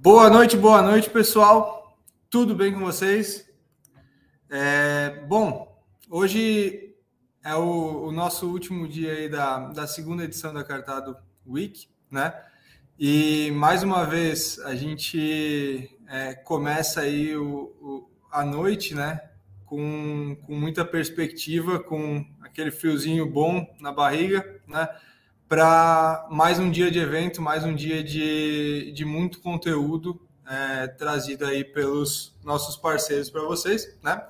Boa noite, boa noite, pessoal. Tudo bem com vocês? É, bom, hoje é o, o, nosso último dia aí da, da segunda edição da Cartado Week, né? E mais uma vez a gente é, começa aí o, o, a noite, né? Com, com muita perspectiva, com aquele friozinho bom na barriga, né? Para mais um dia de evento, mais um dia de, de muito conteúdo é, trazido aí pelos nossos parceiros para vocês, né?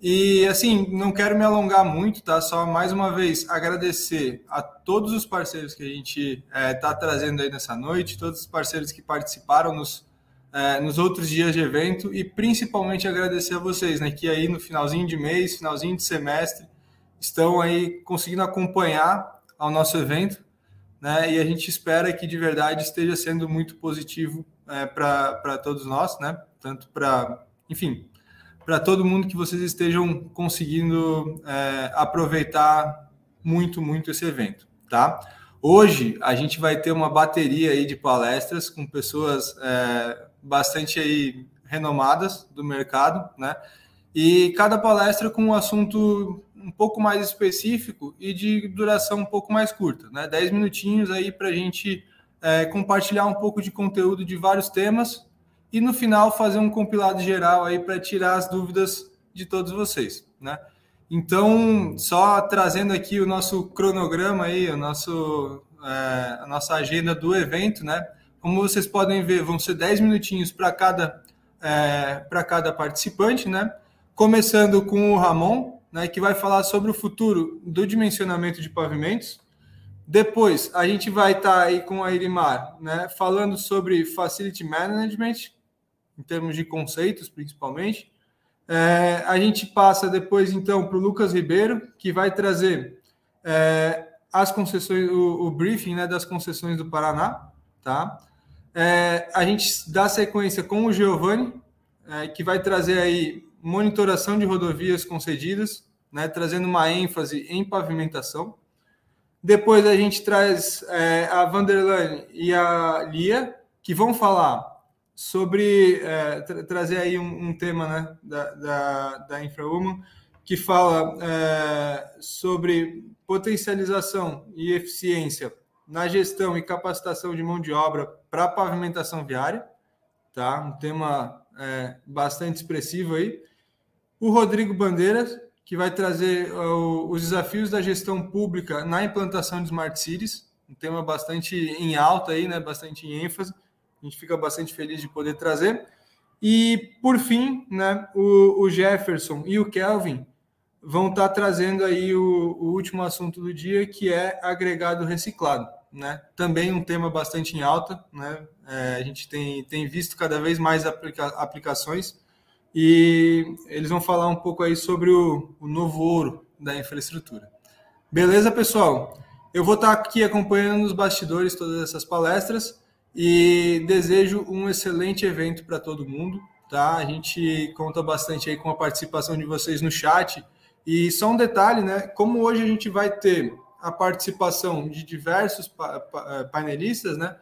E assim, não quero me alongar muito, tá? Só mais uma vez agradecer a todos os parceiros que a gente está é, tá trazendo aí nessa noite, todos os parceiros que participaram nos, é, nos outros dias de evento e principalmente agradecer a vocês, né? Que aí no finalzinho de mês, finalzinho de semestre, estão aí conseguindo acompanhar ao nosso evento né? E a gente espera que de verdade esteja sendo muito positivo é, para todos nós, né? Tanto para, enfim, para todo mundo que vocês estejam conseguindo é, aproveitar muito, muito esse evento, tá? Hoje a gente vai ter uma bateria aí de palestras com pessoas é, bastante aí renomadas do mercado, né? E cada palestra com um assunto um pouco mais específico e de duração um pouco mais curta, né? 10 minutinhos aí para a gente é, compartilhar um pouco de conteúdo de vários temas e no final fazer um compilado geral aí para tirar as dúvidas de todos vocês, né? Então, só trazendo aqui o nosso cronograma aí, o nosso, é, a nossa agenda do evento, né? Como vocês podem ver, vão ser 10 minutinhos para cada, é, para cada participante, né? Começando com o Ramon, né, que vai falar sobre o futuro do dimensionamento de pavimentos. Depois, a gente vai estar tá aí com a Irimar, né, falando sobre Facility Management, em termos de conceitos, principalmente. É, a gente passa depois, então, para o Lucas Ribeiro, que vai trazer é, as concessões, o, o, briefing né, das concessões do Paraná. Tá? É, a gente dá sequência com o Giovanni, é, que vai trazer aí monitoração de rodovias concedidas, né, trazendo uma ênfase em pavimentação. Depois a gente traz é, a Vanderlane e a Lia, que vão falar sobre é, tra trazer aí um, um, tema né, da, da, da que fala é, sobre potencialização e eficiência na gestão e capacitação de mão de obra para pavimentação viária, tá? Um tema bastante expressivo aí o Rodrigo Bandeiras, que vai trazer uh, os desafios da gestão pública na implantação de Smart Cities, um tema bastante em alta aí, né, bastante em ênfase. A gente fica bastante feliz de poder trazer. E, por fim, né, o, o Jefferson e o Kelvin vão estar tá trazendo aí o, o, último assunto do dia, que é agregado reciclado. Né? Também um tema bastante em alta. Né? É, a gente tem, tem visto cada vez mais aplica aplicações e eles vão falar um pouco aí sobre o, o novo ouro da infraestrutura. Beleza, pessoal? Eu vou estar aqui acompanhando nos bastidores todas essas palestras e desejo um excelente evento para todo mundo, tá? A gente conta bastante aí com a participação de vocês no chat. E só um detalhe, né? Como hoje a gente vai ter a participação de diversos pa pa painelistas, né?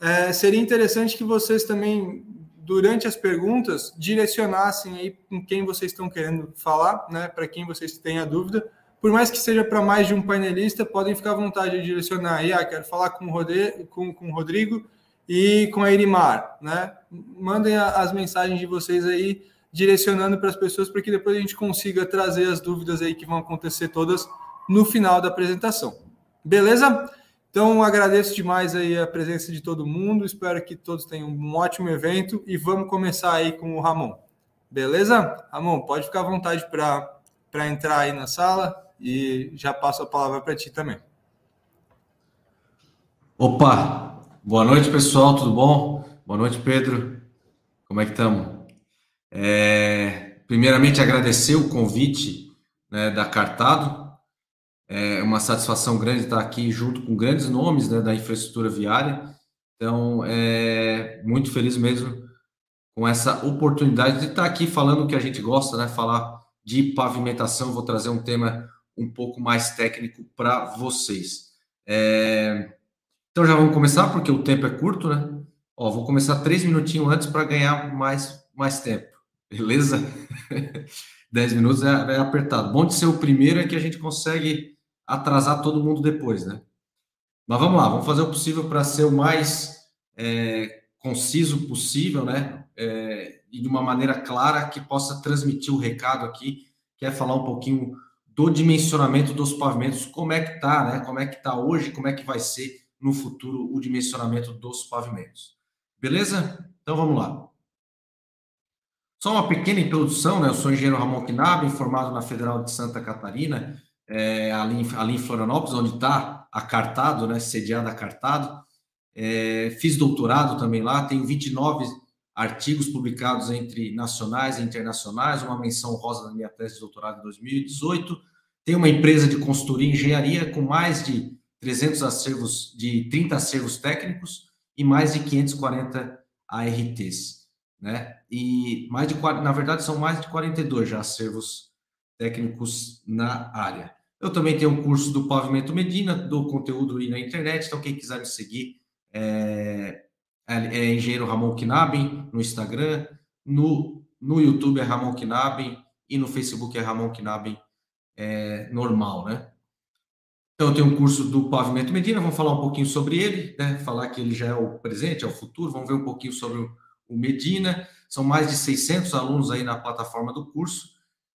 É, seria interessante que vocês também durante as perguntas, direcionassem aí com quem vocês estão querendo falar, né? Para quem vocês têm a dúvida. Por mais que seja para mais de um painelista, podem ficar à vontade de direcionar aí. Ah, quero falar com o, Rode... com, com o Rodrigo e com a Irimar, né? Mandem a, as mensagens de vocês aí, direcionando para as pessoas, para que depois a gente consiga trazer as dúvidas aí que vão acontecer todas no final da apresentação. Beleza? Então, agradeço demais aí a presença de todo mundo. Espero que todos tenham um ótimo evento e vamos começar aí com o Ramon. Beleza? Ramon, pode ficar à vontade para entrar aí na sala e já passo a palavra para ti também. Opa! Boa noite, pessoal, tudo bom? Boa noite, Pedro. Como é que estamos? É, primeiramente, agradecer o convite né, da Cartado é uma satisfação grande estar aqui junto com grandes nomes né, da infraestrutura viária. Então, é muito feliz mesmo com essa oportunidade de estar aqui falando o que a gente gosta, né? Falar de pavimentação. Vou trazer um tema um pouco mais técnico para vocês. É... Então já vamos começar, porque o tempo é curto, né? Ó, vou começar três minutinhos antes para ganhar mais, mais tempo, beleza? Dez minutos é, é apertado. Bom de ser o primeiro é que a gente consegue atrasar todo mundo depois, né? Mas vamos lá, vamos fazer o possível para ser o mais é, conciso possível, né? É, e de uma maneira clara que possa transmitir o recado aqui, que é falar um pouquinho do dimensionamento dos pavimentos, como é que tá, né? Como é que tá hoje, como é que vai ser no futuro o dimensionamento dos pavimentos. Beleza? Então vamos lá. Só uma pequena introdução, né? Eu sou engenheiro Ramon Knaben, formado na Federal de Santa Catarina, é, ali, ali em Florianópolis, onde está a Cartado, né? Sediada a Cartado. É, fiz doutorado também lá, tenho 29 artigos publicados entre nacionais e internacionais, uma menção rosa na minha tese de doutorado em 2018. Tenho uma empresa de consultoria e engenharia com mais de 300 acervos, de 30 acervos técnicos e mais de 540 ARTs, né? E mais de, na verdade, são mais de 42 já acervos técnicos na área. Eu também tenho um curso do Pavimento Medina, do conteúdo aí na internet, então quem quiser me seguir é, é, Engenheiro Ramon Knabin no Instagram, no, no YouTube é Ramon Knabin e no Facebook é Ramon Knabin é, normal, né? Então, eu tenho um curso do Pavimento Medina, vamos falar um pouquinho sobre ele, né? falar que ele já é o presente, é o futuro, vamos ver um pouquinho sobre o Medina. São mais de 600 alunos aí na plataforma do curso.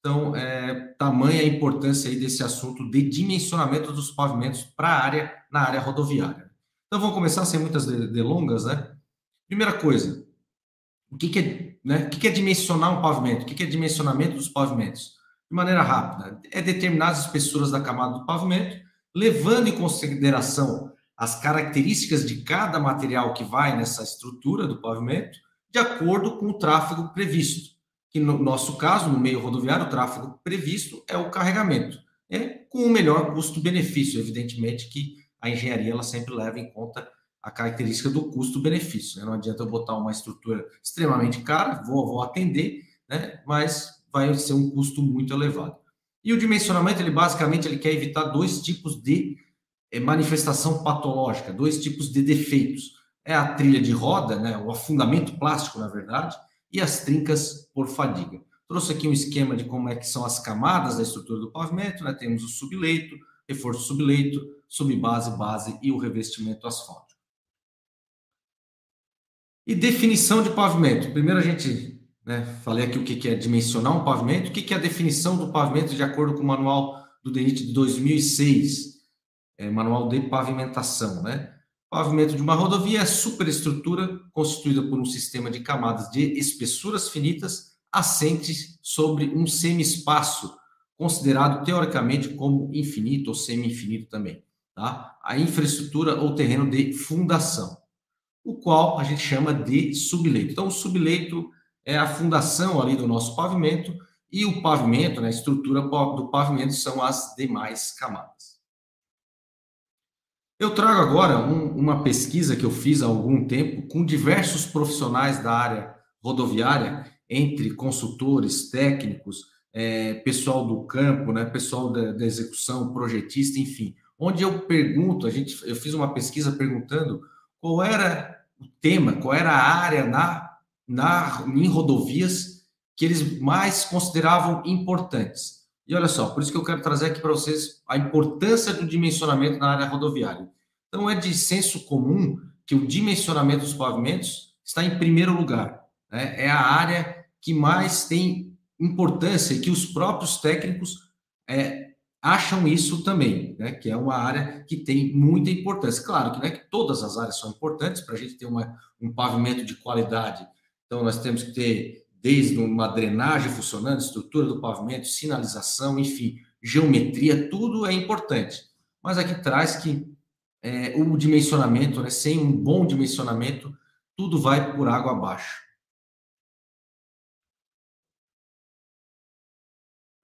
Então, é, tamanha a importância aí desse assunto de dimensionamento dos pavimentos para a área, na área rodoviária. Então, vamos começar sem muitas delongas, né? Primeira coisa, o que, que é, né? O que, que é dimensionar um pavimento? O que, que é dimensionamento dos pavimentos? De maneira rápida, é determinar as espessuras da camada do pavimento levando em consideração as características de cada material que vai nessa estrutura do pavimento, de acordo com o tráfego previsto. Que no nosso caso, no meio rodoviário, o tráfego previsto é o carregamento, é com o melhor custo-benefício, evidentemente que a engenharia ela sempre leva em conta a característica do custo-benefício. Né? Não adianta eu botar uma estrutura extremamente cara, vou, vou atender, né? mas vai ser um custo muito elevado. E o dimensionamento, ele basicamente ele quer evitar dois tipos de é, manifestação patológica, dois tipos de defeitos. É a trilha de roda, né, o afundamento plástico, na verdade, e as trincas por fadiga. Trouxe aqui um esquema de como é que são as camadas da estrutura do pavimento, né? Temos o subleito, reforço subleito, subbase, base e o revestimento asfáltico. E definição de pavimento. Primeiro a gente né? Falei aqui o que é dimensionar um pavimento, o que é a definição do pavimento de acordo com o manual do DENIT de 2006, é, manual de pavimentação. Né? Pavimento de uma rodovia é superestrutura constituída por um sistema de camadas de espessuras finitas assentes sobre um semi-espaço, considerado teoricamente como infinito ou semi-infinito também. Tá? A infraestrutura ou terreno de fundação, o qual a gente chama de subleito. Então, o subleito é a fundação ali do nosso pavimento e o pavimento, né, a estrutura do pavimento são as demais camadas. Eu trago agora um, uma pesquisa que eu fiz há algum tempo com diversos profissionais da área rodoviária, entre consultores, técnicos, é, pessoal do campo, né, pessoal da, da execução, projetista, enfim, onde eu pergunto, a gente, eu fiz uma pesquisa perguntando qual era o tema, qual era a área na na, em rodovias que eles mais consideravam importantes. E olha só, por isso que eu quero trazer aqui para vocês a importância do dimensionamento na área rodoviária. Então, é de senso comum que o dimensionamento dos pavimentos está em primeiro lugar. Né? É a área que mais tem importância e que os próprios técnicos é, acham isso também, né? que é uma área que tem muita importância. Claro que, é que todas as áreas são importantes para a gente ter uma, um pavimento de qualidade então, nós temos que ter desde uma drenagem funcionando, estrutura do pavimento, sinalização, enfim, geometria, tudo é importante. Mas aqui traz que é, o dimensionamento, né, sem um bom dimensionamento, tudo vai por água abaixo.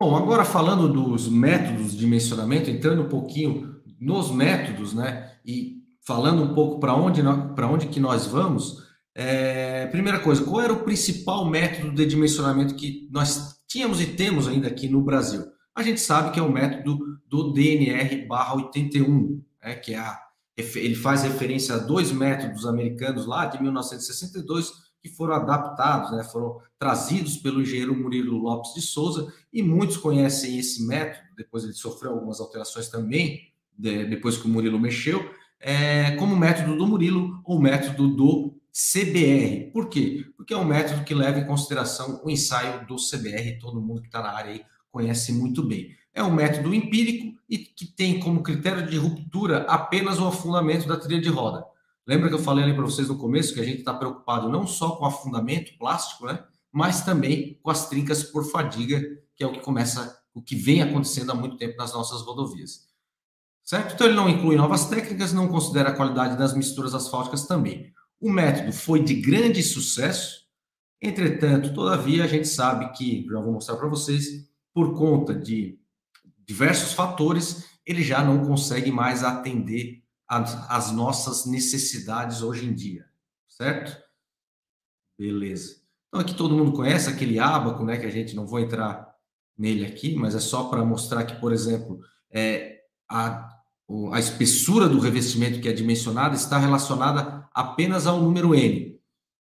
Bom, agora falando dos métodos de dimensionamento, entrando um pouquinho nos métodos, né, e falando um pouco para onde, para onde que nós vamos, é, primeira coisa, qual era o principal método de dimensionamento que nós tínhamos e temos ainda aqui no Brasil? A gente sabe que é o método do DNR/81, né, que é a, ele faz referência a dois métodos americanos lá de 1962 que foram adaptados, né, foram trazidos pelo engenheiro Murilo Lopes de Souza, e muitos conhecem esse método, depois ele sofreu algumas alterações também, de, depois que o Murilo mexeu, é, como método do Murilo ou método do CBR. Por quê? Porque é um método que leva em consideração o ensaio do CBR, todo mundo que está na área aí conhece muito bem. É um método empírico e que tem como critério de ruptura apenas o afundamento da trilha de roda. Lembra que eu falei ali para vocês no começo que a gente está preocupado não só com afundamento plástico, né? Mas também com as trincas por fadiga, que é o que começa, o que vem acontecendo há muito tempo nas nossas rodovias. Certo? Então ele não inclui novas técnicas, não considera a qualidade das misturas asfálticas também. O método foi de grande sucesso, entretanto, todavia, a gente sabe que, já vou mostrar para vocês, por conta de diversos fatores, ele já não consegue mais atender as, as nossas necessidades hoje em dia, certo? Beleza. Então aqui todo mundo conhece aquele ábaco, né? Que a gente não vou entrar nele aqui, mas é só para mostrar que, por exemplo, é, a, a espessura do revestimento que é dimensionada está relacionada apenas ao número N.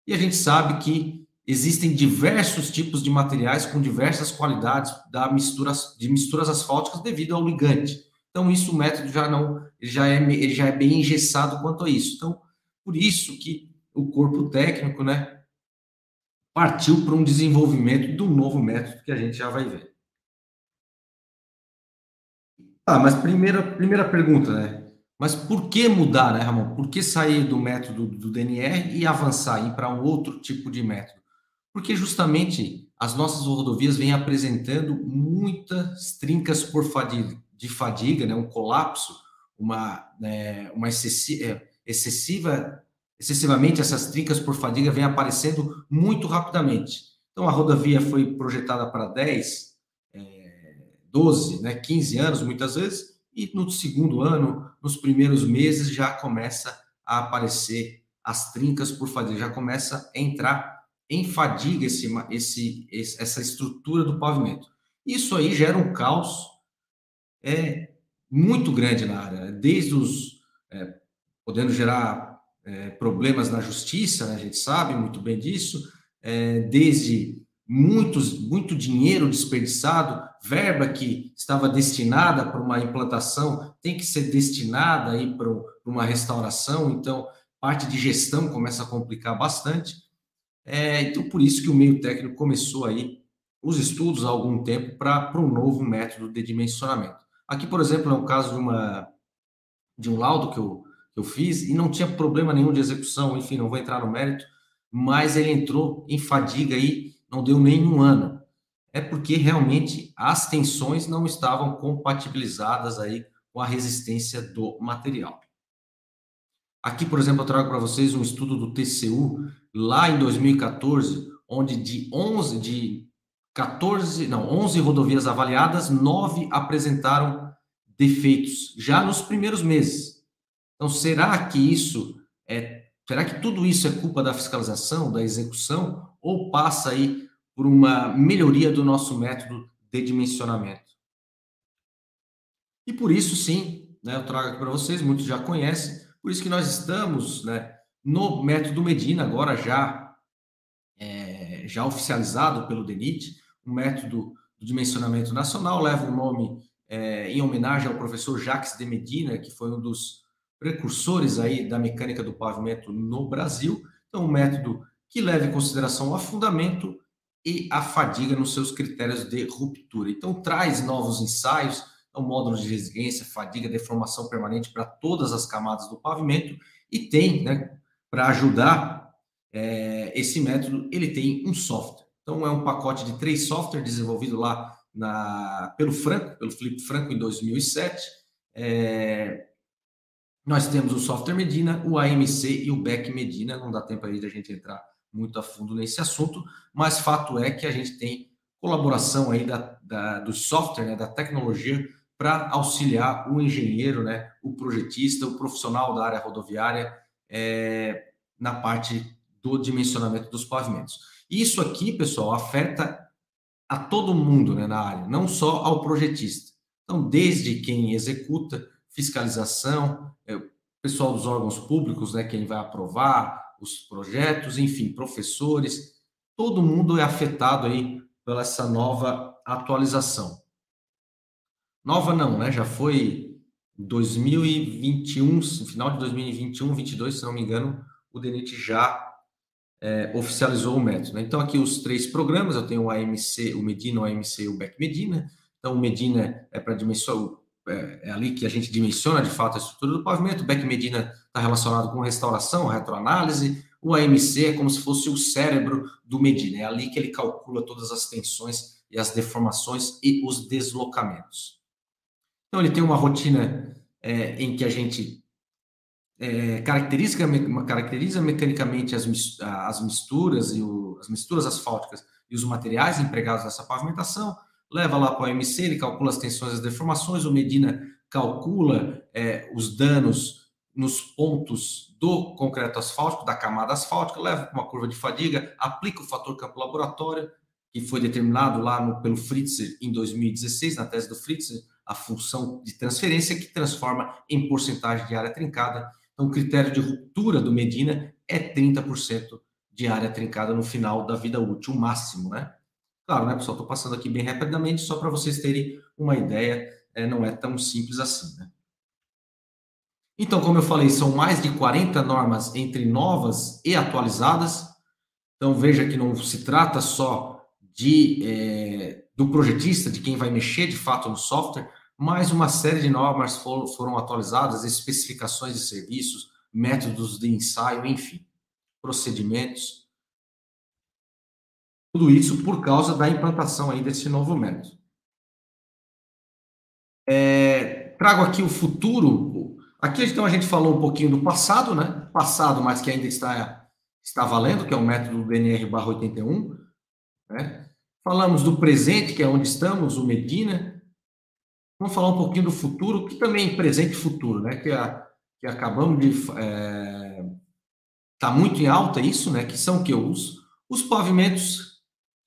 E a gente sabe que existem diversos tipos de materiais com diversas qualidades da mistura, de misturas asfálticas devido ao ligante. Então, isso o método já não, já é, ele já é bem engessado quanto a isso. Então, por isso que o corpo técnico, né, partiu para um desenvolvimento do novo método que a gente já vai ver. Ah, mas primeira, primeira pergunta, né? Mas por que mudar, né, Ramon? Por que sair do método do DNR e avançar, para um outro tipo de método? Porque justamente as nossas rodovias vêm apresentando muitas trincas por fadiga, de fadiga, né, um colapso, uma, né, uma é, excessiva, excessivamente essas trincas por fadiga vêm aparecendo muito rapidamente. Então, a rodovia foi projetada para 10, é, 12, né, 15 anos, muitas vezes, e no segundo ano, nos primeiros meses, já começa a aparecer as trincas por fadiga, já começa a entrar em fadiga esse, esse, essa estrutura do pavimento. Isso aí gera um caos é muito grande na área, desde os é, podendo gerar é, problemas na justiça, né, a gente sabe muito bem disso, é, desde muitos, muito dinheiro desperdiçado, verba que estava destinada para uma implantação tem que ser destinada aí para uma restauração, então parte de gestão começa a complicar bastante. É, então, por isso que o meio técnico começou aí os estudos há algum tempo para um novo método de dimensionamento. Aqui, por exemplo, é um caso de, uma, de um laudo que eu, que eu fiz e não tinha problema nenhum de execução, enfim, não vou entrar no mérito, mas ele entrou em fadiga aí, não deu nenhum ano. É porque realmente as tensões não estavam compatibilizadas aí com a resistência do material. Aqui, por exemplo, eu trago para vocês um estudo do TCU lá em 2014, onde de 11 de 14, não, 11 rodovias avaliadas, 9 apresentaram defeitos já nos primeiros meses. Então, será que isso é, será que tudo isso é culpa da fiscalização, da execução ou passa aí por uma melhoria do nosso método de dimensionamento? E por isso, sim, né, eu trago aqui para vocês, muitos já conhecem, por isso que nós estamos, né, no método Medina agora já é, já oficializado pelo DENIT, um método do dimensionamento nacional, leva o nome é, em homenagem ao professor Jacques de Medina, que foi um dos precursores aí da mecânica do pavimento no Brasil. Então, um método que leva em consideração o afundamento e a fadiga nos seus critérios de ruptura. Então, traz novos ensaios, então, módulos de resiliência, fadiga, deformação permanente para todas as camadas do pavimento e tem, né, para ajudar é, esse método, ele tem um software. Então, é um pacote de três softwares desenvolvido lá na, pelo Franco, pelo Felipe Franco, em 2007. É, nós temos o software Medina, o AMC e o Beck Medina. Não dá tempo aí da gente entrar muito a fundo nesse assunto, mas fato é que a gente tem colaboração aí da, da do software, né, da tecnologia, para auxiliar o engenheiro, né, o projetista, o profissional da área rodoviária é, na parte do dimensionamento dos pavimentos. Isso aqui, pessoal, afeta a todo mundo né, na área, não só ao projetista. Então, desde quem executa, fiscalização, é, pessoal dos órgãos públicos, né, quem vai aprovar os projetos, enfim, professores, todo mundo é afetado aí pela essa nova atualização. Nova não, né? Já foi 2021, no final de 2021, 2022, se não me engano, o DENIT já é, oficializou o método. Né? Então, aqui os três programas, eu tenho o AMC, o Medina, o AMC e o Beck Medina. Então, o Medina é para dimensionar, é, é, ali que a gente dimensiona de fato a estrutura do pavimento. O Beck Medina está relacionado com restauração, retroanálise. O AMC é como se fosse o cérebro do Medina, é ali que ele calcula todas as tensões e as deformações e os deslocamentos. Então, ele tem uma rotina é, em que a gente é, caracteriza, caracteriza mecanicamente as, as misturas e o, as misturas asfálticas e os materiais empregados nessa pavimentação, leva lá para o AMC, ele calcula as tensões e as deformações, o Medina calcula é, os danos nos pontos do concreto asfáltico, da camada asfáltica, leva para uma curva de fadiga, aplica o fator campo laboratório, que foi determinado lá no, pelo Fritzer em 2016, na tese do Fritzer, a função de transferência que transforma em porcentagem de área trincada então, o critério de ruptura do Medina é 30% de área trincada no final da vida útil, máximo, né? Claro, né, pessoal? Estou passando aqui bem rapidamente, só para vocês terem uma ideia, é, não é tão simples assim, né? Então, como eu falei, são mais de 40 normas entre novas e atualizadas. Então, veja que não se trata só de é, do projetista, de quem vai mexer de fato no software, mais uma série de normas foram atualizadas, especificações de serviços, métodos de ensaio, enfim, procedimentos. Tudo isso por causa da implantação aí desse novo método. É, trago aqui o futuro. Aqui então a gente falou um pouquinho do passado, né? Passado, mas que ainda está, está valendo, que é o método DNR/81. Né? Falamos do presente, que é onde estamos, o Medina. Vamos falar um pouquinho do futuro, que também é presente e futuro, né? Que, a, que acabamos de. É, tá muito em alta isso, né? Que são que os, os pavimentos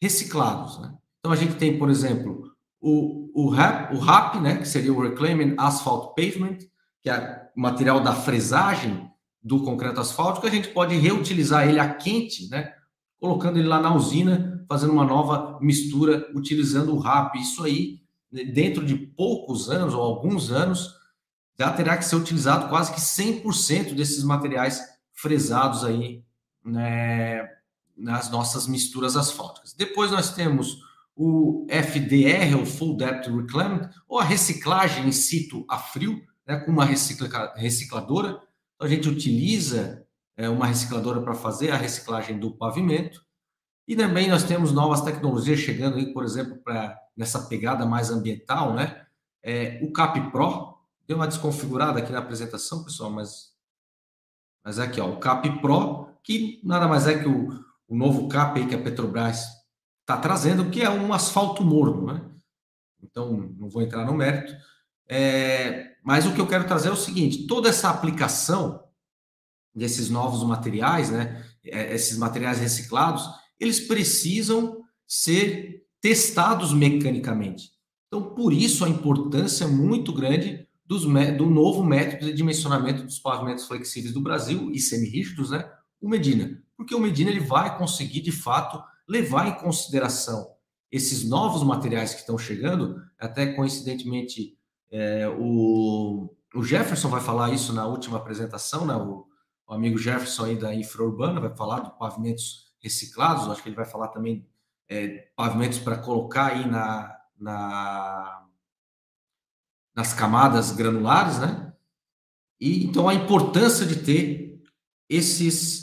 reciclados. Né? Então a gente tem, por exemplo, o, o, RAP, o RAP, né? Que seria o Reclaiming Asphalt Pavement, que é o material da fresagem do concreto asfáltico, a gente pode reutilizar ele a quente, né? Colocando ele lá na usina, fazendo uma nova mistura, utilizando o RAP. Isso aí dentro de poucos anos ou alguns anos, já terá que ser utilizado quase que 100% desses materiais fresados aí né, nas nossas misturas asfálticas. Depois nós temos o FDR, o Full Depth Reclaimment, ou a reciclagem in situ a frio, né, com uma recicla recicladora. Então, a gente utiliza é, uma recicladora para fazer a reciclagem do pavimento. E também nós temos novas tecnologias chegando aí, por exemplo, para nessa pegada mais ambiental, né? É, o Cap Pro deu uma desconfigurada aqui na apresentação, pessoal, mas mas é aqui, ó, o Cap Pro, que nada mais é que o, o novo Cap que a Petrobras está trazendo, que é um asfalto morno, né? Então, não vou entrar no mérito. É, mas o que eu quero trazer é o seguinte: toda essa aplicação desses novos materiais, né? É, esses materiais reciclados, eles precisam ser testados mecanicamente. Então, por isso a importância muito grande dos, do novo método de dimensionamento dos pavimentos flexíveis do Brasil e semirrígidos, né? O Medina. Porque o Medina ele vai conseguir, de fato, levar em consideração esses novos materiais que estão chegando, até coincidentemente é, o, o, Jefferson vai falar isso na última apresentação, né? O, o amigo Jefferson aí da Infra-Urbana vai falar de pavimentos reciclados, acho que ele vai falar também é, pavimentos para colocar aí na, na, nas camadas granulares, né? E então a importância de ter esses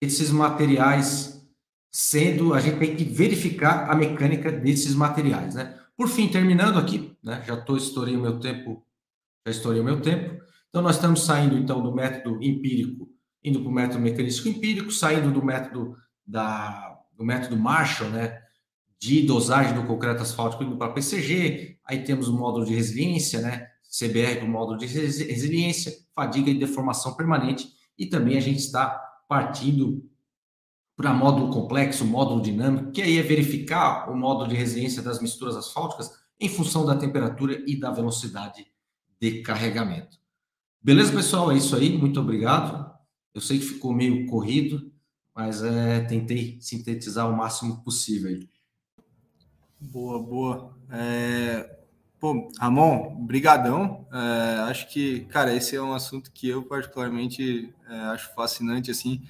esses materiais sendo, a gente tem que verificar a mecânica desses materiais, né? Por fim, terminando aqui, né? Já estou estourei o meu tempo, já estourei o meu tempo. Então nós estamos saindo então do método empírico, indo para o método mecanístico empírico, saindo do método da do método Marshall, né, de dosagem do concreto asfáltico indo para PCG, aí temos o módulo de resiliência, né, CBR o módulo de resiliência, fadiga e deformação permanente, e também a gente está partindo para módulo complexo, módulo dinâmico, que aí é verificar o módulo de resiliência das misturas asfálticas em função da temperatura e da velocidade de carregamento. Beleza, pessoal? É isso aí. Muito obrigado. Eu sei que ficou meio corrido, mas é, tentei sintetizar o máximo possível. Boa, boa. É, Pô, Ramon, brigadão. É, acho que, cara, esse é um assunto que eu particularmente é, acho fascinante, assim.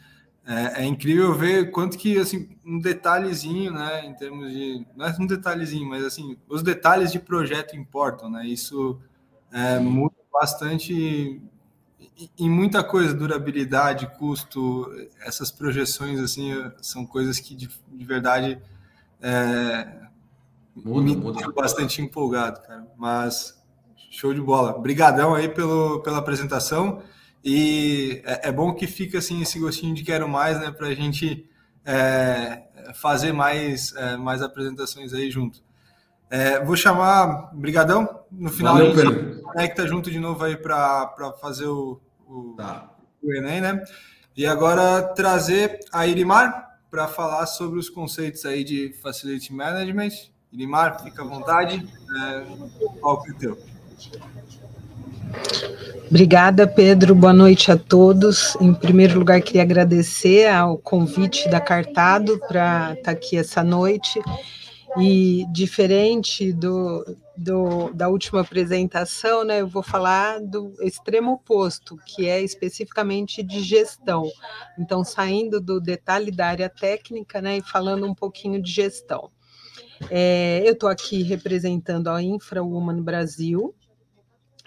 É, é, incrível ver quanto que, assim, um detalhezinho, né, em termos de... Não é um detalhezinho, mas, assim, os detalhes de projeto importam, né? Isso é, muda bastante em muita coisa, durabilidade, custo, essas projeções, assim, são coisas que, de, de verdade... É, Muda, muda. bastante empolgado, cara. Mas show de bola. Obrigadão aí pelo, pela apresentação. E é, é, bom que fica assim esse gostinho de quero mais, né? Para a gente é, fazer mais, é, mais apresentações aí junto. É, vou chamar, brigadão. No final Valeu, a gente conecta junto de novo aí para fazer o, o, tá. o Enem, né? E agora trazer a Irimar para falar sobre os conceitos aí de Facility Management Ilimar, fica à vontade. É, palco é teu. Obrigada, Pedro. Boa noite a todos. Em primeiro lugar, queria agradecer ao convite da Cartado para estar tá aqui essa noite. E diferente do, do, da última apresentação, né, eu vou falar do extremo oposto, que é especificamente de gestão. Então, saindo do detalhe da área técnica né, e falando um pouquinho de gestão. É, eu estou aqui representando a InfraWoman Brasil,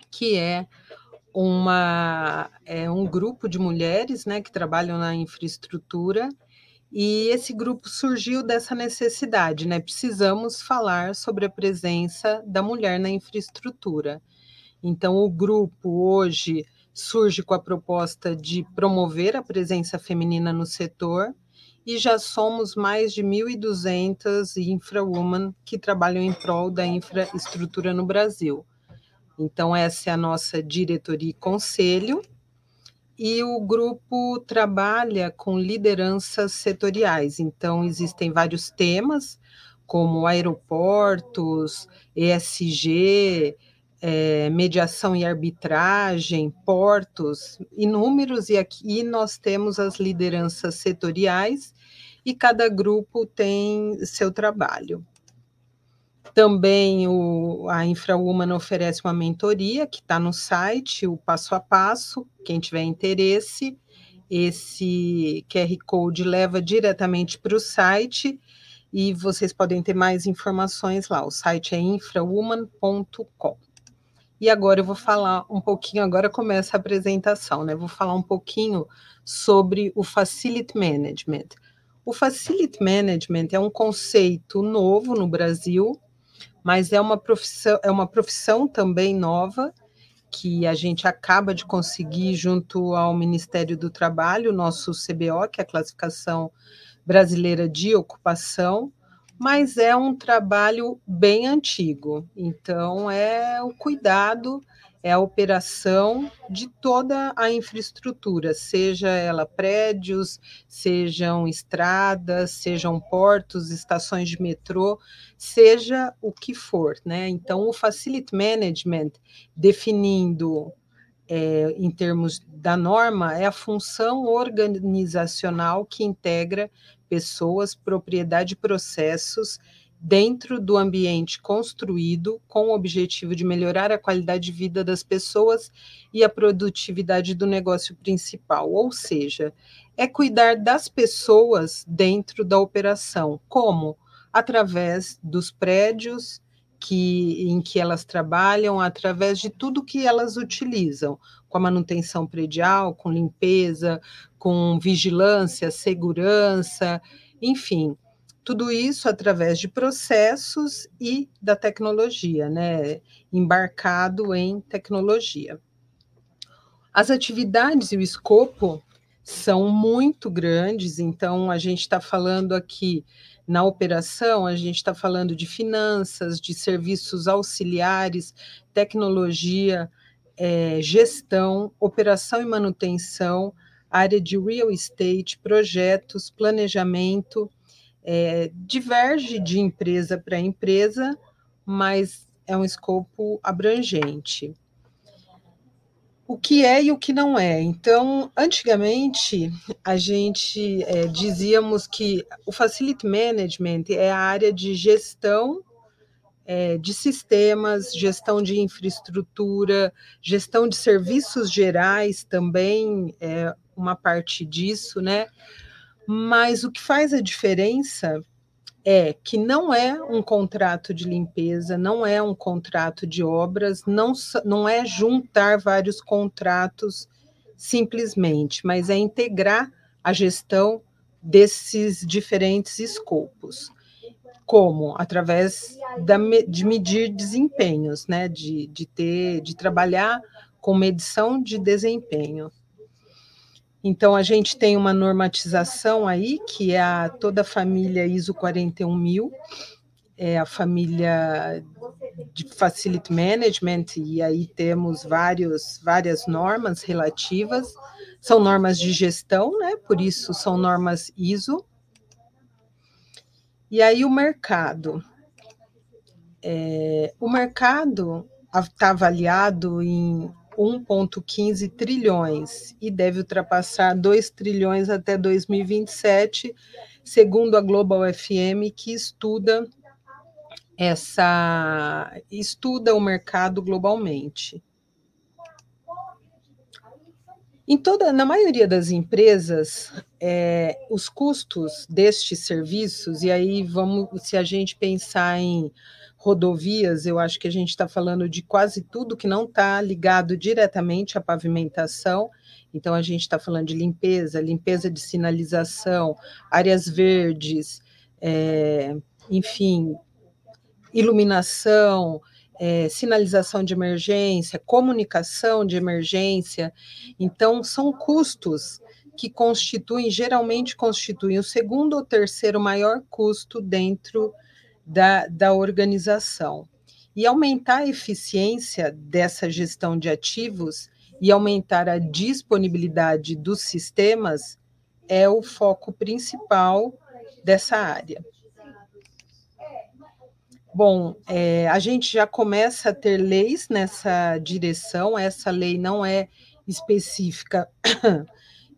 que é uma é um grupo de mulheres né, que trabalham na infraestrutura, e esse grupo surgiu dessa necessidade, né? Precisamos falar sobre a presença da mulher na infraestrutura. Então, o grupo hoje surge com a proposta de promover a presença feminina no setor e já somos mais de 1.200 infrawoman que trabalham em prol da infraestrutura no Brasil. Então, essa é a nossa diretoria e conselho, e o grupo trabalha com lideranças setoriais. Então, existem vários temas, como aeroportos, ESG, é, mediação e arbitragem, portos, inúmeros, e aqui nós temos as lideranças setoriais e cada grupo tem seu trabalho. Também o, a InfraWoman oferece uma mentoria que está no site, o passo a passo. Quem tiver interesse, esse QR Code leva diretamente para o site e vocês podem ter mais informações lá. O site é infrawoman.com. E agora eu vou falar um pouquinho, agora começa a apresentação, né? Vou falar um pouquinho sobre o Facility Management. O Facility Management é um conceito novo no Brasil, mas é uma profissão, é uma profissão também nova que a gente acaba de conseguir junto ao Ministério do Trabalho, nosso CBO, que é a classificação brasileira de ocupação, mas é um trabalho bem antigo. Então, é o cuidado, é a operação de toda a infraestrutura, seja ela prédios, sejam estradas, sejam portos, estações de metrô, seja o que for, né? Então, o Facility Management, definindo é, em termos da norma, é a função organizacional que integra pessoas, propriedade e processos dentro do ambiente construído com o objetivo de melhorar a qualidade de vida das pessoas e a produtividade do negócio principal, ou seja, é cuidar das pessoas dentro da operação, como? Através dos prédios que, em que elas trabalham, através de tudo que elas utilizam, com a manutenção predial, com limpeza, com vigilância, segurança, enfim, tudo isso através de processos e da tecnologia, né? Embarcado em tecnologia. As atividades e o escopo são muito grandes, então a gente está falando aqui na operação, a gente está falando de finanças, de serviços auxiliares, tecnologia, é, gestão, operação e manutenção, área de real estate, projetos, planejamento, é, diverge de empresa para empresa, mas é um escopo abrangente. o que é e o que não é. Então, antigamente, a gente é, dizíamos que o Facility Management é a área de gestão é, de sistemas, gestão de infraestrutura, gestão de serviços gerais também é uma parte disso, né? Mas o que faz a diferença é que não é um contrato de limpeza, não é um contrato de obras, não, não é juntar vários contratos simplesmente, mas é integrar a gestão desses diferentes escopos. Como? Através da, de medir desempenhos, né? de, de ter, de trabalhar com medição de desempenho. Então, a gente tem uma normatização aí, que é a, toda a família ISO 41000, é a família de Facility Management, e aí temos vários, várias normas relativas, são normas de gestão, né? Por isso são normas ISO. E aí o mercado. É, o mercado está avaliado em 1,15 trilhões e deve ultrapassar 2 trilhões até 2027, segundo a Global FM, que estuda essa estuda o mercado globalmente. Em toda, na maioria das empresas, é, os custos destes serviços, e aí vamos, se a gente pensar em rodovias, eu acho que a gente está falando de quase tudo que não está ligado diretamente à pavimentação. Então, a gente está falando de limpeza, limpeza de sinalização, áreas verdes, é, enfim, iluminação, é, sinalização de emergência, comunicação de emergência. Então, são custos que constituem, geralmente constituem o segundo ou terceiro maior custo dentro da, da organização. E aumentar a eficiência dessa gestão de ativos e aumentar a disponibilidade dos sistemas é o foco principal dessa área. Bom, é, a gente já começa a ter leis nessa direção, essa lei não é específica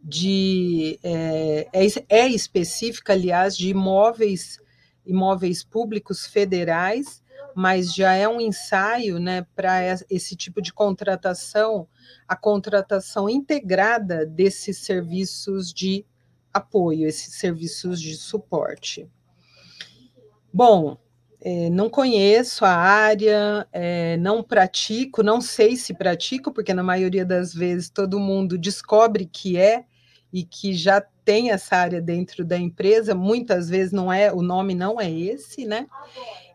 de. É, é, é específica, aliás, de imóveis imóveis públicos federais, mas já é um ensaio né, para esse tipo de contratação, a contratação integrada desses serviços de apoio, esses serviços de suporte. Bom, é, não conheço a área, é, não pratico, não sei se pratico, porque na maioria das vezes todo mundo descobre que é e que já tem essa área dentro da empresa, muitas vezes não é, o nome não é esse, né?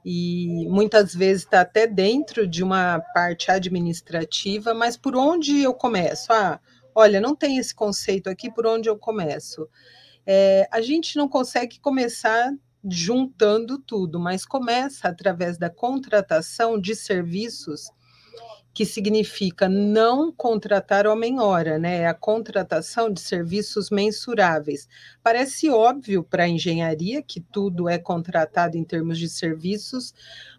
E muitas vezes está até dentro de uma parte administrativa, mas por onde eu começo? Ah, olha, não tem esse conceito aqui, por onde eu começo? É, a gente não consegue começar juntando tudo, mas começa através da contratação de serviços que significa não contratar homem-hora, né? É a contratação de serviços mensuráveis. Parece óbvio para a engenharia que tudo é contratado em termos de serviços,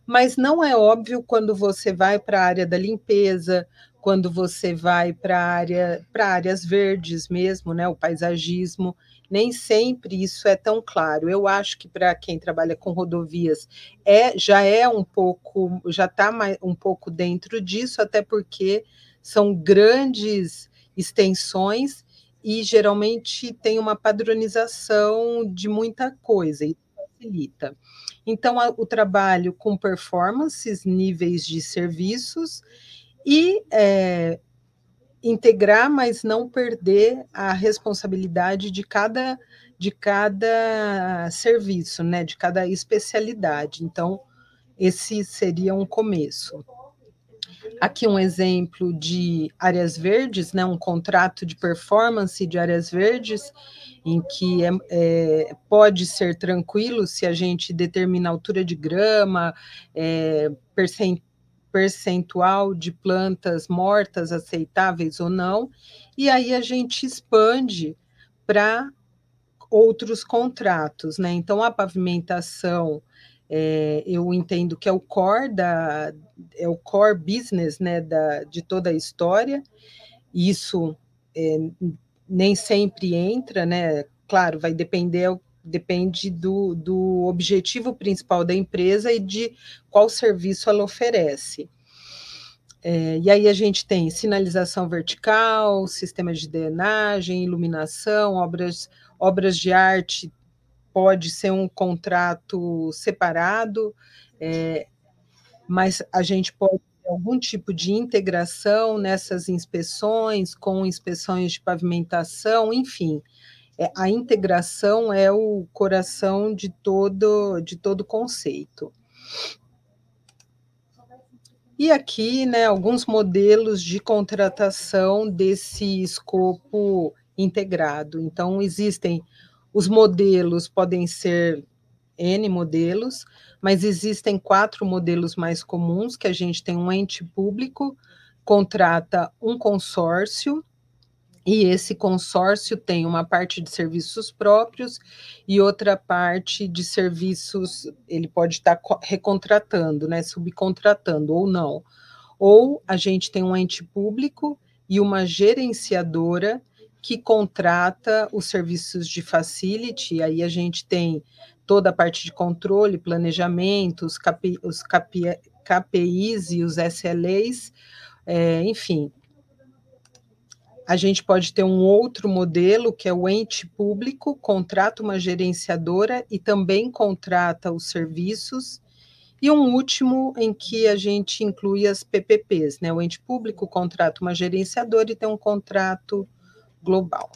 mas não é óbvio quando você vai para a área da limpeza, quando você vai para área para áreas verdes mesmo, né? O paisagismo nem sempre isso é tão claro. Eu acho que para quem trabalha com rodovias é já é um pouco, já está um pouco dentro disso, até porque são grandes extensões e geralmente tem uma padronização de muita coisa e facilita. Então, a, o trabalho com performances, níveis de serviços e é, integrar, mas não perder a responsabilidade de cada de cada serviço, né, de cada especialidade. Então, esse seria um começo. Aqui um exemplo de áreas verdes, né, um contrato de performance de áreas verdes, em que é, é, pode ser tranquilo se a gente determina a altura de grama, é, percentual percentual de plantas mortas aceitáveis ou não, e aí a gente expande para outros contratos, né? Então a pavimentação é, eu entendo que é o core da é o core business né, da, de toda a história. isso é, nem sempre entra, né? Claro, vai depender depende do, do objetivo principal da empresa e de qual serviço ela oferece. É, e aí a gente tem sinalização vertical, sistema de drenagem, iluminação, obras, obras de arte, pode ser um contrato separado, é, mas a gente pode ter algum tipo de integração nessas inspeções, com inspeções de pavimentação, enfim. É, a integração é o coração de todo de todo conceito. E aqui, né, alguns modelos de contratação desse escopo integrado. Então, existem os modelos, podem ser N modelos, mas existem quatro modelos mais comuns, que a gente tem um ente público, contrata um consórcio, e esse consórcio tem uma parte de serviços próprios e outra parte de serviços, ele pode estar recontratando, né, subcontratando ou não. Ou a gente tem um ente público e uma gerenciadora que contrata os serviços de facility, aí a gente tem toda a parte de controle, planejamento, os, KPI, os KPI, KPIs e os SLAs, é, enfim, a gente pode ter um outro modelo, que é o ente público, contrata uma gerenciadora e também contrata os serviços. E um último em que a gente inclui as PPPs, né? O ente público contrata uma gerenciadora e tem um contrato global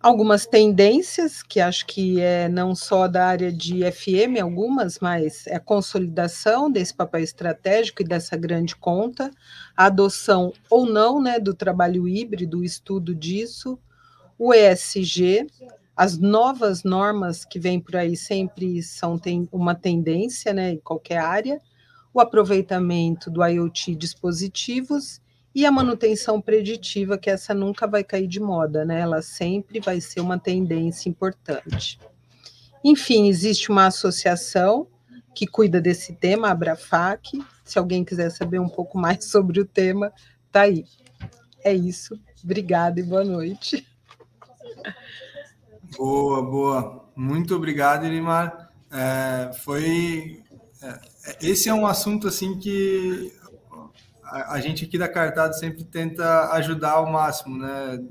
algumas tendências, que acho que é não só da área de FM, algumas, mas é a consolidação desse papel estratégico e dessa grande conta, a adoção ou não né, do trabalho híbrido, o estudo disso, o ESG, as novas normas que vêm por aí sempre são tem uma tendência né, em qualquer área, o aproveitamento do IoT dispositivos e a manutenção preditiva, que essa nunca vai cair de moda, né? Ela sempre vai ser uma tendência importante. Enfim, existe uma associação que cuida desse tema, a Abrafac. Se alguém quiser saber um pouco mais sobre o tema, tá aí. É isso. Obrigada e boa noite. Boa, boa. Muito obrigado, Irimar. É, foi. É, esse é um assunto assim que a, gente aqui da Cartado sempre tenta ajudar ao máximo, né?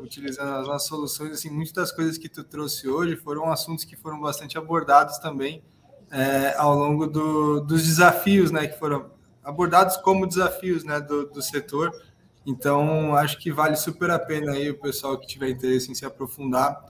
Utilizando as nossas soluções, assim, muitas das coisas que tu trouxe hoje foram assuntos que foram bastante abordados também é, ao longo do, dos desafios, né? Que foram abordados como desafios, né? Do, do setor. Então, acho que vale super a pena aí o pessoal que tiver interesse em se aprofundar,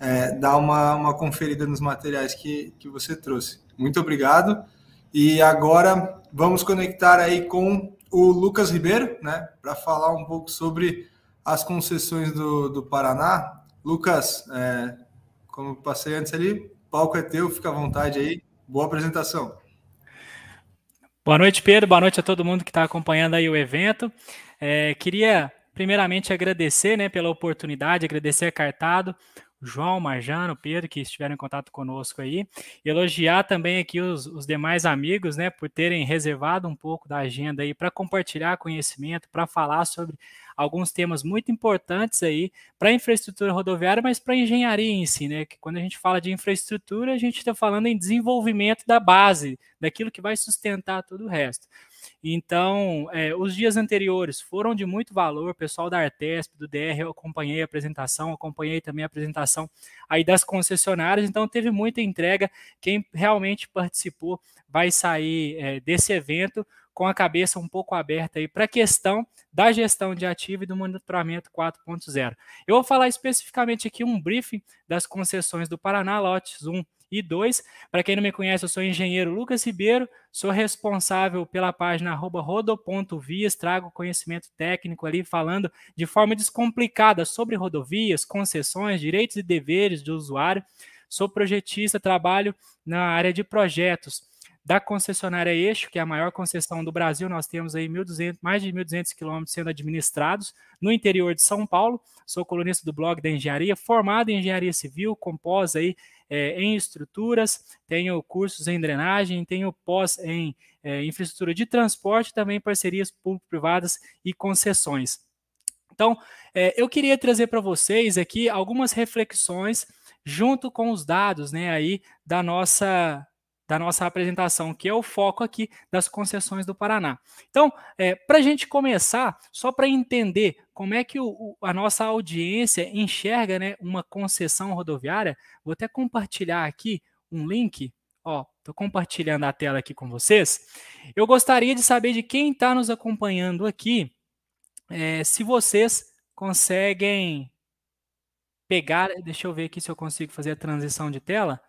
é, dar uma, uma conferida nos materiais que, que você trouxe. Muito obrigado. E agora vamos conectar aí com o Lucas Ribeiro, né, para falar um pouco sobre as concessões do, do Paraná. Lucas, é, como passei antes ali, palco é teu, fica à vontade aí. Boa apresentação. Boa noite, Pedro. Boa noite a todo mundo que está acompanhando aí o evento. É, queria primeiramente agradecer né, pela oportunidade, agradecer a Cartado João, Marjano, Pedro, que estiveram em contato conosco aí. Elogiar também aqui os, os demais amigos, né, por terem reservado um pouco da agenda aí para compartilhar conhecimento, para falar sobre alguns temas muito importantes aí para a infraestrutura rodoviária, mas para a engenharia em si, né? Que quando a gente fala de infraestrutura, a gente está falando em desenvolvimento da base, daquilo que vai sustentar todo o resto. Então, é, os dias anteriores foram de muito valor. Pessoal da Artesp, do DR, eu acompanhei a apresentação, acompanhei também a apresentação aí das concessionárias. Então, teve muita entrega. Quem realmente participou vai sair é, desse evento com a cabeça um pouco aberta aí para a questão da gestão de ativo e do monitoramento 4.0. Eu vou falar especificamente aqui um briefing das concessões do Paraná, lotes 1 e 2. Para quem não me conhece, eu sou engenheiro Lucas Ribeiro, sou responsável pela página rodo.vias, trago conhecimento técnico ali falando de forma descomplicada sobre rodovias, concessões, direitos e deveres do usuário. Sou projetista, trabalho na área de projetos da concessionária Eixo, que é a maior concessão do Brasil, nós temos aí 1.200, mais de 1.200 quilômetros sendo administrados no interior de São Paulo. Sou colunista do blog da Engenharia, formado em Engenharia Civil, compós aí é, em estruturas, tenho cursos em drenagem, tenho pós em é, infraestrutura de transporte, também parcerias público-privadas e concessões. Então, é, eu queria trazer para vocês aqui algumas reflexões junto com os dados, né, aí da nossa da nossa apresentação, que é o foco aqui das concessões do Paraná. Então, é, para a gente começar, só para entender como é que o, a nossa audiência enxerga né, uma concessão rodoviária, vou até compartilhar aqui um link. Ó, estou compartilhando a tela aqui com vocês. Eu gostaria de saber de quem está nos acompanhando aqui, é, se vocês conseguem pegar. Deixa eu ver aqui se eu consigo fazer a transição de tela.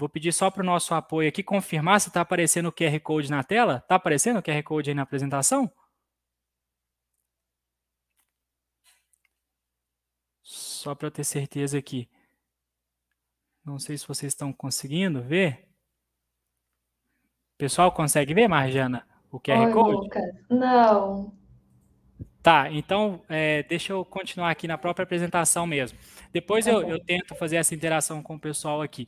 Vou pedir só para o nosso apoio aqui confirmar se está aparecendo o QR Code na tela. Está aparecendo o QR Code aí na apresentação? Só para ter certeza aqui. Não sei se vocês estão conseguindo ver. Pessoal, consegue ver, Marjana, o QR Oi, Code? Lucas. Não. Tá, então é, deixa eu continuar aqui na própria apresentação mesmo. Depois tá eu, eu, tento fazer essa interação com o pessoal aqui.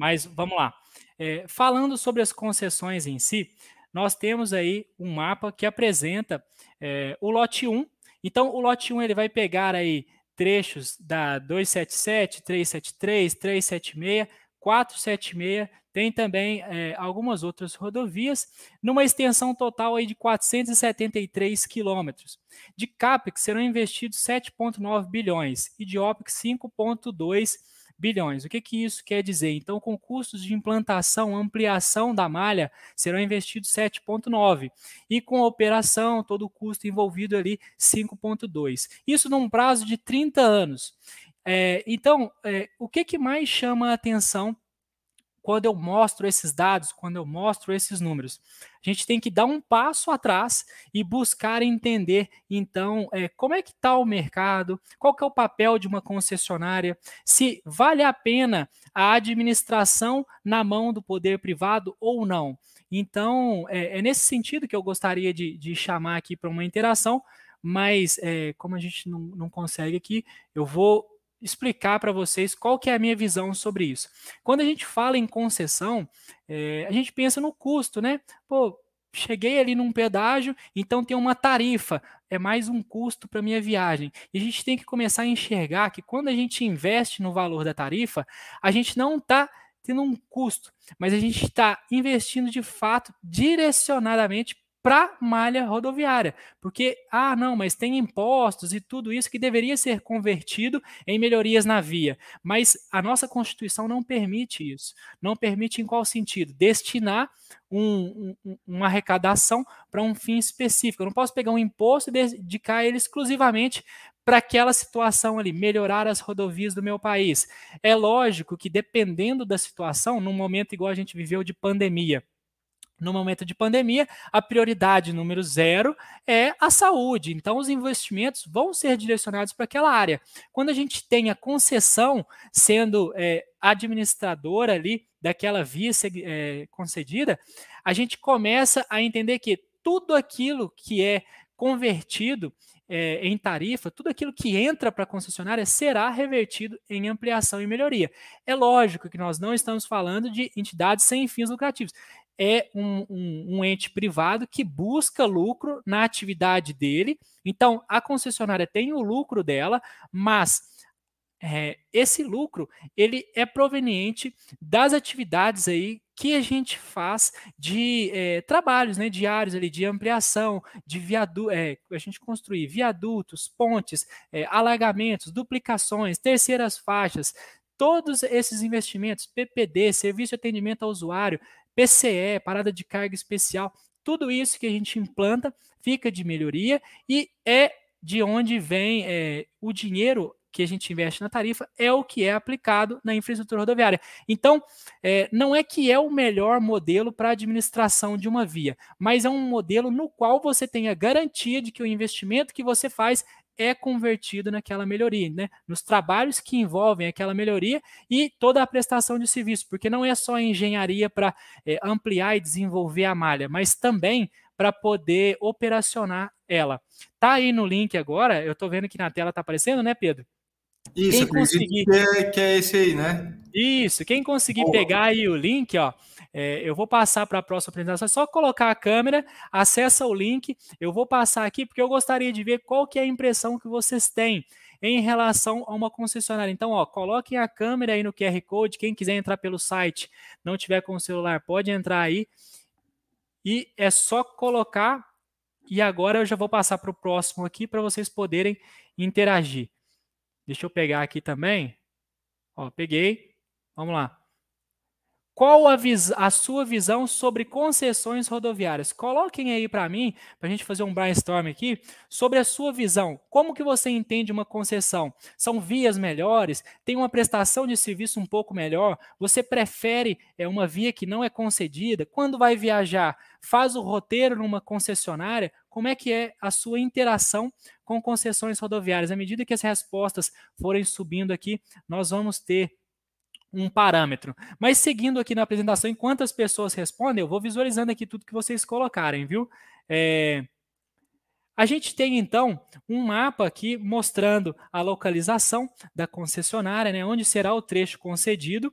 Mas vamos lá. É, falando sobre as concessões em si, nós temos aí um mapa que apresenta é, o lote 1. Então, o lote 1 ele vai pegar aí trechos da 277, 373, 376, 476, tem também é, algumas outras rodovias, numa extensão total aí de 473 quilômetros. De CAPEX serão investidos 7,9 bilhões e de OPEX 5,2 bilhões bilhões. O que, que isso quer dizer? Então, com custos de implantação, ampliação da malha, serão investidos 7,9. E com a operação, todo o custo envolvido ali, 5,2. Isso num prazo de 30 anos. É, então, é, o que, que mais chama a atenção quando eu mostro esses dados, quando eu mostro esses números. A gente tem que dar um passo atrás e buscar entender, então, é, como é que está o mercado, qual que é o papel de uma concessionária, se vale a pena a administração na mão do poder privado ou não. Então, é, é nesse sentido que eu gostaria de, de chamar aqui para uma interação, mas é, como a gente não, não consegue aqui, eu vou explicar para vocês qual que é a minha visão sobre isso. Quando a gente fala em concessão, é, a gente pensa no custo, né? Pô, cheguei ali num pedágio, então tem uma tarifa, é mais um custo para minha viagem. E a gente tem que começar a enxergar que quando a gente investe no valor da tarifa, a gente não está tendo um custo, mas a gente está investindo de fato direcionadamente para malha rodoviária, porque ah, não, mas tem impostos e tudo isso que deveria ser convertido em melhorias na via, mas a nossa Constituição não permite isso. Não permite em qual sentido? Destinar um, um, uma arrecadação para um fim específico. Eu não posso pegar um imposto e dedicar ele exclusivamente para aquela situação ali, melhorar as rodovias do meu país. É lógico que dependendo da situação, num momento igual a gente viveu de pandemia, no momento de pandemia, a prioridade número zero é a saúde. Então, os investimentos vão ser direcionados para aquela área. Quando a gente tem a concessão sendo é, administradora ali daquela via é, concedida, a gente começa a entender que tudo aquilo que é convertido é, em tarifa, tudo aquilo que entra para a concessionária será revertido em ampliação e melhoria. É lógico que nós não estamos falando de entidades sem fins lucrativos é um, um, um, ente privado que busca lucro na atividade dele. Então, a concessionária tem o lucro dela, mas é, esse lucro ele é proveniente das atividades aí que a gente faz de é, trabalhos né, diários ali, de ampliação, de viaduto, é, a gente construir viadutos, pontes, é, alagamentos, duplicações, terceiras faixas, todos esses investimentos, PPD, serviço de atendimento ao usuário, PCE, parada de carga especial, tudo isso que a gente implanta fica de melhoria e é de onde vem é, o dinheiro que a gente investe na tarifa é o que é aplicado na infraestrutura rodoviária. Então, é, não é que é o melhor modelo para a administração de uma via, mas é um modelo no qual você tem a garantia de que o investimento que você faz é convertido naquela melhoria, né? Nos trabalhos que envolvem aquela melhoria e toda a prestação de serviço, porque não é só engenharia para é, ampliar e desenvolver a malha, mas também para poder operacionar ela. Tá aí no link agora, eu estou vendo que na tela está aparecendo, né, Pedro? Isso, quem conseguir... que, é, que é esse aí, né? Isso, quem conseguir Boa. pegar aí o link, ó, é, eu vou passar para a próxima apresentação. É só colocar a câmera, acessa o link. Eu vou passar aqui porque eu gostaria de ver qual que é a impressão que vocês têm em relação a uma concessionária. Então, ó, coloquem a câmera aí no QR Code. Quem quiser entrar pelo site, não tiver com o celular, pode entrar aí. E é só colocar. E agora eu já vou passar para o próximo aqui para vocês poderem interagir. Deixa eu pegar aqui também. Ó, peguei. Vamos lá. Qual a, a, sua visão sobre concessões rodoviárias? Coloquem aí para mim, para a gente fazer um brainstorm aqui, sobre a sua visão. Como que você entende uma concessão? São vias melhores? Tem uma prestação de serviço um pouco melhor? Você prefere é, uma via que não é concedida? Quando vai viajar, faz o roteiro numa concessionária? Como é que é a sua interação com concessões rodoviárias? À medida que as respostas forem subindo aqui, nós vamos ter um parâmetro. Mas seguindo aqui na apresentação, enquanto as pessoas respondem, eu vou visualizando aqui tudo que vocês colocarem, viu? É... A gente tem então um mapa aqui mostrando a localização da concessionária, né, onde será o trecho concedido.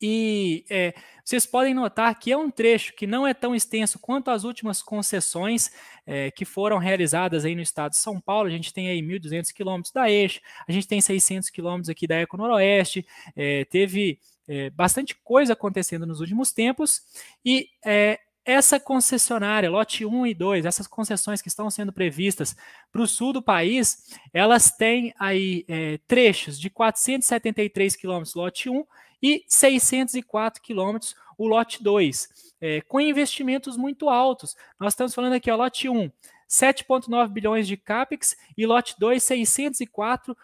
E é, vocês podem notar que é um trecho que não é tão extenso quanto as últimas concessões é, que foram realizadas aí no estado de São Paulo. A gente tem aí 1.200 quilômetros da Eixo, a gente tem 600 quilômetros aqui da Eco Noroeste, é, teve é, bastante coisa acontecendo nos últimos tempos e é, essa concessionária, lote 1 e 2, essas concessões que estão sendo previstas para o sul do país, elas têm aí é, trechos de 473 quilômetros, lote 1, e 604 quilômetros o lote 2, é, com investimentos muito altos. Nós estamos falando aqui, ó, lote 1, 7,9 bilhões de CAPEX e lote 2, 604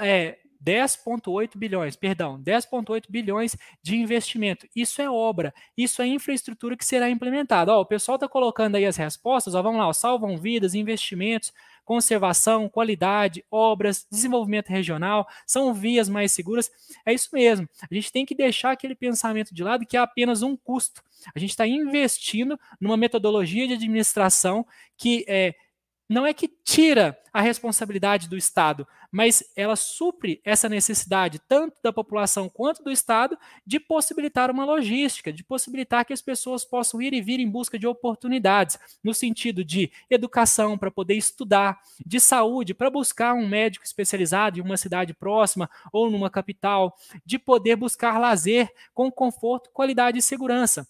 é, 10,8 bilhões, perdão, 10,8 bilhões de investimento. Isso é obra, isso é infraestrutura que será implementada. Ó, o pessoal está colocando aí as respostas, ó, vamos lá, ó, salvam vidas, investimentos, conservação, qualidade, obras, desenvolvimento regional, são vias mais seguras. É isso mesmo. A gente tem que deixar aquele pensamento de lado que é apenas um custo. A gente está investindo numa metodologia de administração que é, não é que tira a responsabilidade do Estado, mas ela supre essa necessidade, tanto da população quanto do Estado, de possibilitar uma logística, de possibilitar que as pessoas possam ir e vir em busca de oportunidades, no sentido de educação para poder estudar, de saúde para buscar um médico especializado em uma cidade próxima ou numa capital, de poder buscar lazer com conforto, qualidade e segurança.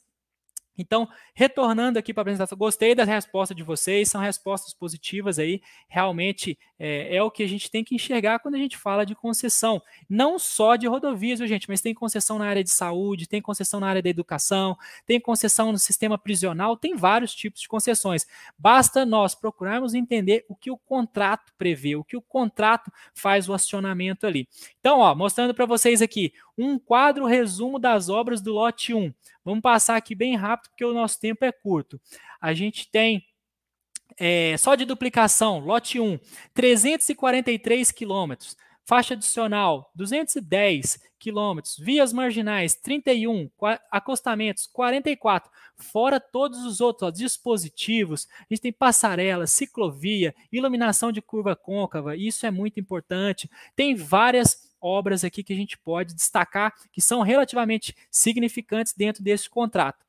Então, retornando aqui para a apresentação, gostei das respostas de vocês, são respostas positivas aí, realmente é, é, o que a gente tem que enxergar quando a gente fala de concessão, não só de rodovias, viu, gente, mas tem concessão na área de saúde, tem concessão na área da educação, tem concessão no sistema prisional, tem vários tipos de concessões. Basta nós procurarmos entender o que o contrato prevê, o que o contrato faz o acionamento ali. Então, ó, mostrando para vocês aqui um quadro resumo das obras do lote 1. Vamos passar aqui bem rápido, porque o nosso tempo é curto. A gente tem é, só de duplicação, lote 1, 343 quilômetros. Faixa adicional, 210 quilômetros. Vias marginais, 31. Acostamentos, 44. Fora todos os outros ó, dispositivos. A gente tem passarela, ciclovia, iluminação de curva côncava. Isso é muito importante. Tem várias obras aqui que a gente pode destacar que são relativamente significantes dentro desse contrato.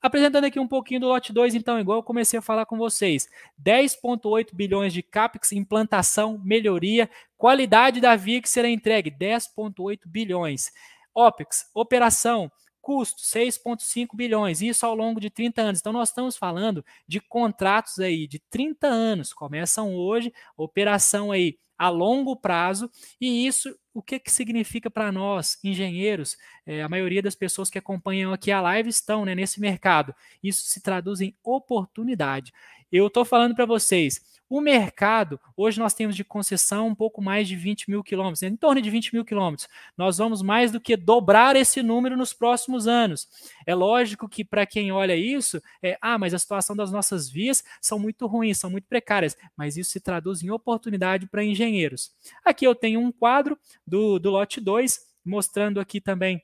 Apresentando aqui um pouquinho do lote 2, então, igual eu comecei a falar com vocês: 10,8 bilhões de CAPEX, implantação, melhoria, qualidade da via que será entregue: 10,8 bilhões. OPEX, operação, custo 6,5 bilhões, isso ao longo de 30 anos. Então, nós estamos falando de contratos aí de 30 anos, começam hoje, operação aí a longo prazo, e isso o que, que significa para nós, engenheiros? É, a maioria das pessoas que acompanham aqui a live estão né, nesse mercado. Isso se traduz em oportunidade. Eu estou falando para vocês, o mercado, hoje nós temos de concessão um pouco mais de 20 mil quilômetros, em torno de 20 mil quilômetros. Nós vamos mais do que dobrar esse número nos próximos anos. É lógico que para quem olha isso, é, ah, mas a situação das nossas vias são muito ruins, são muito precárias, mas isso se traduz em oportunidade para engenheiros. Aqui eu tenho um quadro do, do lote 2, mostrando aqui também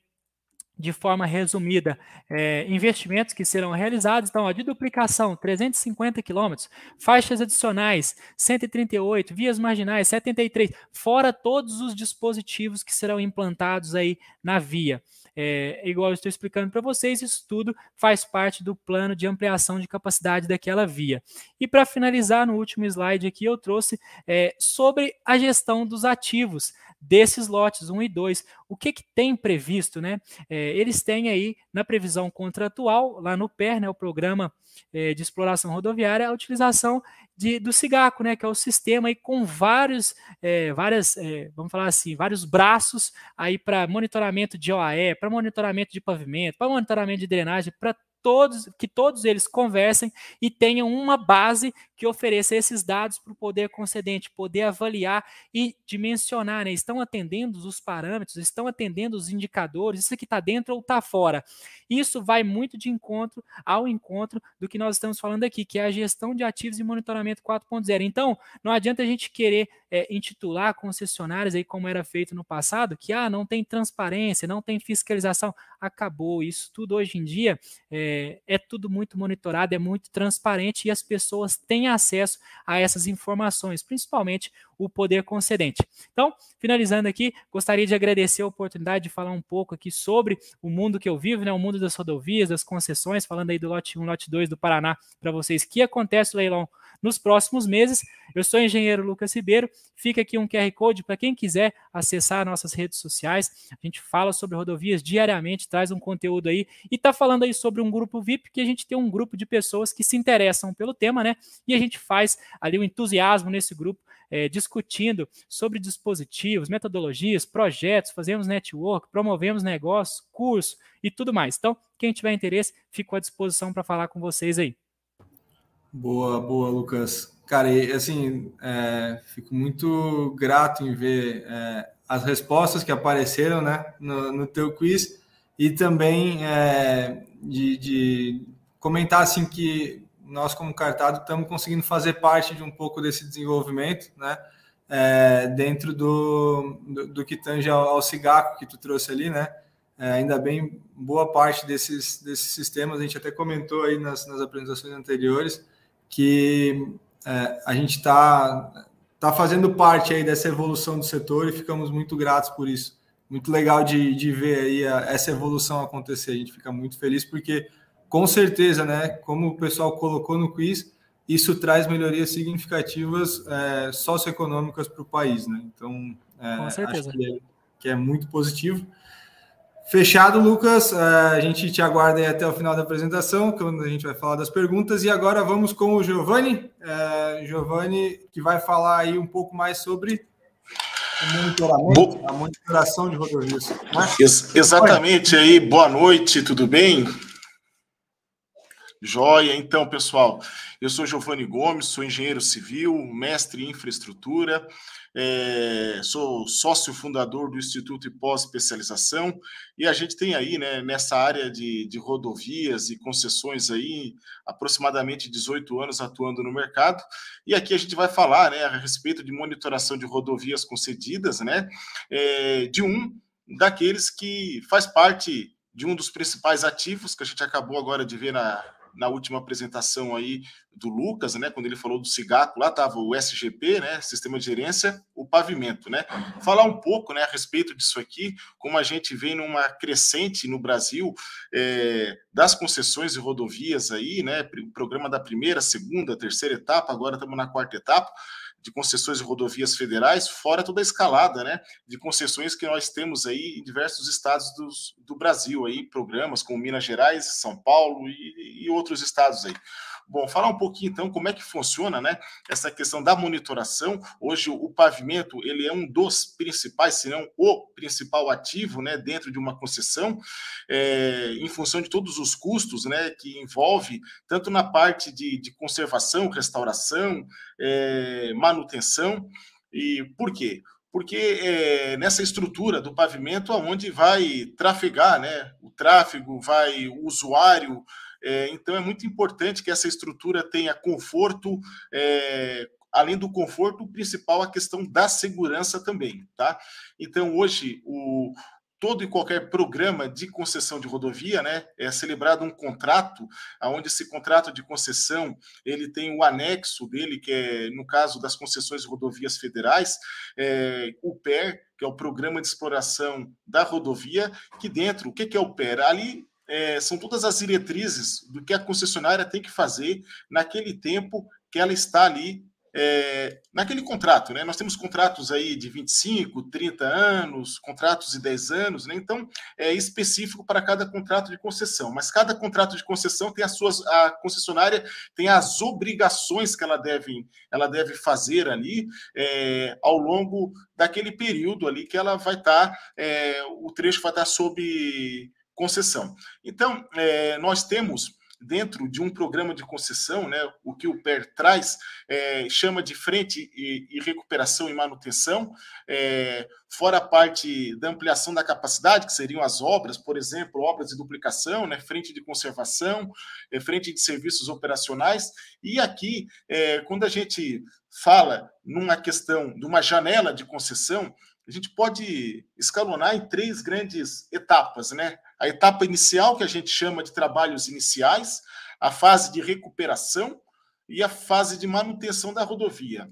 de forma resumida, é, investimentos que serão realizados, então, ó, de duplicação, 350 quilômetros, faixas adicionais, 138, vias marginais, 73, fora todos os dispositivos que serão implantados aí na via. É, igual eu estou explicando para vocês, isso tudo faz parte do plano de ampliação de capacidade daquela via. E para finalizar, no último slide aqui, eu trouxe é, sobre a gestão dos ativos desses lotes 1 e 2. O que, que tem previsto, né? É, eles têm aí na previsão contratual, lá no PER, né, o Programa é, de Exploração Rodoviária, a utilização de, do SIGACO, né, que é o sistema aí com vários, é, várias, é, vamos falar assim, vários braços aí para monitoramento de OAE, para monitoramento de pavimento, para monitoramento de drenagem, para todos, que todos eles conversem e tenham uma base que ofereça esses dados para o poder concedente poder avaliar e dimensionar, né? Estão atendendo os parâmetros, estão atendendo os indicadores, isso aqui está dentro ou está fora. Isso vai muito de encontro ao encontro do que nós estamos falando aqui, que é a gestão de ativos e monitoramento 4.0. Então, não adianta a gente querer é, intitular concessionárias aí como era feito no passado, que ah, não tem transparência, não tem fiscalização. Acabou isso tudo hoje em dia. É, é, tudo muito monitorado, é muito transparente e as pessoas têm acesso a essas informações, principalmente o poder concedente. Então, finalizando aqui, gostaria de agradecer a oportunidade de falar um pouco aqui sobre o mundo que eu vivo, né, o mundo das rodovias, das concessões, falando aí do lote 1, lote 2 do Paraná para vocês, que acontece o leilão nos próximos meses. Eu sou o engenheiro Lucas Ribeiro. Fica aqui um QR Code para quem quiser acessar nossas redes sociais. A gente fala sobre rodovias diariamente, traz um conteúdo aí e está falando aí sobre um grupo VIP, que a gente tem um grupo de pessoas que se interessam pelo tema, né? E a gente faz ali o um entusiasmo nesse grupo. É, discutindo sobre dispositivos, metodologias, projetos, fazemos network, promovemos negócios, curso e tudo mais. Então, quem tiver interesse, fico à disposição para falar com vocês aí. Boa, boa, Lucas. Cara, e, assim, é, fico muito grato em ver é, as respostas que apareceram né, no, no teu quiz e também é, de, de, comentar assim que nós, como Cartado, estamos conseguindo fazer parte de um pouco desse desenvolvimento, né? É, dentro do, do, do, que tange ao, ao cigaco que tu trouxe ali, né? É, ainda bem, boa parte desses, desses sistemas, a gente até comentou aí nas, nas apresentações anteriores, que é, a gente está tá fazendo parte aí dessa evolução do setor e ficamos muito gratos por isso. Muito legal de, de ver aí a, essa evolução acontecer. A gente fica muito feliz porque, com certeza, né, como o pessoal colocou no quiz, isso traz melhorias significativas é, socioeconômicas para o país. Né? Então, é, com certeza. acho que é, que é muito positivo. Fechado, Lucas. É, a gente te aguarda aí até o final da apresentação, quando a gente vai falar das perguntas. E agora vamos com o Giovanni. É, Giovanni, que vai falar aí um pouco mais sobre o monitoramento, Bo... a monitoração de rodovias. Né? Ex exatamente aí. Boa noite, tudo bem? Joia. Então, pessoal, eu sou Giovanni Gomes, sou engenheiro civil, mestre em infraestrutura é, sou sócio fundador do Instituto e Pós-Especialização, e a gente tem aí, né, nessa área de, de rodovias e concessões aí, aproximadamente 18 anos atuando no mercado, e aqui a gente vai falar, né, a respeito de monitoração de rodovias concedidas, né, é, de um daqueles que faz parte de um dos principais ativos que a gente acabou agora de ver na, na última apresentação aí do Lucas, né, quando ele falou do cigaco, lá estava o SGP, né, Sistema de Gerência, o pavimento, né. Falar um pouco, né, a respeito disso aqui, como a gente vem numa crescente no Brasil é, das concessões de rodovias aí, né, o programa da primeira, segunda, terceira etapa, agora estamos na quarta etapa, de concessões de rodovias federais, fora toda a escalada né, de concessões que nós temos aí em diversos estados dos, do Brasil, aí, programas como Minas Gerais, São Paulo e, e outros estados aí. Bom, falar um pouquinho então como é que funciona, né? Essa questão da monitoração. Hoje o pavimento ele é um dos principais, se não o principal ativo, né, dentro de uma concessão, é, em função de todos os custos, né, que envolve tanto na parte de, de conservação, restauração, é, manutenção. E por quê? porque é, nessa estrutura do pavimento aonde vai trafegar, né? O tráfego vai, o usuário é, então, é muito importante que essa estrutura tenha conforto, é, além do conforto, o principal a questão da segurança também, tá? Então, hoje, o, todo e qualquer programa de concessão de rodovia, né, é celebrado um contrato, aonde esse contrato de concessão ele tem o anexo dele, que é no caso das concessões de rodovias federais, é, o PER, que é o Programa de Exploração da Rodovia, que dentro, o que, que é o PER? Ali é, são todas as diretrizes do que a concessionária tem que fazer naquele tempo que ela está ali é, naquele contrato, né? Nós temos contratos aí de 25, 30 anos, contratos de 10 anos, né? Então é específico para cada contrato de concessão, mas cada contrato de concessão tem as suas, a concessionária tem as obrigações que ela deve, ela deve fazer ali é, ao longo daquele período ali que ela vai estar, tá, é, o trecho vai estar tá sob concessão. Então, é, nós temos dentro de um programa de concessão, né, o que o PER traz, é, chama de frente e, e, recuperação e manutenção, é, fora a parte da ampliação da capacidade, que seriam as obras, por exemplo, obras de duplicação, né, frente de conservação, é, frente de serviços operacionais, e aqui, é, quando a gente fala numa questão de uma janela de concessão, a gente pode escalonar em três grandes etapas, né? A etapa inicial, que a gente chama de trabalhos iniciais, a fase de recuperação e a fase de manutenção da rodovia.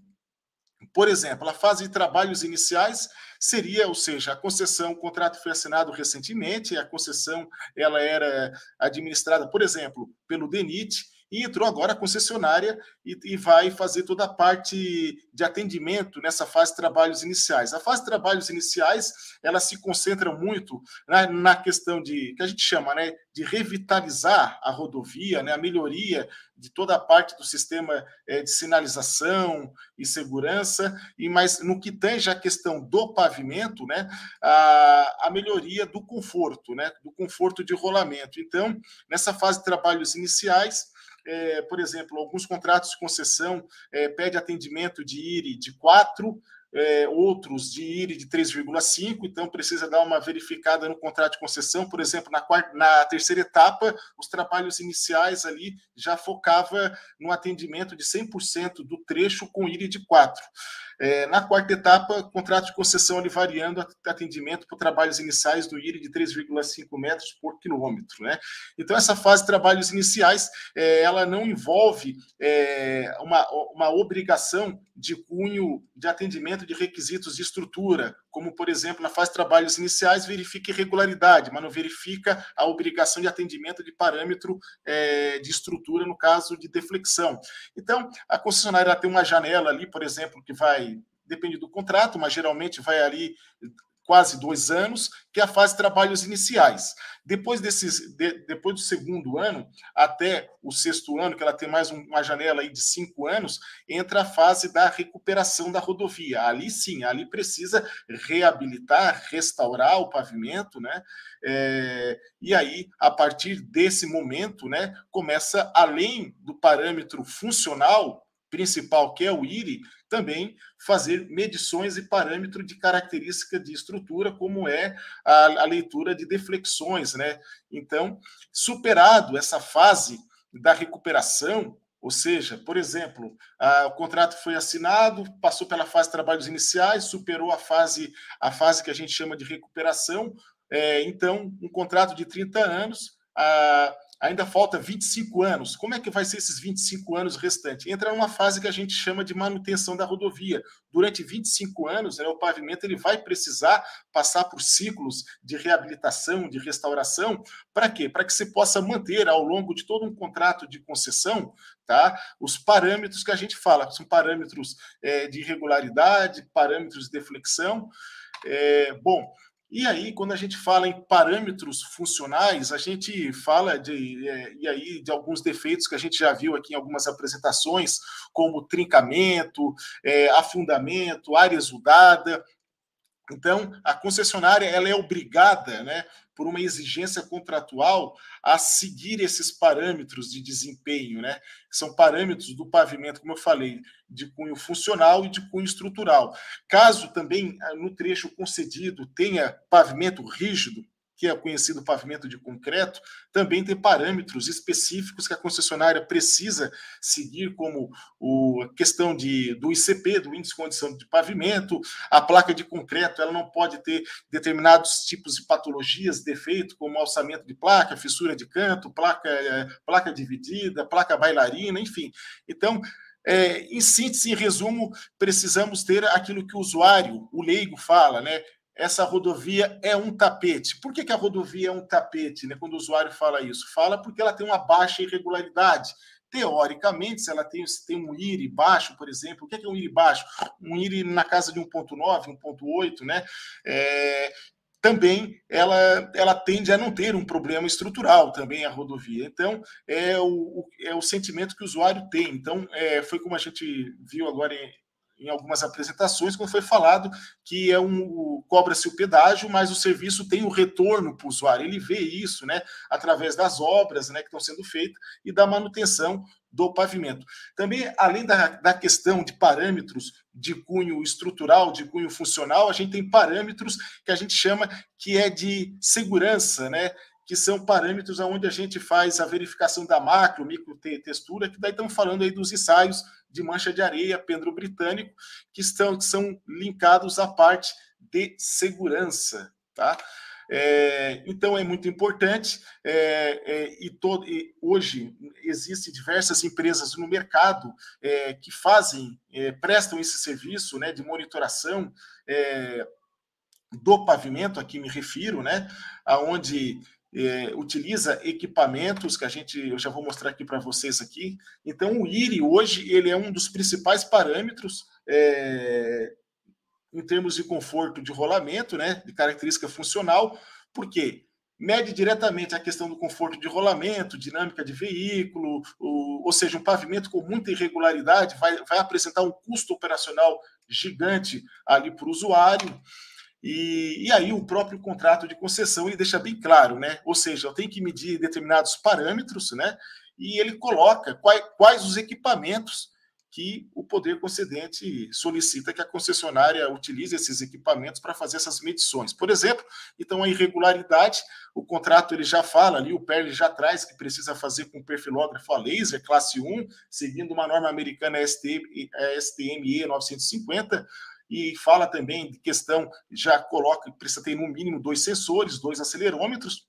Por exemplo, a fase de trabalhos iniciais seria, ou seja, a concessão, o contrato foi assinado recentemente, a concessão ela era administrada, por exemplo, pelo DENIT, e entrou agora a concessionária e, e, vai fazer toda a parte de atendimento nessa fase de trabalhos iniciais. A fase de trabalhos iniciais ela se concentra muito na, na questão de que a gente chama né, de revitalizar a rodovia, né, a melhoria de toda a parte do sistema é, de sinalização e segurança, e mais no que tange a questão do pavimento, né, a, a melhoria do conforto, né, do conforto de rolamento. Então, nessa fase de trabalhos iniciais, é, por exemplo, alguns contratos de concessão é, pede atendimento de IRI de 4, é, outros de IRI de 3,5, então precisa dar uma verificada no contrato de concessão. Por exemplo, na, quarta, na terceira etapa, os trabalhos iniciais ali já focava no atendimento de 100% do trecho com IRI de 4. É, na quarta etapa, contrato de concessão ali variando atendimento por trabalhos iniciais do IRI de 3,5 metros por quilômetro. Né? Então, essa fase de trabalhos iniciais, é, ela não envolve é, uma, uma obrigação de cunho de atendimento de requisitos de estrutura, como, por exemplo, na fase de trabalhos iniciais, verifica irregularidade, mas não verifica a obrigação de atendimento de parâmetro é, de estrutura, no caso de deflexão. Então, a concessionária tem uma janela ali, por exemplo, que vai depende do contrato, mas geralmente vai ali quase dois anos, que é a fase de trabalhos iniciais. Depois desses, de, depois do segundo ano até o sexto ano, que ela tem mais uma janela aí de cinco anos, entra a fase da recuperação da rodovia. Ali sim, ali precisa reabilitar, restaurar o pavimento, né? É, e aí, a partir desse momento, né, começa além do parâmetro funcional principal, que é o IRI, também fazer medições e parâmetro de característica de estrutura, como é a, a leitura de deflexões. Né? Então, superado essa fase da recuperação, ou seja, por exemplo, a, o contrato foi assinado, passou pela fase de trabalhos iniciais, superou a fase, a fase que a gente chama de recuperação. É, então, um contrato de 30 anos, a, ainda falta 25 anos. Como é que vai ser esses 25 anos restantes? Entra numa fase que a gente chama de manutenção da rodovia. Durante 25 anos, né, o pavimento ele vai precisar passar por ciclos de reabilitação, de restauração, para quê? Para que se possa manter ao longo de todo um contrato de concessão tá, os parâmetros que a gente fala, são parâmetros é, de regularidade, parâmetros de deflexão. É, bom, e aí, quando a gente fala em parâmetros funcionais, a gente fala de, é, e aí, de alguns defeitos que a gente já viu aqui em algumas apresentações, como trincamento, é, afundamento, área exudada. Então, a concessionária ela é obrigada, né, por uma exigência contratual a seguir esses parâmetros de desempenho, né? São parâmetros do pavimento, como eu falei, de cunho funcional e de cunho estrutural. Caso também ah, no trecho concedido tenha pavimento rígido, que é conhecido pavimento de concreto, também tem parâmetros específicos que a concessionária precisa seguir, como o, a questão de, do ICP, do Índice de Condição de Pavimento, a placa de concreto ela não pode ter determinados tipos de patologias, defeito, como alçamento de placa, fissura de canto, placa, é, placa dividida, placa bailarina, enfim. Então, é, em síntese, em resumo, precisamos ter aquilo que o usuário, o leigo, fala, né? Essa rodovia é um tapete. Por que, que a rodovia é um tapete? Né? Quando o usuário fala isso, fala porque ela tem uma baixa irregularidade. Teoricamente, se ela tem, se tem um IRI baixo, por exemplo, o que é, que é um IRI baixo? Um IRI na casa de 1,9, 1,8, né? É, também ela, ela tende a não ter um problema estrutural também a rodovia. Então, é o, é o sentimento que o usuário tem. Então, é, foi como a gente viu agora em, em algumas apresentações, quando foi falado que é um cobra-se o pedágio, mas o serviço tem o retorno para o usuário. Ele vê isso né, através das obras né, que estão sendo feitas e da manutenção do pavimento. Também, além da, da questão de parâmetros de cunho estrutural, de cunho funcional, a gente tem parâmetros que a gente chama que é de segurança, né? Que são parâmetros onde a gente faz a verificação da macro, micro textura, que daí estamos falando aí dos ensaios de mancha de areia, pendro britânico, que estão que são linkados à parte de segurança, tá? É, então é muito importante é, é, e, todo, e, hoje existem diversas empresas no mercado é, que fazem, é, prestam esse serviço né, de monitoração é, do pavimento, aqui me refiro, né, aonde utiliza equipamentos que a gente, eu já vou mostrar aqui para vocês aqui. Então o IRI hoje ele é um dos principais parâmetros em termos de conforto de rolamento, né, de característica funcional, porque mede diretamente a questão do conforto de rolamento, dinâmica de veículo, o, ou seja, um pavimento com muita irregularidade vai, vai apresentar um custo operacional gigante ali para o usuário. E, e, aí o próprio contrato de concessão ele deixa bem claro, né? Ou seja, eu tenho que medir determinados parâmetros, né? E ele coloca quais, quais os equipamentos que o poder concedente solicita que a concessionária utilize esses equipamentos para fazer essas medições. Por exemplo, então a irregularidade, o contrato ele já fala ali, o PERL já traz que precisa fazer com perfilógrafo a laser classe 1, seguindo uma norma americana STME 950, e fala também de questão, já coloca, precisa ter no mínimo dois sensores, dois acelerômetros,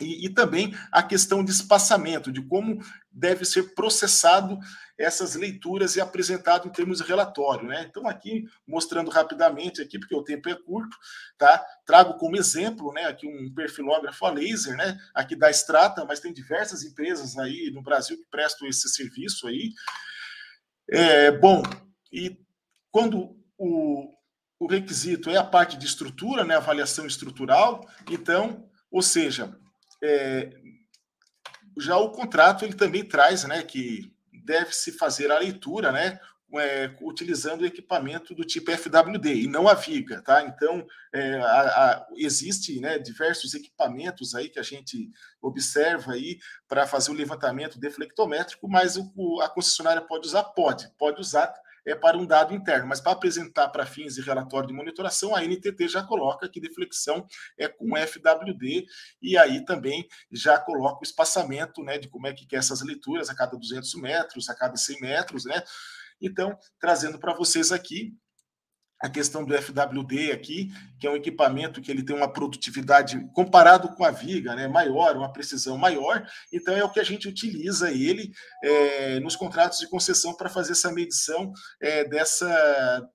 e, e, também a questão de espaçamento, de como deve ser processado essas leituras e apresentado em termos de relatório. Né? Então, aqui, mostrando rapidamente, aqui, porque o tempo é curto, tá? trago como exemplo né, aqui um perfilógrafo a laser, né, aqui da Strata, mas tem diversas empresas aí no Brasil que prestam esse serviço aí. É, bom, e quando o, o requisito é a parte de estrutura, né, avaliação estrutural, então, ou seja, é, já o contrato ele também traz, né, que deve-se fazer a leitura, né, é, utilizando o equipamento do tipo FWD e não a viga, tá? Então é, a, a, existe, né, diversos equipamentos aí que a gente observa aí para fazer o levantamento deflectométrico, mas o, a concessionária pode usar, pode, pode usar é para um dado interno, mas para apresentar para fins de relatório de monitoração, a NTT já coloca que deflexão é com FWD e aí também já coloca o espaçamento, né, de como é que quer essas leituras a cada 200 metros, a cada 100 metros, né? Então, trazendo para vocês aqui a questão do FWD aqui, que é um equipamento que ele tem uma produtividade comparado com a Viga, né, maior, uma precisão maior. Então é o que a gente utiliza ele é, nos contratos de concessão para fazer essa medição é, dessa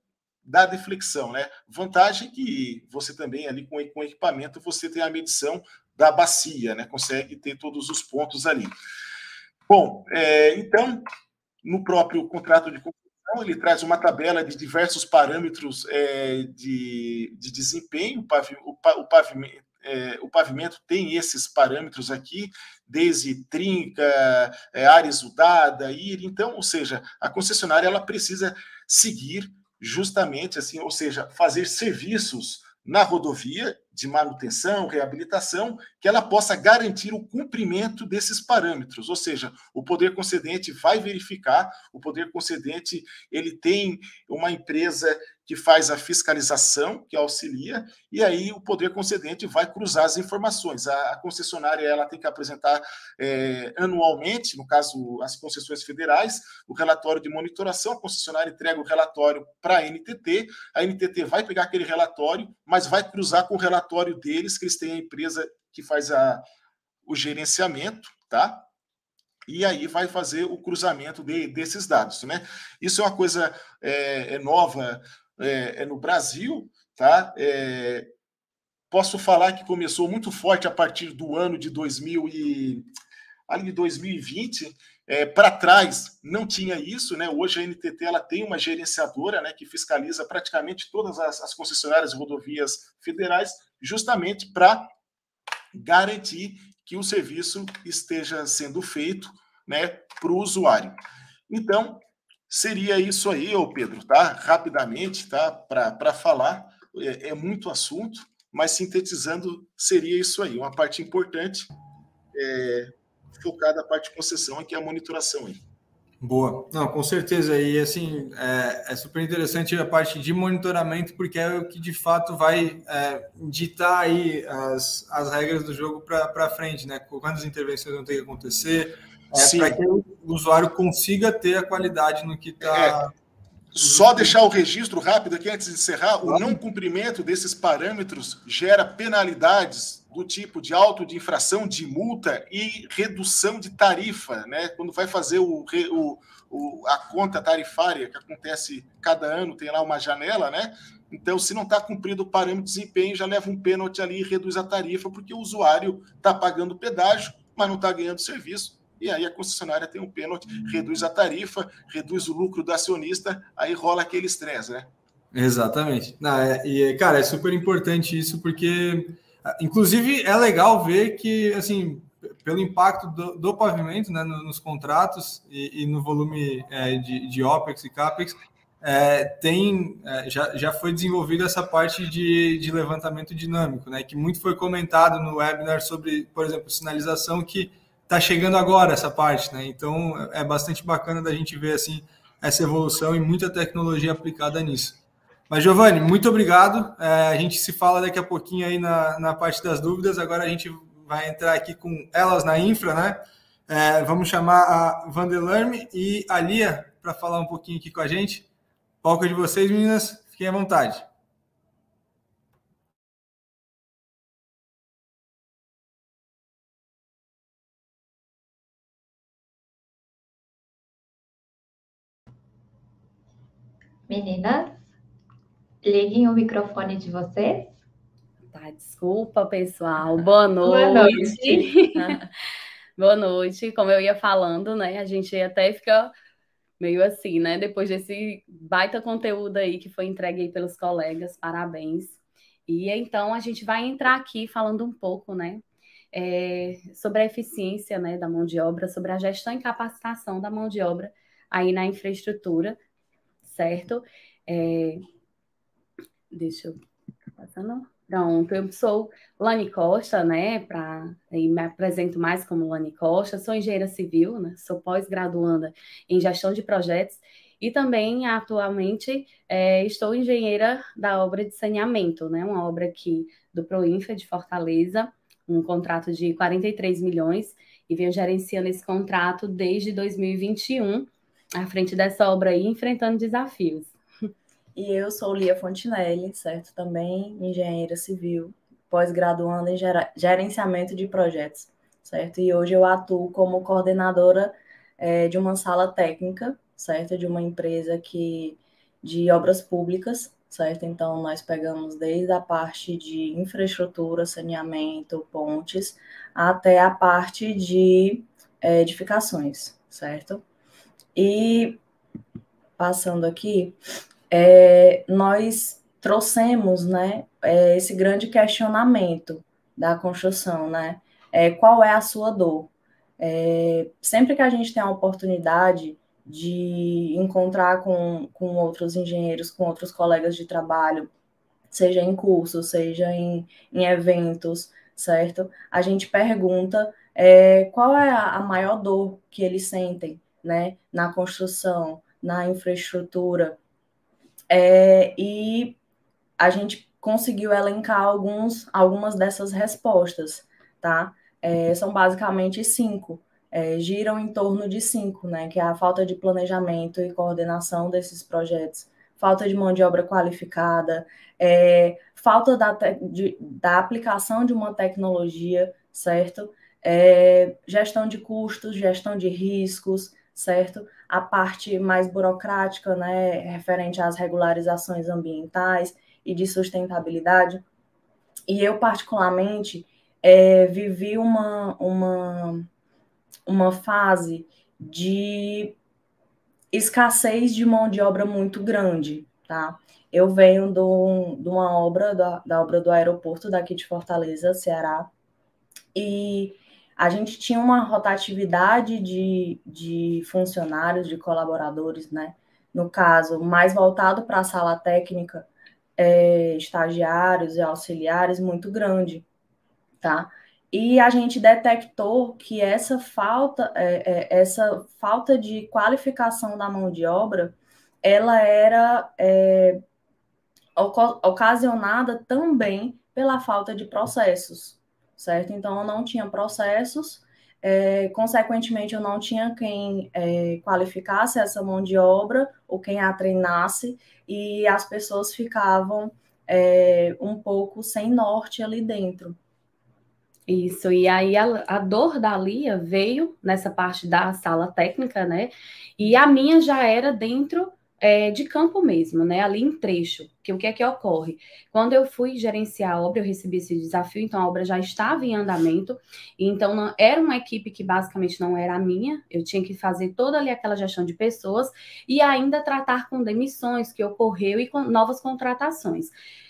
da deflexão, né? Vantagem que você também ali com, com equipamento você tem a medição da bacia, né? Consegue ter todos os pontos ali. Bom, é, então no próprio contrato de então, ele traz uma tabela de diversos parâmetros é, de, de desempenho. O, o, pavimento, é, o pavimento tem esses parâmetros aqui, desde trinca, é, área exudada, ir. Então, ou seja, a concessionária ela precisa seguir justamente assim, ou seja, fazer serviços na rodovia de manutenção, reabilitação, que ela possa garantir o cumprimento desses parâmetros, ou seja, o poder concedente vai verificar, o poder concedente ele tem uma empresa que faz a fiscalização, que auxilia, e aí o poder concedente vai cruzar as informações. A, a concessionária ela tem que apresentar é, anualmente, no caso as concessões federais, o relatório de monitoração. A concessionária entrega o relatório para a NTT, a NTT vai pegar aquele relatório, mas vai cruzar com o relatório deles, que eles têm a empresa que faz a, o gerenciamento, tá? e aí vai fazer o cruzamento de, desses dados. Né? Isso é uma coisa é, é nova é, é, no Brasil. Tá? É, posso falar que começou muito forte a partir do ano de 2000 e, ali de 2020. É, para trás não tinha isso, né? Hoje a NTT ela tem uma gerenciadora, né, que fiscaliza praticamente todas as, as concessionárias de rodovias federais, justamente para garantir que o serviço esteja sendo feito né, para o usuário. Então, seria isso aí, ô Pedro, tá? Rapidamente, tá? Para falar, é, é, muito assunto, mas sintetizando, seria isso aí. Uma parte importante, é, focada a parte de concessão, aqui é a monitoração aí. Boa. Não, com certeza. E assim, é, é, super interessante a parte de monitoramento, porque é o que de fato vai é, ditar aí as, as regras do jogo para frente, né? Quantas intervenções vão ter que acontecer, é, para que o usuário consiga ter a qualidade no que está. É. Só deixar o registro rápido aqui antes de encerrar: o não cumprimento desses parâmetros gera penalidades do tipo de auto de infração, de multa e redução de tarifa, né? Quando vai fazer o, o, o, a conta tarifária que acontece cada ano, tem lá uma janela, né? Então, se não está cumprido o parâmetro de desempenho, já leva um pênalti ali e reduz a tarifa, porque o usuário está pagando pedágio, mas não está ganhando serviço e aí a concessionária tem um pênalti, reduz a tarifa, reduz o lucro do acionista, aí rola aquele estresse, né? Exatamente. Não, é, e, cara, é super importante isso, porque, inclusive, é legal ver que, assim, pelo impacto do, do pavimento né, nos contratos e, e no volume é, de, de OPEX e CAPEX, é, tem é, já, já foi desenvolvida essa parte de, de levantamento dinâmico, né? Que muito foi comentado no webinar sobre, por exemplo, sinalização que está chegando agora essa parte, né? Então é bastante bacana da gente ver assim essa evolução e muita tecnologia aplicada nisso. Mas Giovanni, muito obrigado. É, a gente se fala daqui a pouquinho aí na, na parte das dúvidas. Agora a gente vai entrar aqui com elas na infra, né? É, vamos chamar a Vandelerme e a Lia para falar um pouquinho aqui com a gente. Palco de vocês, meninas. Fiquem à vontade. Meninas, liguem o microfone de vocês. Tá, desculpa, pessoal. Boa noite. Boa noite. Boa noite. Como eu ia falando, né? A gente até fica meio assim, né? Depois desse baita conteúdo aí que foi entregue aí pelos colegas, parabéns. E então a gente vai entrar aqui falando um pouco, né? É, sobre a eficiência né, da mão de obra, sobre a gestão e capacitação da mão de obra aí na infraestrutura, certo? É... Deixa eu. Passando. Pronto, eu sou Lani Costa, né? Pra, me apresento mais como Lani Costa, sou engenheira civil, né? Sou pós-graduanda em gestão de projetos e também atualmente é, estou engenheira da obra de saneamento, né? Uma obra aqui do Proinfa de Fortaleza, um contrato de 43 milhões e venho gerenciando esse contrato desde 2021 à frente dessa obra aí, enfrentando desafios. E eu sou Lia Fontinelli, certo? Também engenheira civil, pós-graduanda em gerenciamento de projetos, certo? E hoje eu atuo como coordenadora é, de uma sala técnica, certo? De uma empresa que de obras públicas, certo? Então nós pegamos desde a parte de infraestrutura, saneamento, pontes, até a parte de é, edificações, certo? E passando aqui, é, nós trouxemos né, é, esse grande questionamento da construção, né? É, qual é a sua dor? É, sempre que a gente tem a oportunidade de encontrar com, com outros engenheiros, com outros colegas de trabalho, seja em cursos, seja em, em eventos, certo? A gente pergunta é, qual é a, a maior dor que eles sentem, né, na construção, na infraestrutura. é, e a gente conseguiu elencar alguns, algumas dessas respostas, tá? É, são basicamente cinco, é, giram em torno de cinco, né? Que é a falta de planejamento e coordenação desses projetos, falta de mão de obra qualificada, é, falta da, de, da aplicação de uma tecnologia, certo? É, gestão de custos, gestão de riscos, certo? A parte mais burocrática, né, referente às regularizações ambientais e de sustentabilidade. E eu, particularmente, é, vivi uma, uma, uma fase de escassez de mão de obra muito grande, tá? Eu venho do, de uma obra, da, da obra do aeroporto daqui de Fortaleza, Ceará, e a gente tinha uma rotatividade de, de funcionários, de colaboradores, né? No caso, mais voltado para a sala técnica, é, estagiários e auxiliares, muito grande, tá? E a gente detectou que essa falta, é, é, essa falta de qualificação da mão de obra, ela era é, ocasionada também pela falta de processos, certo? Então, eu não tinha processos, é, consequentemente, eu não tinha quem é, qualificasse essa mão de obra ou quem a treinasse, e as pessoas ficavam é, um pouco sem norte ali dentro. Isso, e aí a, a, dor da Lia veio nessa parte da sala técnica, né? E a minha já era dentro é, de campo mesmo, né? Ali em trecho. Que o que é que ocorre? Quando eu fui gerenciar a obra, eu recebi esse desafio, então a obra já estava em andamento, então não, era uma equipe que basicamente não era a minha, eu tinha que fazer toda ali aquela gestão de pessoas e ainda tratar com demissões que ocorreu e com novas contratações.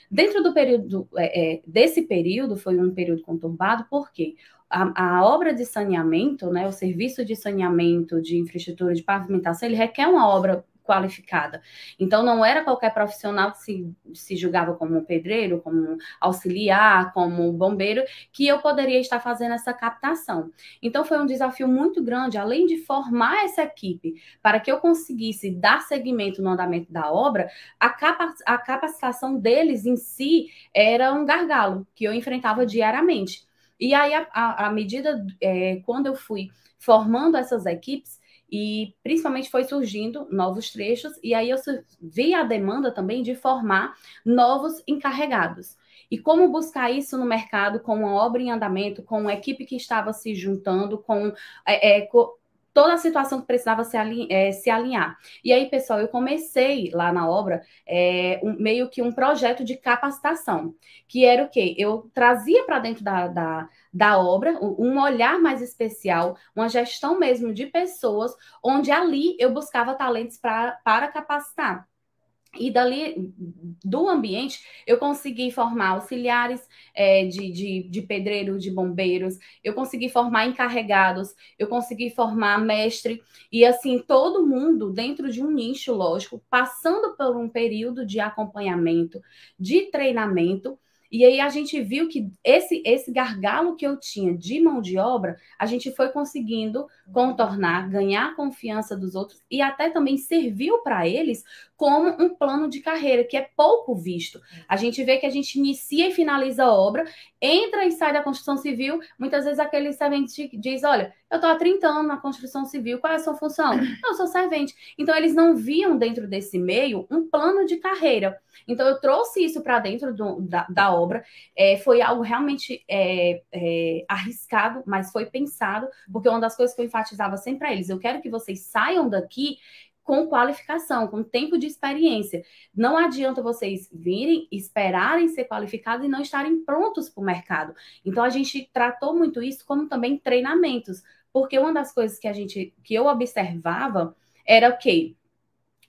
Dentro do período, é, é, desse período, foi um período conturbado, porque a, a, obra de saneamento, né, o serviço de saneamento, de infraestrutura, de pavimentação, ele requer uma obra qualificada. Então, não era qualquer profissional que se, se julgava como pedreiro, como auxiliar, como bombeiro, que eu poderia estar fazendo essa captação. Então, foi um desafio muito grande, além de formar essa equipe para que eu conseguisse dar seguimento no andamento da obra, a, capa a capacitação deles em si era um gargalo que eu enfrentava diariamente. E aí, à medida, é, quando eu fui formando essas equipes, e principalmente foi surgindo novos trechos, e aí eu vi a demanda também de formar novos encarregados. E como buscar isso no mercado com uma obra em andamento, com uma equipe que estava se juntando, com, é, é, com toda a situação que precisava se, alinh é, se, alinhar. E aí, pessoal, eu comecei lá na obra é, um, meio que um projeto de capacitação, que era o quê? Eu trazia para dentro da, da, da obra um olhar mais especial, uma gestão mesmo de pessoas, onde ali eu buscava talentos pra, para capacitar. E dali, do ambiente, eu consegui formar auxiliares é, de, de, de pedreiro, de bombeiros, eu consegui formar encarregados, eu consegui formar mestre, e assim, todo mundo dentro de um nicho, lógico, passando por um período de acompanhamento, de treinamento, e aí a gente viu que esse, esse gargalo que eu tinha de mão de obra, a gente foi conseguindo contornar, ganhar a confiança dos outros e até também serviu para eles como um plano de carreira, que é pouco visto. A gente vê que a gente inicia e finaliza a obra, entra e sai da construção civil, muitas vezes aquele servente diz, olha, eu estou há 30 anos na construção civil, qual é a sua função? Eu sou servente. Então, eles não viam dentro desse meio um plano de carreira. Então, eu trouxe isso para dentro do, da, da, obra. É, foi algo realmente é, é, arriscado, mas foi pensado, porque uma das coisas que eu enfatizava sempre para eles, eu quero que vocês saiam daqui com qualificação, com tempo de experiência. Não adianta vocês virem, esperarem ser qualificados e não estarem prontos para o mercado. Então a gente tratou muito isso como também treinamentos, porque uma das coisas que a gente que eu observava era que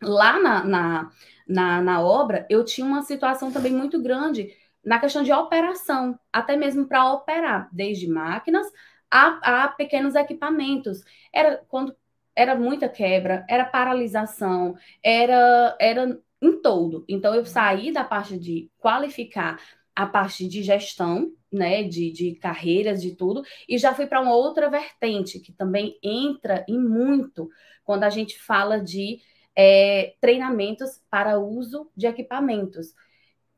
lá na, na, na, na obra eu tinha uma situação também muito grande na questão de operação, até mesmo para operar, desde máquinas a, a pequenos equipamentos. Era quando era muita quebra, era paralisação, era, era em todo. Então, eu saí da parte de qualificar a parte de gestão, né, de, de carreiras, de tudo, e já fui para uma outra vertente que também entra em muito quando a gente fala de é, treinamentos para uso de equipamentos.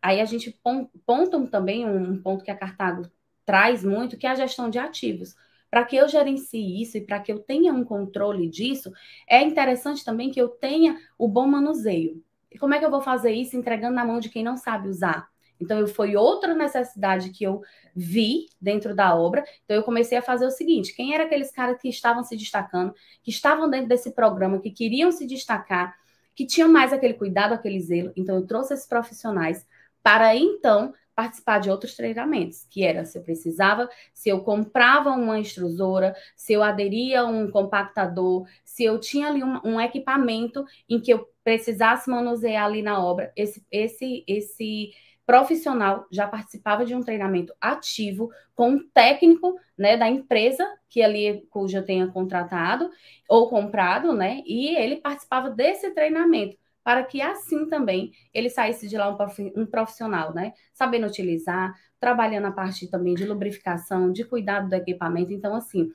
Aí a gente ponta também um ponto que a Cartago traz muito, que é a gestão de ativos. Para que eu gerencie isso e para que eu tenha um controle disso, é interessante também que eu tenha o bom manuseio. E como é que eu vou fazer isso entregando na mão de quem não sabe usar? Então, foi outra necessidade que eu vi dentro da obra. Então, eu comecei a fazer o seguinte: quem eram aqueles caras que estavam se destacando, que estavam dentro desse programa, que queriam se destacar, que tinham mais aquele cuidado, aquele zelo. Então, eu trouxe esses profissionais para então participar de outros treinamentos, que era se eu precisava, se eu comprava uma extrusora, se eu aderia a um compactador, se eu tinha ali um, um equipamento em que eu precisasse manusear ali na obra, esse, esse, esse profissional já participava de um treinamento ativo com um técnico né, da empresa que ali cuja tenha contratado ou comprado, né? E ele participava desse treinamento para que assim também ele saísse de lá um profissional, né? Sabendo utilizar, trabalhando a parte também de lubrificação, de cuidado do equipamento. Então, assim,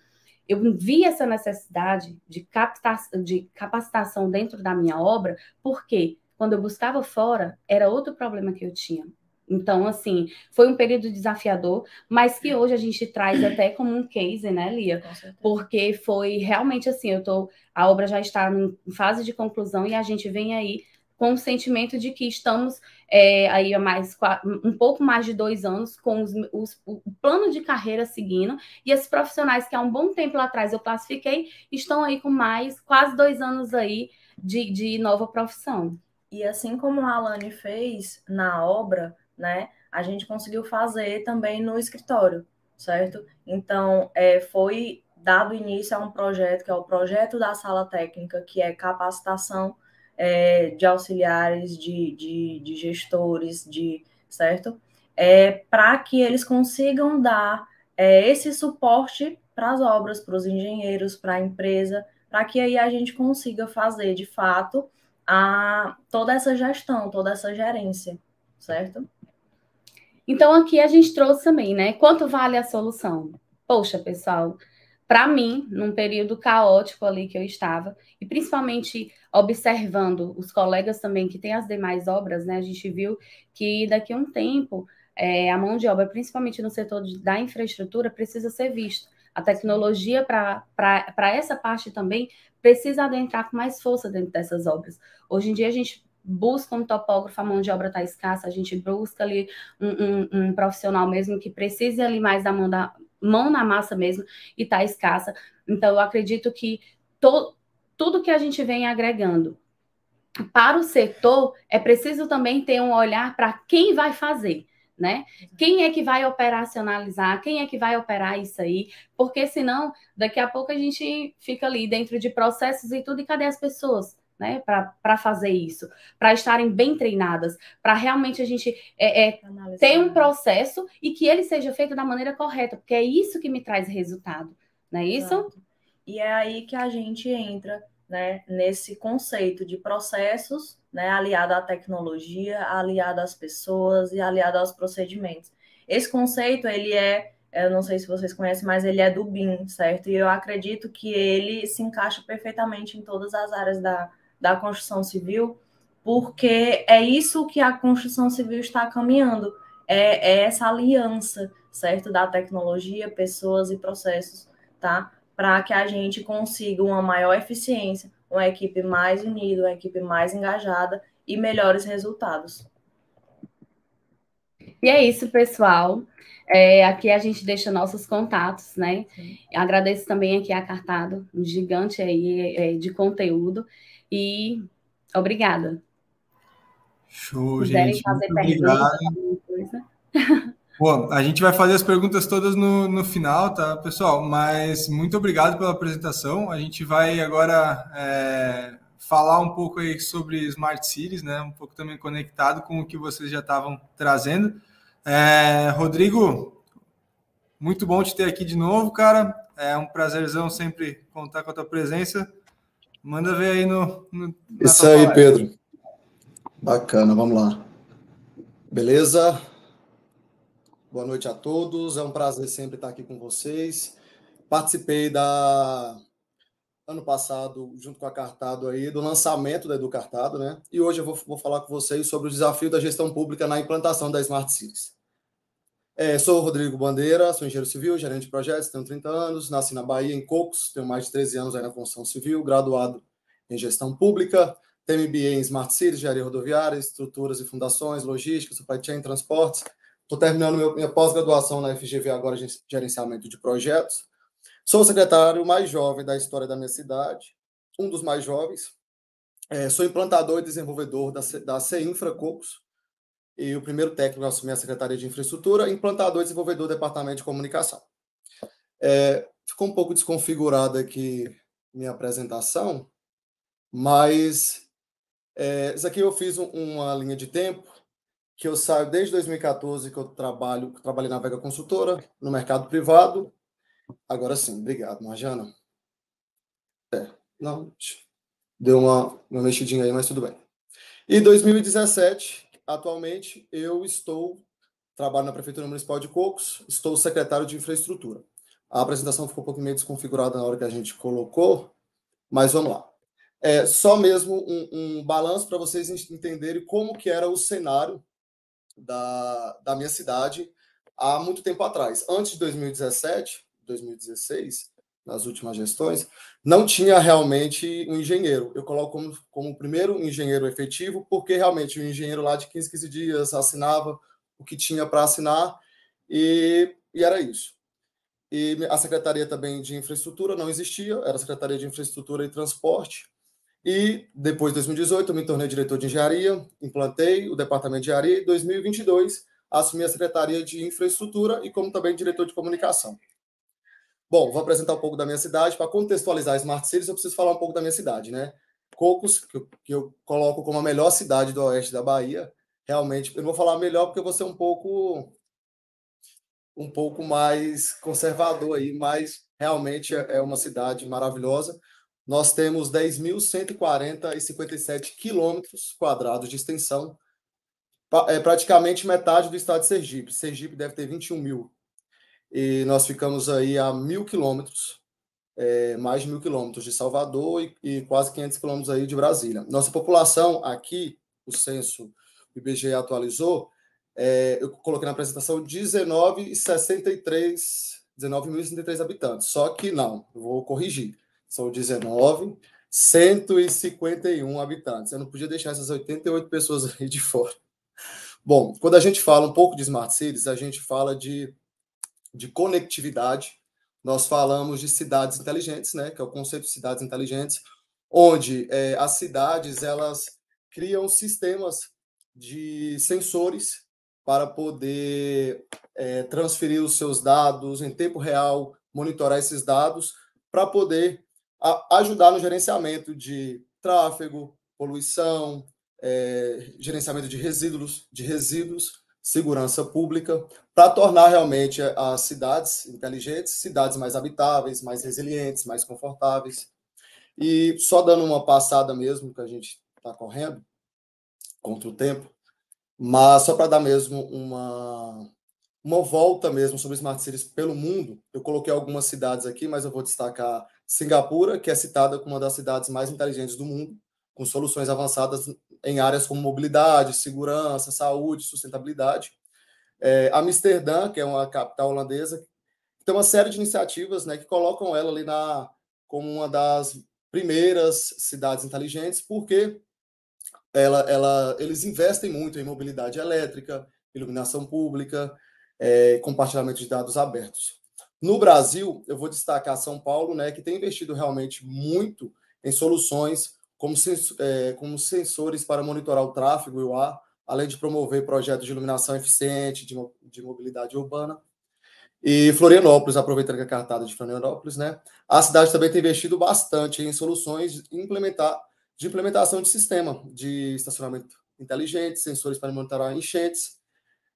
eu vi essa necessidade de, captação, de capacitação dentro da minha obra, porque quando eu buscava fora, era outro problema que eu tinha. Então, assim, foi um período desafiador, mas que hoje a gente traz até como um case, né, Lia? Porque foi realmente assim, eu tô, a obra já está em fase de conclusão e a gente vem aí com o sentimento de que estamos é, aí há mais um pouco mais de dois anos com os, os, o plano de carreira seguindo e esses profissionais que há um bom tempo atrás eu classifiquei estão aí com mais quase dois anos aí de, de nova profissão. E assim como a Alane fez na obra, né? A gente conseguiu fazer também no escritório, certo? Então, é, foi dado início a um projeto que é o projeto da sala técnica, que é capacitação é, de auxiliares, de, de, de, gestores, de certo? É, para que eles consigam dar é, esse suporte para as obras, para os engenheiros, para a empresa, para que aí a gente consiga fazer de fato a, toda essa gestão, toda essa gerência, certo? Então, aqui a gente trouxe também, né? Quanto vale a solução? Poxa, pessoal, para mim, num período caótico ali que eu estava, e principalmente observando os colegas também que têm as demais obras, né? A gente viu que daqui a um tempo é, a mão de obra, principalmente no setor de, da infraestrutura, precisa ser vista. A tecnologia para essa parte também precisa adentrar com mais força dentro dessas obras. Hoje em dia a gente busca um topógrafo, a mão de obra está escassa, a gente busca ali um, um, um, profissional mesmo que precise ali mais da mão, da, mão na massa mesmo e está escassa. Então, eu acredito que to, tudo que a gente vem agregando para o setor é preciso também ter um olhar para quem vai fazer. Né? Quem é que vai operacionalizar? Quem é que vai operar isso aí? Porque senão, daqui a pouco a gente fica ali dentro de processos e tudo, e cadê as pessoas? Né, para fazer isso, para estarem bem treinadas, para realmente a gente é, é, ter um processo e que ele seja feito da maneira correta, porque é isso que me traz resultado, não é isso? Exato. E é aí que a gente entra né, nesse conceito de processos, né, aliado à tecnologia, aliado às pessoas e aliado aos procedimentos. Esse conceito, ele é, eu não sei se vocês conhecem, mas ele é do BIM, certo? E eu acredito que ele se encaixa perfeitamente em todas as áreas da, da construção civil, porque é isso que a construção civil está caminhando, é, é essa aliança, certo, da tecnologia, pessoas e processos, tá? Para que a gente consiga uma maior eficiência, uma equipe mais unida, uma equipe mais engajada e melhores resultados. E é isso, pessoal. É, aqui a gente deixa nossos contatos, né? Agradeço também aqui a Cartado, um gigante aí é, de conteúdo. E obrigada. Show, gente. Fazer obrigado. Pô, a gente vai fazer as perguntas todas no, no final, tá, pessoal? Mas muito obrigado pela apresentação. A gente vai agora é, falar um pouco aí sobre Smart Cities, né? Um pouco também conectado com o que vocês já estavam trazendo. É, Rodrigo, muito bom te ter aqui de novo, cara. É um prazerzão sempre contar com a tua presença. Manda ver aí no. no Isso aí, Pedro. Bacana, vamos lá. Beleza? Boa noite a todos. É um prazer sempre estar aqui com vocês. Participei da, ano passado, junto com a Cartado aí, do lançamento da Educartado, né? E hoje eu vou, vou falar com vocês sobre o desafio da gestão pública na implantação da Smart Cities. É, sou Rodrigo Bandeira, sou engenheiro civil, gerente de projetos, tenho 30 anos, nasci na Bahia, em Cocos, tenho mais de 13 anos aí na construção civil, graduado em gestão pública, tenho MBA em Smart Cities, engenharia rodoviária, estruturas e fundações, logística, supply chain, transportes. Estou terminando meu, minha pós-graduação na FGV agora, gerenciamento de projetos. Sou o secretário mais jovem da história da minha cidade, um dos mais jovens. É, sou implantador e desenvolvedor da, da CINFRA Cocos, e o primeiro técnico a assumir a Secretaria de Infraestrutura, implantador e desenvolvedor do Departamento de Comunicação. É, ficou um pouco desconfigurada aqui minha apresentação, mas é, isso aqui eu fiz um, uma linha de tempo que eu saio desde 2014 que eu trabalho, trabalhei na Vega Consultora, no mercado privado, Agora sim, obrigado, Marjana. É, não, deu uma, uma mexidinha aí, mas tudo bem. E 2017, atualmente, eu estou, trabalho na Prefeitura Municipal de Cocos, estou secretário de Infraestrutura. A apresentação ficou um pouco meio desconfigurada na hora que a gente colocou, mas vamos lá. É só mesmo um, um balanço para vocês entenderem como que era o cenário da, da minha cidade há muito tempo atrás. Antes de 2017, 2016, nas últimas gestões, não tinha realmente um engenheiro. Eu coloco como, como primeiro engenheiro efetivo, porque realmente o engenheiro lá de 15, 15 dias assinava o que tinha para assinar e, e era isso. E a Secretaria também de Infraestrutura não existia, era a Secretaria de Infraestrutura e Transporte. E depois de 2018, eu me tornei diretor de engenharia, implantei o departamento de engenharia. Em 2022, assumi a Secretaria de Infraestrutura e como também diretor de comunicação. Bom, vou apresentar um pouco da minha cidade. Para contextualizar Smart Cities, eu preciso falar um pouco da minha cidade, né? Cocos, que eu, que eu coloco como a melhor cidade do oeste da Bahia. Realmente, eu não vou falar melhor porque eu vou ser um pouco um pouco mais conservador aí, mas realmente é, é uma cidade maravilhosa. Nós temos 10.140 e 57 quilômetros quadrados de extensão, é praticamente metade do estado de Sergipe. Sergipe deve ter 21 mil e nós ficamos aí a mil quilômetros, é, mais de mil quilômetros de Salvador e, e, quase 500 quilômetros aí de Brasília. Nossa população aqui, o censo o IBGE atualizou, é, eu coloquei na apresentação 19,63 19.063 habitantes. Só que não, vou corrigir. São 19 151 habitantes. Eu não podia deixar essas 88 pessoas aí de fora. Bom, quando a gente fala um pouco de Smart Cities, a gente fala de de conectividade, nós falamos de cidades inteligentes, né, que é o conceito de cidades inteligentes, onde é, as cidades elas criam sistemas de sensores para poder é, transferir os seus dados em tempo real, monitorar esses dados, para poder a, ajudar no gerenciamento de tráfego, poluição, é, gerenciamento de resíduos, de resíduos segurança pública, para tornar realmente as cidades inteligentes, cidades mais habitáveis, mais resilientes, mais confortáveis. E só dando uma passada mesmo, que a gente está correndo contra o tempo, mas só para dar mesmo uma, uma volta mesmo sobre Smart Cities pelo mundo, eu coloquei algumas cidades aqui, mas eu vou destacar Singapura, que é citada como uma das cidades mais inteligentes do mundo, com soluções avançadas em áreas como mobilidade, segurança, saúde, sustentabilidade. É, Amsterdã, que é uma capital holandesa, tem uma série de iniciativas né, que colocam ela ali na, como uma das primeiras cidades inteligentes, porque ela, ela, eles investem muito em mobilidade elétrica, iluminação pública, é, compartilhamento de dados abertos. No Brasil, eu vou destacar São Paulo, né, que tem investido realmente muito em soluções como, sens é, como sensores para monitorar o tráfego e o ar, além de promover projetos de iluminação eficiente, de, de mobilidade urbana. E Florianópolis, aproveitando que é cartada de Florianópolis, né? A cidade também tem investido bastante em soluções implementar, de implementação de sistema de estacionamento inteligente, sensores para monitorar enchentes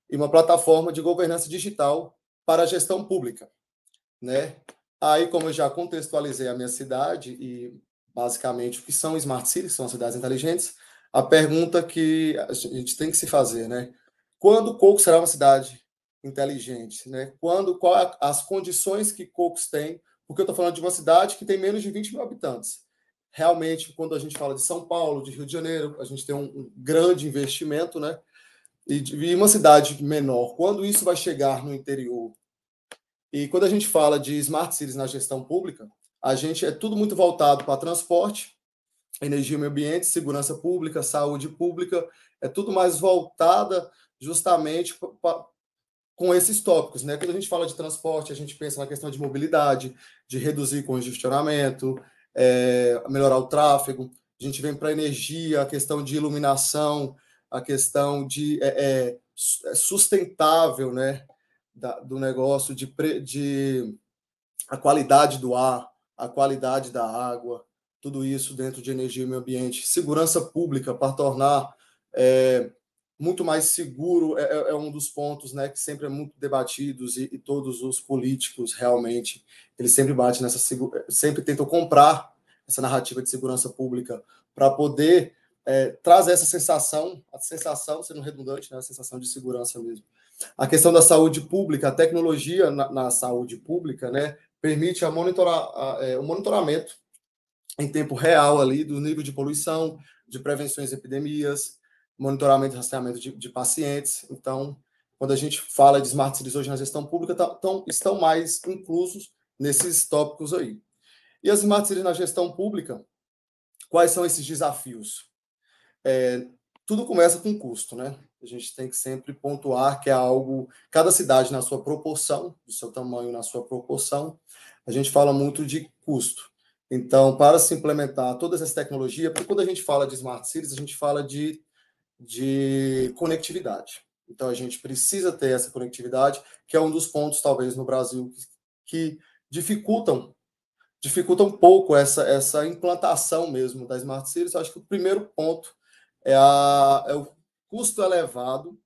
e uma plataforma de governança digital para a gestão pública, né? Aí, como eu já contextualizei a minha cidade e basicamente o que são smart cities, são cidades inteligentes, a pergunta que a gente tem que se fazer, né? Quando Coco será uma cidade inteligente, né? Quando qual é as condições que Cocos tem porque eu estou falando de uma cidade que tem menos de 20 mil habitantes. Realmente, quando a gente fala de São Paulo, de Rio de Janeiro, a gente tem um, um grande investimento, né? E, e uma cidade menor, quando isso vai chegar no interior, e quando a gente fala de smart cities na gestão pública, a gente é tudo muito voltado para transporte, energia e meio ambiente, segurança pública, saúde pública, é tudo mais voltada justamente com esses tópicos, né? Quando a gente fala de transporte, a gente pensa na questão de mobilidade, de reduzir congestionamento, é, melhorar o tráfego. A gente vem para energia, a questão de iluminação, a questão de é, é, é, sustentável, né? Da, do negócio de, de a qualidade do ar, a qualidade da água, tudo isso dentro de energia e meio ambiente, segurança pública para tornar é, muito mais seguro é, é, é, um dos pontos né, que sempre é muito debatidos e, e, todos os políticos realmente eles sempre batem nessa sempre tentam comprar essa narrativa de segurança pública para poder é, trazer essa sensação, a sensação, sendo redundante, né, a sensação de segurança mesmo. A questão da saúde pública, a tecnologia na, na saúde pública, né, permite a monitorar, a, é, o monitoramento em tempo real ali do nível de poluição, de prevenções de epidemias, monitoramento e rastreamento de, de, pacientes. Então, quando a gente fala de smart cities hoje na gestão pública, tá, tão, estão mais inclusos nesses tópicos aí. E as smart cities na gestão pública, quais são esses desafios? É, tudo começa com custo, né? A gente tem que sempre pontuar que é algo, cada cidade na sua proporção, do seu tamanho na sua proporção, a gente fala muito de custo. Então, para se implementar todas essas tecnologias, porque quando a gente fala de smart cities, a gente fala de de conectividade. Então a gente precisa ter essa conectividade, que é um dos pontos talvez no Brasil que dificultam dificulta um pouco essa essa implantação mesmo da smart cities. Eu acho que o primeiro ponto é, a, é o custo elevado,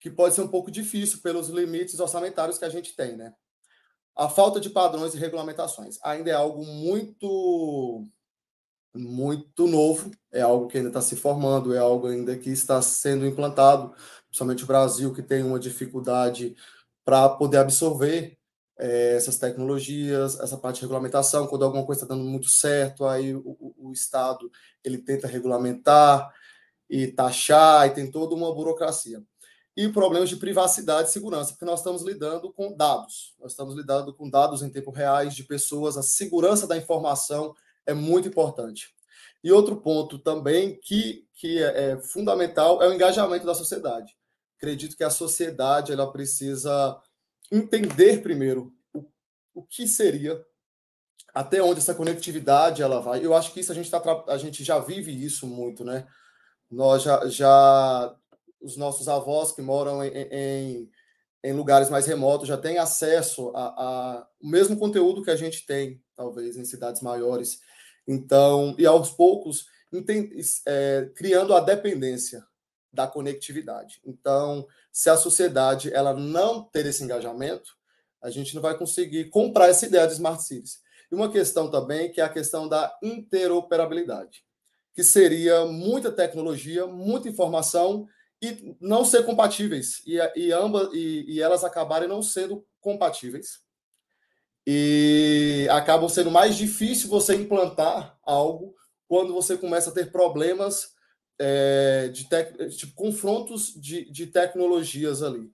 que pode ser um pouco difícil pelos limites orçamentários que a gente tem, né? A falta de padrões e regulamentações ainda é algo muito muito novo, é algo que ainda está se formando, é algo ainda que está sendo implantado, principalmente o Brasil, que tem uma dificuldade para poder absorver é, essas tecnologias, essa parte de regulamentação, quando alguma coisa está dando muito certo, aí o, o, o, Estado ele tenta regulamentar e taxar, e tem toda uma burocracia. E problemas de privacidade e segurança, porque nós estamos lidando com dados, nós estamos lidando com dados em tempo reais de pessoas, a segurança da informação é muito importante. E outro ponto também que, que é, é fundamental é o engajamento da sociedade. Acredito que a sociedade ela precisa entender primeiro o, o que seria, até onde essa conectividade ela vai. Eu acho que isso a gente, tá, a gente já vive isso muito, né? Nós já, já os nossos avós que moram em, em, em lugares mais remotos já têm acesso a, a o mesmo conteúdo que a gente tem, talvez, em cidades maiores. Então, e aos poucos, é, criando a dependência da conectividade. Então, se a sociedade ela não ter esse engajamento, a gente não vai conseguir comprar essa ideia de smart cities. E uma questão também que é a questão da interoperabilidade, que seria muita tecnologia, muita informação e não ser compatíveis e, e ambas e, e elas acabarem não sendo compatíveis e acabam sendo mais difícil você implantar algo quando você começa a ter problemas é, de tipo, confrontos de, de tecnologias ali.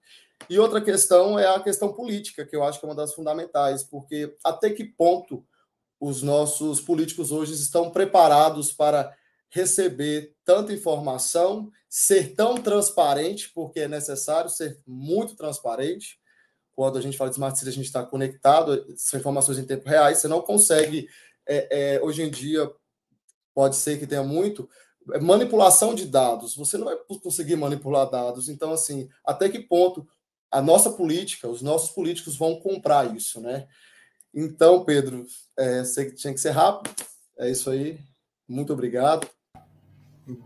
E outra questão é a questão política, que eu acho que é uma das fundamentais, porque até que ponto os nossos políticos hoje estão preparados para receber tanta informação, ser tão transparente, porque é necessário ser muito transparente, quando a gente fala de smart city, a gente está conectado, são informações em tempo real, você não consegue, é, é, hoje em dia, pode ser que tenha muito, é, manipulação de dados, você não vai conseguir manipular dados, então, assim, até que ponto a nossa política, os nossos políticos vão comprar isso, né? Então, Pedro, é, sei que tinha que ser rápido, é isso aí, muito obrigado.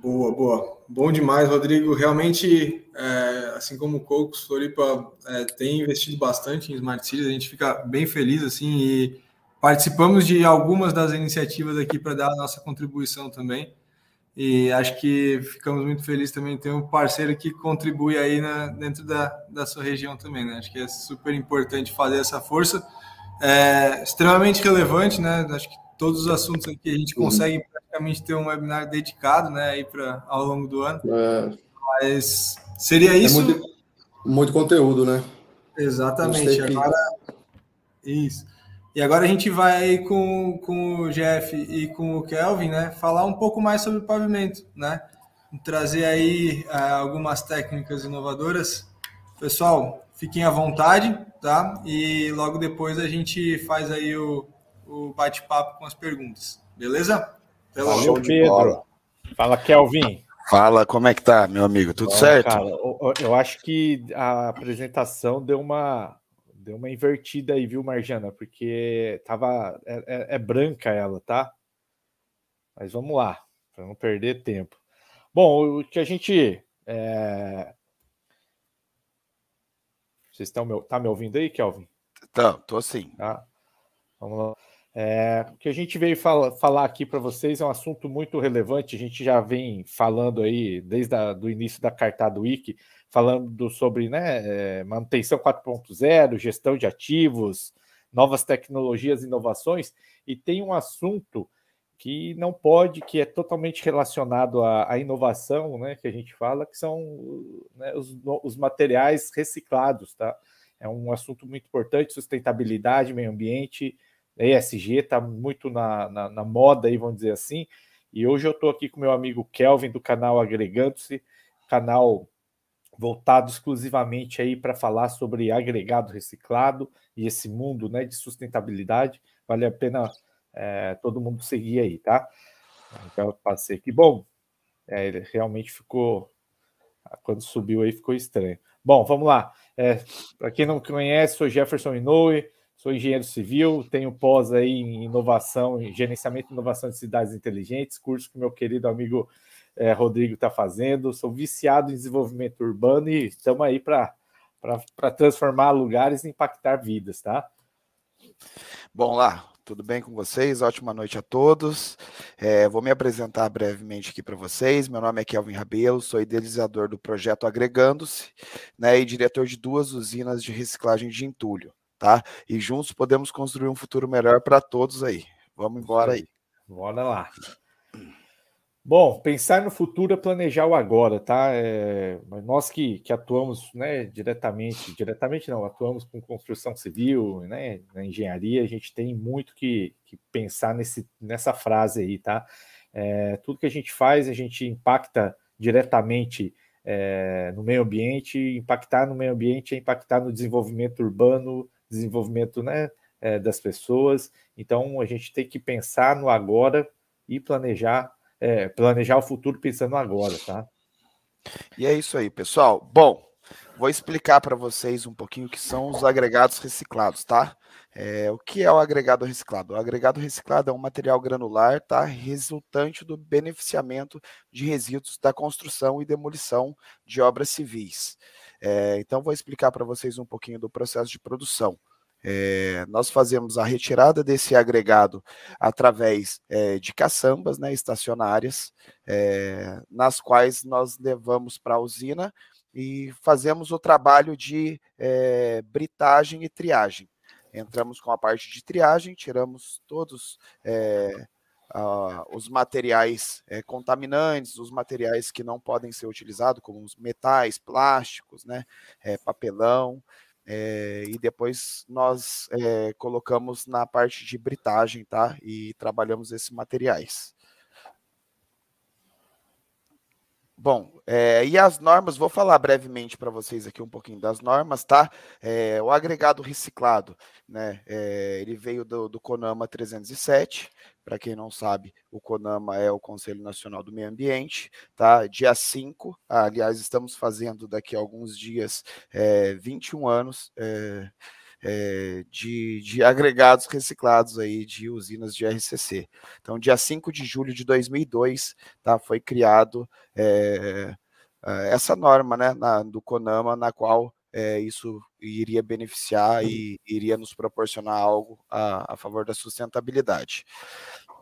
Boa, boa. Bom demais, Rodrigo. Realmente, é, assim como o Cocos, Floripa é, tem investido bastante em Smart Cities, a gente fica bem feliz assim e participamos de algumas das iniciativas aqui para dar a nossa contribuição também. E acho que ficamos muito felizes também de ter um parceiro que contribui aí na, dentro da, da sua região também, né? Acho que é super importante fazer essa força. é extremamente relevante, né? Acho que todos os assuntos aqui a gente uhum. consegue praticamente ter um webinar dedicado, né, aí para ao longo do ano. É. Mas seria isso. É muito, muito conteúdo, né? Exatamente. Agora, isso. E agora a gente vai com, com o Jeff e com o Kelvin, né, falar um pouco mais sobre o pavimento, né? Trazer aí uh, algumas técnicas inovadoras. Pessoal, fiquem à vontade, tá? E logo depois a gente faz aí o, o bate-papo com as perguntas, beleza? Até Valeu, Pedro. Fala, Kelvin. Fala, como é que tá, meu amigo? Tudo certo? Cara, eu acho que a apresentação deu uma deu uma invertida aí, viu, Marjana? Porque tava é, é, é branca ela, tá? Mas vamos lá, para não perder tempo. Bom, o que a gente é... vocês estão me, tá me ouvindo aí, Kelvin? Tá, tô sim. Tá. Vamos lá. É, o que a gente veio fala, falar aqui para vocês é um assunto muito relevante. A gente já vem falando aí desde o início da Cartado Wiki, falando sobre né, é, manutenção 4.0, gestão de ativos, novas tecnologias, inovações, e tem um assunto que não pode, que é totalmente relacionado à, à inovação, né, que a gente fala, que são né, os, os materiais reciclados, tá? É um assunto muito importante, sustentabilidade, meio ambiente, ESG está muito na, na, na, moda aí, vamos dizer assim. E hoje eu estou aqui com meu amigo Kelvin do canal Agregando-se, canal voltado exclusivamente aí para falar sobre agregado reciclado e esse mundo né, de sustentabilidade. Vale a pena é, todo mundo seguir aí, tá? Então, passei aqui. Bom, é, ele realmente ficou. Quando subiu aí ficou estranho. Bom, vamos lá. É, para quem não conhece, sou Jefferson Inoue, Sou engenheiro civil, tenho pós aí em inovação, em gerenciamento e inovação de cidades inteligentes, curso que meu querido amigo é, Rodrigo está fazendo. Sou viciado em desenvolvimento urbano e estamos aí para transformar lugares e impactar vidas, tá? Bom, lá, tudo bem com vocês? Ótima noite a todos. É, vou me apresentar brevemente aqui para vocês. Meu nome é Kelvin Rabelo, sou idealizador do projeto Agregando-se né, e diretor de duas usinas de reciclagem de entulho tá? E juntos podemos construir um futuro melhor para todos aí. Vamos embora aí. Bora lá. Bom, pensar no futuro é planejar o agora, tá? É, nós que, que atuamos né, diretamente, diretamente não, atuamos com construção civil, né, na engenharia, a gente tem muito que, que pensar nesse, nessa frase aí, tá? É, tudo que a gente faz, a gente impacta diretamente é, no meio ambiente, impactar no meio ambiente é impactar no desenvolvimento urbano, desenvolvimento né, é, das pessoas. Então, a gente tem que pensar no agora e planejar, é, planejar o futuro pensando agora, tá? E é isso aí, pessoal. Bom, vou explicar para vocês um pouquinho o que são os agregados reciclados, tá? É, o que é o agregado reciclado? O agregado reciclado é um material granular, tá? Resultante do beneficiamento de resíduos da construção e demolição de obras civis. É, então, vou explicar para vocês um pouquinho do processo de produção. É, nós fazemos a retirada desse agregado através é, de caçambas né, estacionárias, é, nas quais nós levamos para a usina e fazemos o trabalho de britagem e triagem. Entramos com a parte de triagem, tiramos todos os materiais é, contaminantes, os materiais que não podem ser utilizados, como os metais, plásticos, né, é, papelão, é, e depois nós colocamos na parte de britagem, tá? E trabalhamos esses materiais. Bom, é, e as normas, vou falar brevemente para vocês aqui um pouquinho das normas, tá? É, o agregado reciclado, né? É, ele veio do, do CONAMA 307. Para quem não sabe, o CONAMA é o Conselho Nacional do Meio Ambiente, tá? Dia 5, aliás, estamos fazendo daqui a alguns dias 21 anos é, de, de, agregados reciclados aí de usinas de RCC. Então, dia 5 de julho de 2002, tá, foi criado é, essa norma né, na, do CONAMA, na qual é, isso iria beneficiar e iria nos proporcionar algo a, a favor da sustentabilidade.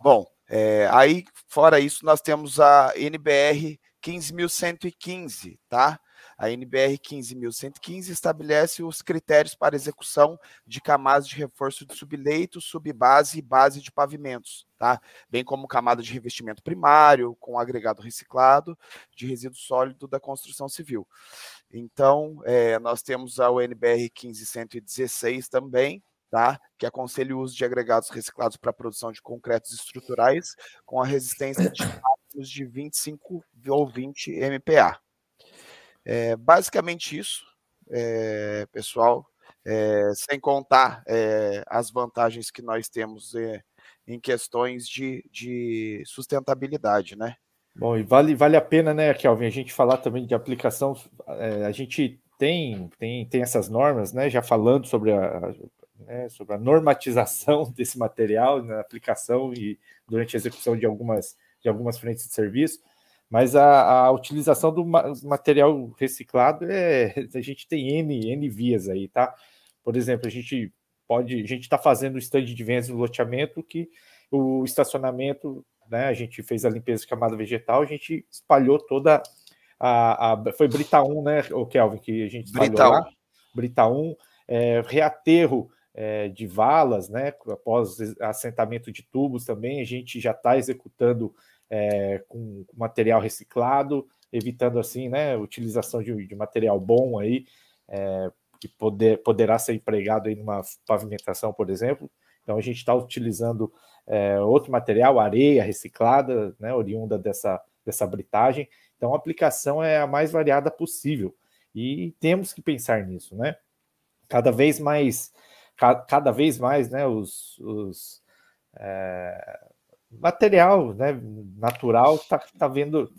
Bom, é, aí, fora isso, nós temos a NBR 15.115, tá? A NBR 15.115 estabelece os critérios para execução de camadas de reforço de subleito, subbase e base de pavimentos, tá? Bem como camada de revestimento primário, com agregado reciclado de resíduo sólido da construção civil. Então, é, nós temos a UNBR 15116 também, tá? que aconselha o uso de agregados reciclados para a produção de concretos estruturais com a resistência de de 25 ou 20 MPa. É, basicamente isso, é, pessoal, é, sem contar é, as vantagens que nós temos é, em questões de, de sustentabilidade, né? Bom, e vale, vale a pena, né, Kelvin, a gente falar também de aplicação. É, a gente tem, tem, tem essas normas, né, já falando sobre a, né, sobre a normatização desse material na aplicação e durante a execução de algumas, de algumas frentes de serviço, mas a, a utilização do material reciclado é a gente tem N, N vias aí, tá? Por exemplo, a gente pode, a gente está fazendo o stand de vendas no loteamento que o estacionamento, né? A gente fez a limpeza de camada vegetal, a gente espalhou toda a, a foi Brita 1, né, o Kelvin, que a gente espalhou Brita lá. Brita 1, é, reaterro é, de valas, né? Após assentamento de tubos também, a gente já está executando é, com material reciclado, evitando assim, né? Utilização de, de material bom aí, é, que poder, poderá ser empregado aí numa pavimentação, por exemplo. Então a gente está utilizando é, outro material, areia reciclada, né? Oriunda dessa, dessa britagem. Então a aplicação é a mais variada possível. E temos que pensar nisso, né? Cada vez mais cada vez mais né, os, os é, material né, natural tá, tá vendo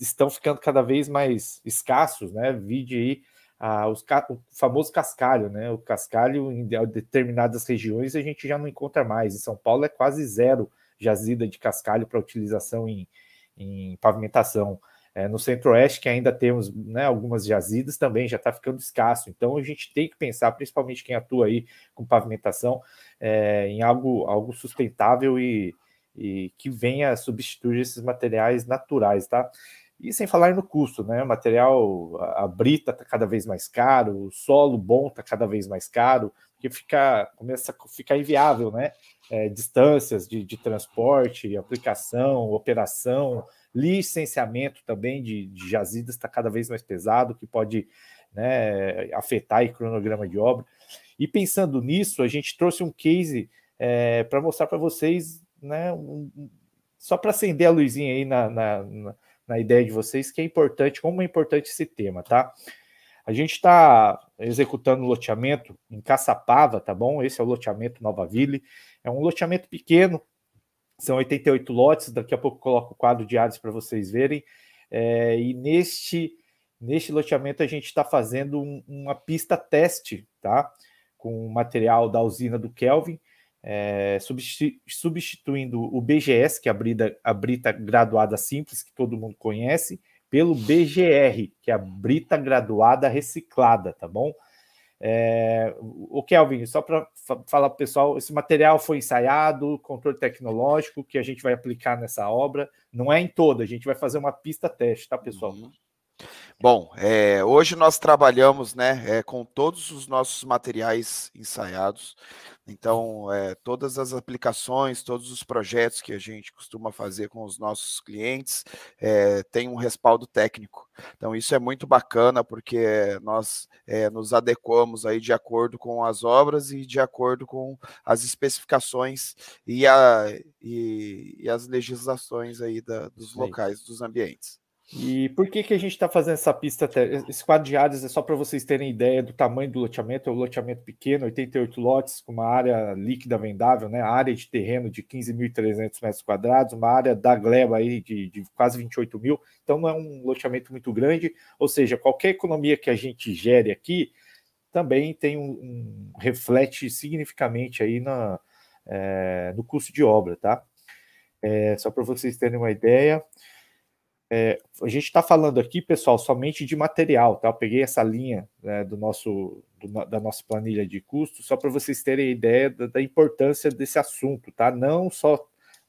estão ficando cada vez mais escassos, né? Vide aí ah, os, o famoso cascalho, né? O cascalho em determinadas regiões a gente já não encontra mais. Em São Paulo é quase zero jazida de cascalho para utilização em, em pavimentação. É, no Centro-Oeste, que ainda temos né, algumas jazidas, também já está ficando escasso. Então, a gente tem que pensar, principalmente quem atua aí com pavimentação, é, em algo, algo sustentável e, e que venha substituir esses materiais naturais, tá? E sem falar no custo, né? O material, a brita está cada vez mais caro, o solo bom está cada vez mais caro, porque fica, começa a ficar inviável, né? É, distâncias de, de transporte, aplicação, operação, licenciamento também de, de jazidas está cada vez mais pesado, que pode né, afetar o cronograma de obra. E pensando nisso, a gente trouxe um case é, para mostrar para vocês, né, um, só para acender a luzinha aí na, na, na, na, ideia de vocês, que é importante, como é importante esse tema, tá? A gente está executando loteamento em Caçapava, tá bom? Esse é o loteamento Nova Ville. É um loteamento pequeno, são 88 lotes, daqui a pouco coloco o quadro de áreas para vocês verem. É, e neste, neste loteamento a gente está fazendo um, uma pista teste, tá? Com material da usina do Kelvin, é, substituindo o BGS, que é a brita, a brita graduada simples, que todo mundo conhece, pelo BGR, que é a brita graduada reciclada, tá bom? É, o Kelvin, só para falar para o pessoal, esse material foi ensaiado, controle tecnológico que a gente vai aplicar nessa obra. Não é em toda, a gente vai fazer uma pista teste, tá, pessoal? Uhum. Bom, é, hoje nós trabalhamos né, é, com todos os nossos materiais ensaiados. Então, é, todas as aplicações, todos os projetos que a gente costuma fazer com os nossos clientes é, tem um respaldo técnico. Então, isso é muito bacana porque nós é, nos adequamos aí de acordo com as obras e de acordo com as especificações e, a, e, e as legislações aí da, dos locais, dos ambientes. E por que, que a gente está fazendo essa pista? Esse quadro de áreas é só para vocês terem ideia do tamanho do loteamento. É um loteamento pequeno, 88 lotes, com uma área líquida vendável, né? área de terreno de 15.300 metros quadrados, uma área da gleba aí de, de quase 28 mil. Então não é um loteamento muito grande. Ou seja, qualquer economia que a gente gere aqui também tem um, um reflete significativamente aí na, é, no custo de obra, tá? É, só para vocês terem uma ideia. É, a gente está falando aqui, pessoal, somente de material, tá? Eu peguei essa linha né, do nosso, do, da nossa planilha de custos, só para vocês terem ideia da, da, importância desse assunto, tá? Não só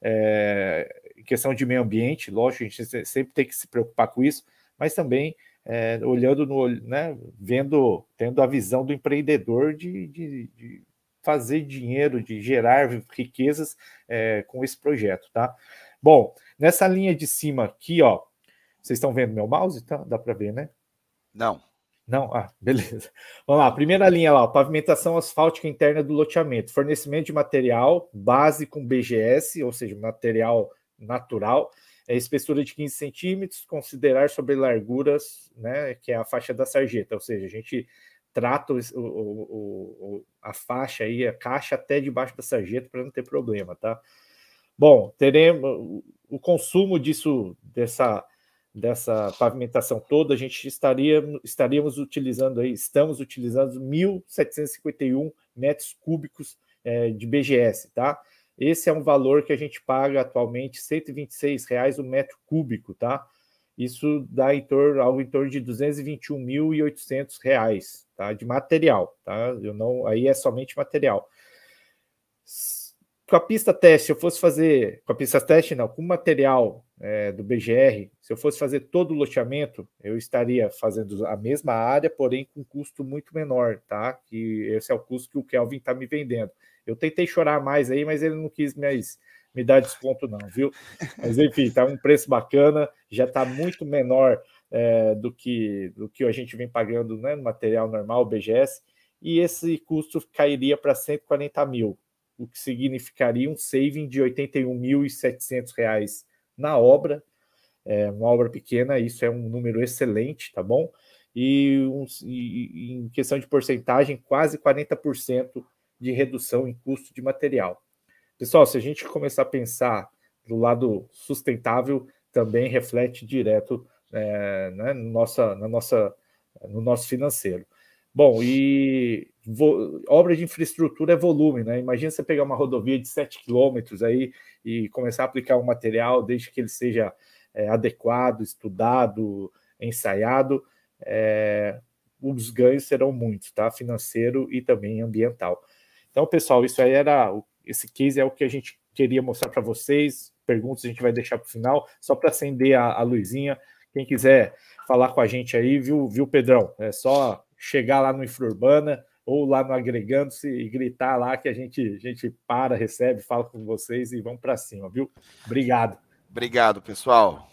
é, em questão de meio ambiente, lógico, a gente sempre tem que se preocupar com isso, mas também é, olhando no né, vendo, tendo a visão do empreendedor de, de, de fazer dinheiro, de gerar riquezas é, com esse projeto, tá? Bom, nessa linha de cima aqui, ó, vocês estão vendo meu mouse? Tá? Dá para ver, né? Não. Não? Ah, beleza. Vamos lá, primeira linha lá, pavimentação asfáltica interna do loteamento, fornecimento de material base com BGS, ou seja, material natural, é espessura de 15 centímetros, considerar sobre larguras, né, que é a faixa da sarjeta, ou seja, a gente trata o, o, o, a faixa aí, a caixa até debaixo da sarjeta para não ter problema, tá? Bom, teremos o consumo disso, dessa, dessa pavimentação toda, a gente estaria, estaríamos utilizando aí, estamos utilizando 1.751 metros cúbicos é, de BGS, tá? Esse é um valor que a gente paga atualmente, R$ 126,00 o metro cúbico, tá? Isso dá em torno, algo em torno de R$ 221.800, tá? De material, tá? Eu não, aí é somente material com a pista teste, eu fosse fazer, com a pista teste não, com material é, do BGR, se eu fosse fazer todo o loteamento, eu estaria fazendo a mesma área, porém com custo muito menor, tá? Que esse é o custo que o Kelvin está me vendendo. Eu tentei chorar mais aí, mas ele não quis mais me dar desconto não, viu? Mas enfim, tá um preço bacana, já está muito menor é, do que do que a gente vem pagando né, no material normal, BGS, e esse custo cairia para 140 mil o que significaria um saving de R$ 81.700 na obra, é uma obra pequena, isso é um número excelente, tá bom? E, um, e em questão de porcentagem, quase 40% de redução em custo de material. Pessoal, se a gente começar a pensar do lado sustentável, também reflete direto é, né, no, nossa, na nossa, no nosso financeiro. Bom, e obra de infraestrutura é volume, né? Imagina você pegar uma rodovia de 7 quilômetros aí e começar a aplicar um material desde que ele seja é, adequado, estudado, ensaiado, é, os ganhos serão muitos, tá? Financeiro e também ambiental. Então, pessoal, isso aí era. Esse case é o que a gente queria mostrar para vocês. Perguntas a gente vai deixar para o final, só para acender a, a luzinha. Quem quiser falar com a gente aí, viu, viu, Pedrão? É só chegar lá no Infraurbana ou lá no Agregando-se e gritar lá que a gente, a gente para, recebe, fala com vocês e vamos para cima, viu? Obrigado. Obrigado, pessoal.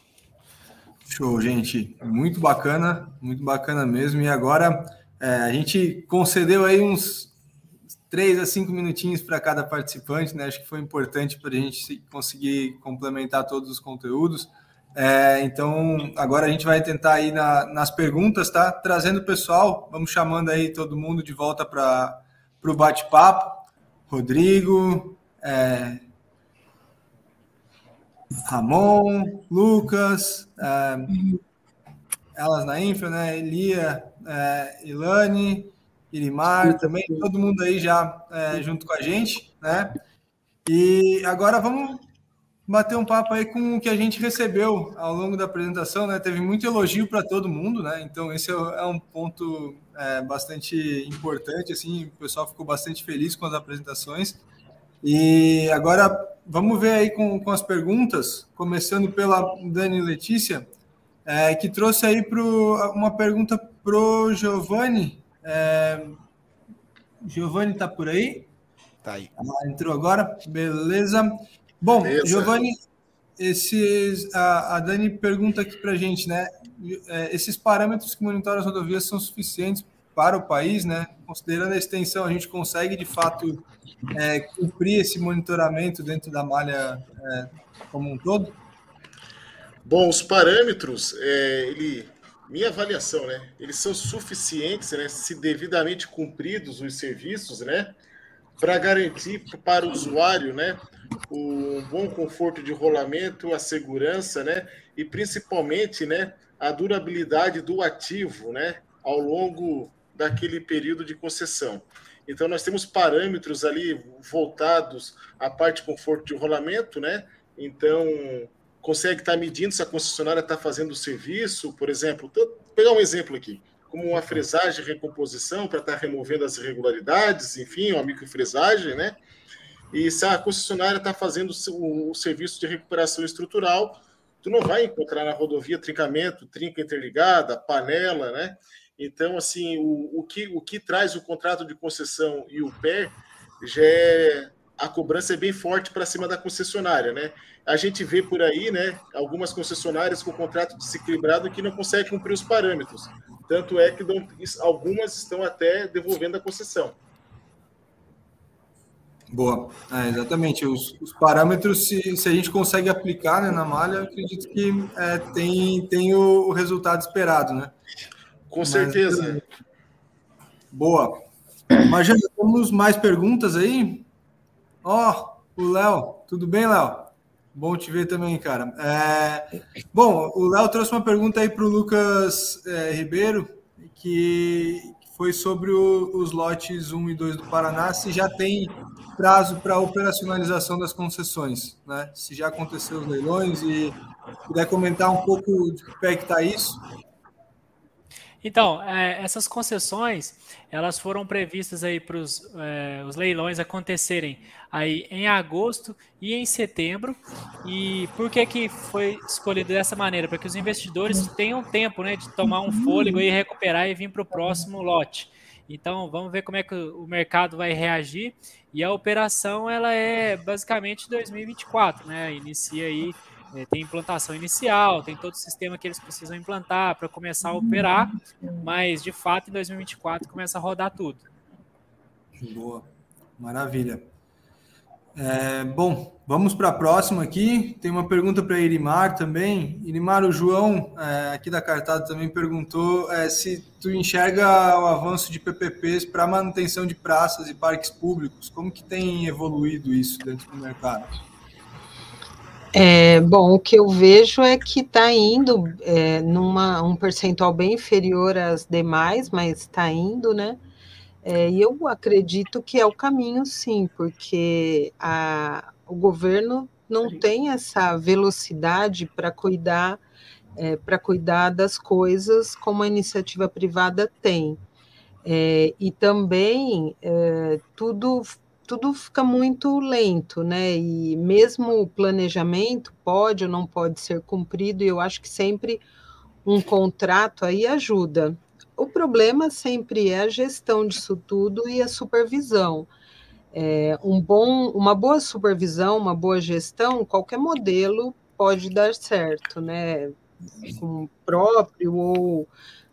Show, gente. Muito bacana, muito bacana mesmo. E agora é, a gente concedeu aí uns três a cinco minutinhos para cada participante, né? Acho que foi importante para a gente conseguir complementar todos os conteúdos. É, então, agora a gente vai tentar ir na, nas perguntas, tá? Trazendo o pessoal, vamos chamando aí todo mundo de volta para o bate-papo. Rodrigo, é, Ramon, Lucas, é, elas na infra, né? Elia, é, Ilane, Irimar, também, todo mundo aí já é, junto com a gente, né? E agora vamos bater um papo aí com o que a gente recebeu ao longo da apresentação, né? Teve muito elogio para todo mundo, né? Então esse é, é um ponto é, bastante importante, assim, o pessoal ficou bastante feliz com as apresentações. E agora vamos ver aí com, com as perguntas, começando pela Dani Letícia, é, que trouxe aí pro, uma pergunta pro Giovanni. É, Giovanni tá por aí? Tá aí. Entrou agora, beleza. Bom, Beleza. Giovanni, esses, a, a, Dani pergunta aqui para a gente, né? É, esses parâmetros que monitoram as rodovias são suficientes para o país, né? Considerando a extensão, a gente consegue de fato é, cumprir esse monitoramento dentro da malha é, como um todo? Bom, os parâmetros, é, ele, minha avaliação, né? Eles são suficientes, né? Se devidamente cumpridos os serviços, né? Para garantir para o usuário, né? O bom conforto de rolamento, a segurança, né? E principalmente, né, a durabilidade do ativo, né, ao longo daquele período de concessão. Então nós temos parâmetros ali voltados à parte de conforto de rolamento, né? Então consegue estar medindo se a concessionária está fazendo o serviço, por exemplo, vou pegar um exemplo aqui, como uma fresagem recomposição para estar removendo as irregularidades, enfim, uma microfresagem, né? E se a concessionária está fazendo o, o, serviço de recuperação estrutural, tu não vai encontrar na rodovia trincamento, trinca interligada, panela, né? Então, assim, o, o, que, o que traz o contrato de concessão e o pé já é a cobrança é bem forte para cima da concessionária, né? A gente vê por aí, né, algumas concessionárias com contrato desequilibrado que não conseguem cumprir os parâmetros. Tanto é que algumas estão até devolvendo a concessão. Boa, é, exatamente. Os, os, parâmetros, se, se a gente consegue aplicar né, na malha, eu acredito que é, tem, tem o, o, resultado esperado, né? Com Mas, certeza. Boa. Marjane, temos mais perguntas aí? Ó, oh, o Léo. Tudo bem, Léo? Bom te ver também, cara. É, bom, o Léo trouxe uma pergunta aí para o Lucas é, Ribeiro, que foi sobre o, os lotes 1 e 2 do Paraná, se já tem prazo para operacionalização das concessões, né? Se já aconteceu os leilões e puder comentar um pouco de que pé que está isso. Então, é, essas concessões, elas foram previstas aí para é, os leilões acontecerem aí em agosto e em setembro. E por que que foi escolhido dessa maneira? Para que os investidores tenham tempo, né, de tomar um fôlego e recuperar e vir para o próximo lote. Então, vamos ver como é que o mercado vai reagir. E a operação, ela é basicamente 2024, né? Inicia aí é, tem implantação inicial, tem todo o sistema que eles precisam implantar para começar a operar, mas de fato em 2024 começa a rodar tudo. Boa, maravilha. É, bom, vamos para a próxima aqui. Tem uma pergunta para Irimar também. Irimar, o João, é, aqui da Cartada, também perguntou é, se tu enxerga o avanço de PPPs para manutenção de praças e parques públicos. Como que tem evoluído isso dentro do mercado? É, bom, o que eu vejo é que está indo é, numa um percentual bem inferior às demais, mas está indo, né? É, e eu acredito que é o caminho, sim, porque a, o governo não tem essa velocidade para cuidar é, para cuidar das coisas como a iniciativa privada tem. É, e também é, tudo tudo fica muito lento, né? E mesmo o planejamento pode ou não pode ser cumprido, e eu acho que sempre um contrato aí ajuda. O problema sempre é a gestão disso tudo e a supervisão. É, um bom, uma boa supervisão, uma boa gestão, qualquer modelo pode dar certo, né? Com próprio ou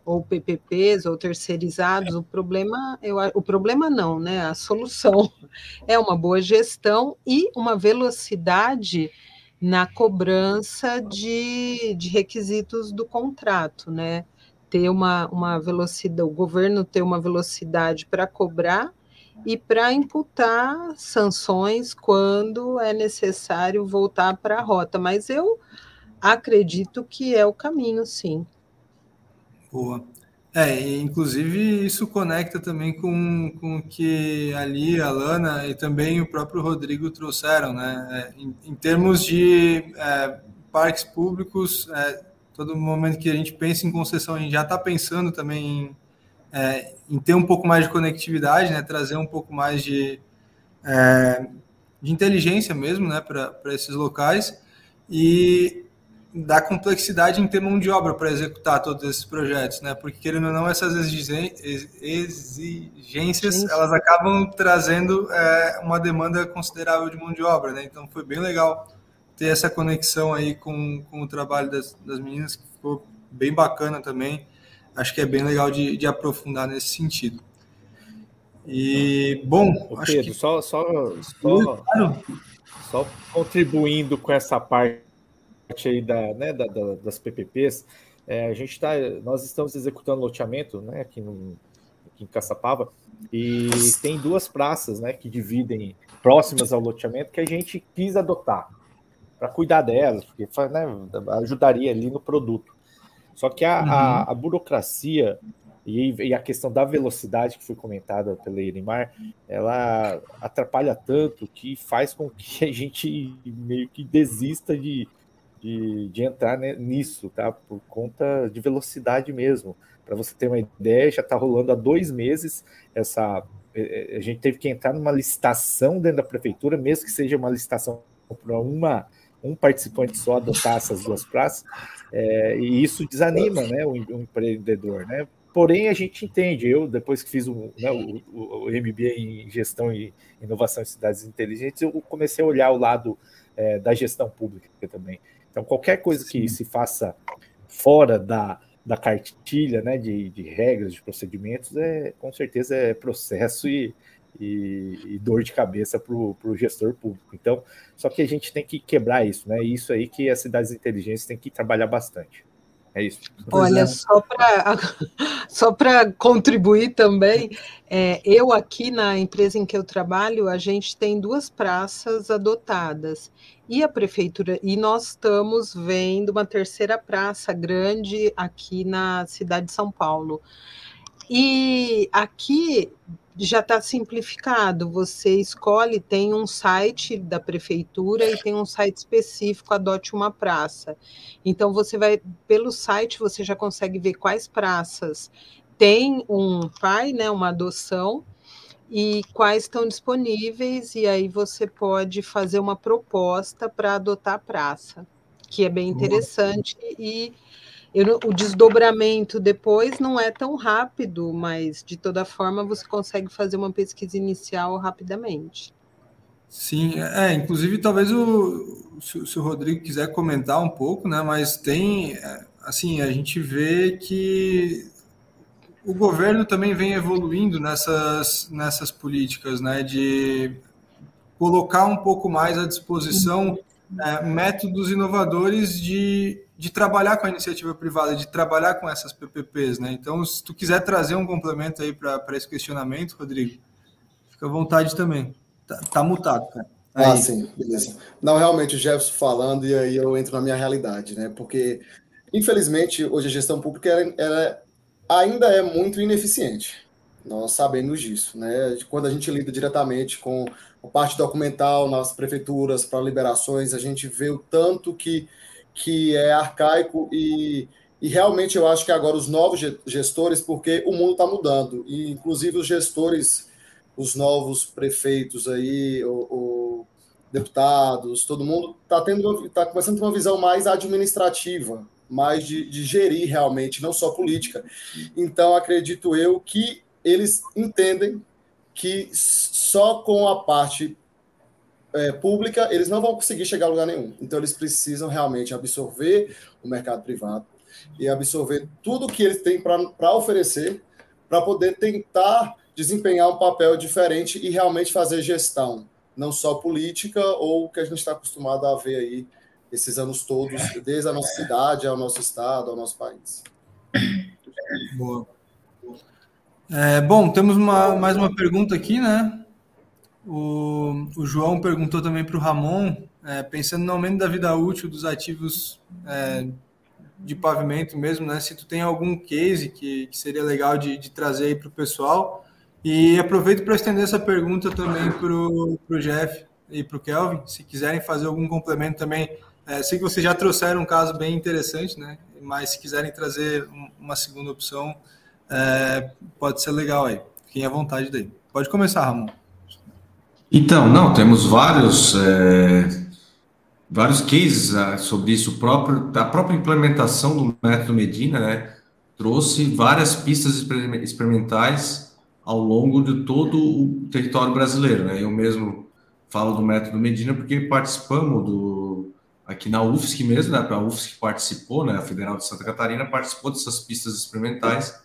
ou PPPs ou terceirizados, o problema, eu, o problema não, né? A solução é uma boa gestão e uma velocidade na cobrança de, de requisitos do contrato, né? Ter uma, uma velocidade, o governo ter uma velocidade para cobrar e para imputar sanções quando é necessário voltar para a rota. Mas eu acredito que é o caminho, sim. Boa. É, inclusive isso conecta também com, com o que ali a Lana e também o próprio Rodrigo trouxeram, né? É, em, em, termos de é, parques públicos, é, todo momento que a gente pensa em concessão, a gente já está pensando também em, é, em, ter um pouco mais de conectividade, né? Trazer um pouco mais de, é, de inteligência mesmo, né? Para esses locais. E da complexidade em ter mão de obra para executar todos esses projetos, né? Porque querendo ou não, essas exigências elas acabam trazendo é, uma demanda considerável de mão de obra, né? Então foi bem legal ter essa conexão aí com, com o trabalho das, das meninas, que ficou bem bacana também. Acho que é bem legal de, de aprofundar nesse sentido. E bom, Ô, acho Pedro, que só só, só, só contribuindo com essa parte aí da, né, da, da, das PPPs, é, a gente está, nós estamos executando loteamento, né, aqui, no, aqui em Caçapava, e tem duas praças, né, que dividem próximas ao loteamento que a gente quis adotar para cuidar delas, porque né, ajudaria ali no produto. Só que a, uhum. a, a burocracia e, e, a questão da velocidade que foi comentada pela Irimar, ela atrapalha tanto que faz com que a gente meio que desista de, de, de entrar nisso, tá? Por conta de velocidade mesmo. Para você ter uma ideia, já está rolando há dois meses essa. É, é, a gente teve que entrar numa licitação dentro da prefeitura, mesmo que seja uma licitação para uma um participante só adotar essas duas praças, é, e isso desanima né, o, empreendedor. Né? Porém, a gente entende, eu, depois que fiz o, né, o, o, MBA em Gestão e Inovação em Cidades Inteligentes, eu comecei a olhar o lado é, da gestão pública também. Então, qualquer coisa que se faça fora da, da cartilha né, de, de regras, de procedimentos, é, com certeza é processo e, e, e dor de cabeça para o gestor público. Então, só que a gente tem que quebrar isso, né? E isso aí que as cidades inteligentes têm que trabalhar bastante. É isso. Olha, só para só contribuir também, é, eu aqui na empresa em que eu trabalho, a gente tem duas praças adotadas e a prefeitura e nós estamos vendo uma terceira praça grande aqui na cidade de São Paulo. E aqui já está simplificado. Você escolhe, tem um site da prefeitura e tem um site específico, adote uma praça. Então você vai pelo site, você já consegue ver quais praças tem um pai, né, uma adoção e quais estão disponíveis e aí você pode fazer uma proposta para adotar a praça, que é bem interessante e eu, o desdobramento depois não é tão rápido, mas de toda forma você consegue fazer uma pesquisa inicial rapidamente. Sim, é, inclusive talvez o, se, se o Rodrigo quiser comentar um pouco, né, mas tem, é, assim, a gente vê que o governo também vem evoluindo nessas, nessas políticas, né, de colocar um pouco mais à disposição é, métodos inovadores de de trabalhar com a iniciativa privada, de trabalhar com essas PPPs, né? Então, se tu quiser trazer um complemento aí para esse questionamento, Rodrigo, fica à vontade também. Tá, tá mutado, cara. Aí. Ah, sim, beleza. Não, realmente, o Jefferson falando, e aí eu entro na minha realidade, né? Porque, infelizmente, hoje a gestão pública ela, ela ainda é muito ineficiente. Nós sabemos disso, né? Quando a gente lida diretamente com a parte documental nas prefeituras para liberações, a gente vê o tanto que que é arcaico e, e realmente eu acho que agora os novos gestores, porque o mundo está mudando, e inclusive os gestores, os novos prefeitos aí, o, deputados, todo mundo está tendo está começando a ter uma visão mais administrativa, mais de, de gerir realmente, não só política. Então acredito eu que eles entendem que só com a parte é, pública, eles não vão conseguir chegar a lugar nenhum. Então, eles precisam realmente absorver o mercado privado e absorver tudo que eles têm para oferecer para poder tentar desempenhar um papel diferente e realmente fazer gestão, não só política ou o que a gente está acostumado a ver aí esses anos todos, desde a nossa cidade, ao nosso estado, ao nosso país. Boa. É, bom, temos uma, mais uma pergunta aqui, né? O, o João perguntou também para o Ramon, é, pensando no aumento da vida útil dos ativos é, de pavimento mesmo, né? Se tu tem algum case que, que seria legal de, de trazer aí para o pessoal. E aproveito para estender essa pergunta também para o Jeff e para o Kelvin, se quiserem fazer algum complemento também. É, sei que vocês já trouxeram um caso bem interessante, né? Mas se quiserem trazer uma segunda opção, é, pode ser legal aí. Fiquem à vontade daí. Pode começar, Ramon. Então, não, temos vários, é, vários cases ah, sobre isso. próprio, a própria implementação do método Medina né, trouxe várias pistas experimentais ao longo de todo o território brasileiro. Né? Eu mesmo falo do método Medina porque participamos do aqui na UFSC mesmo, né? A UFSC participou, né? A Federal de Santa Catarina participou dessas pistas experimentais.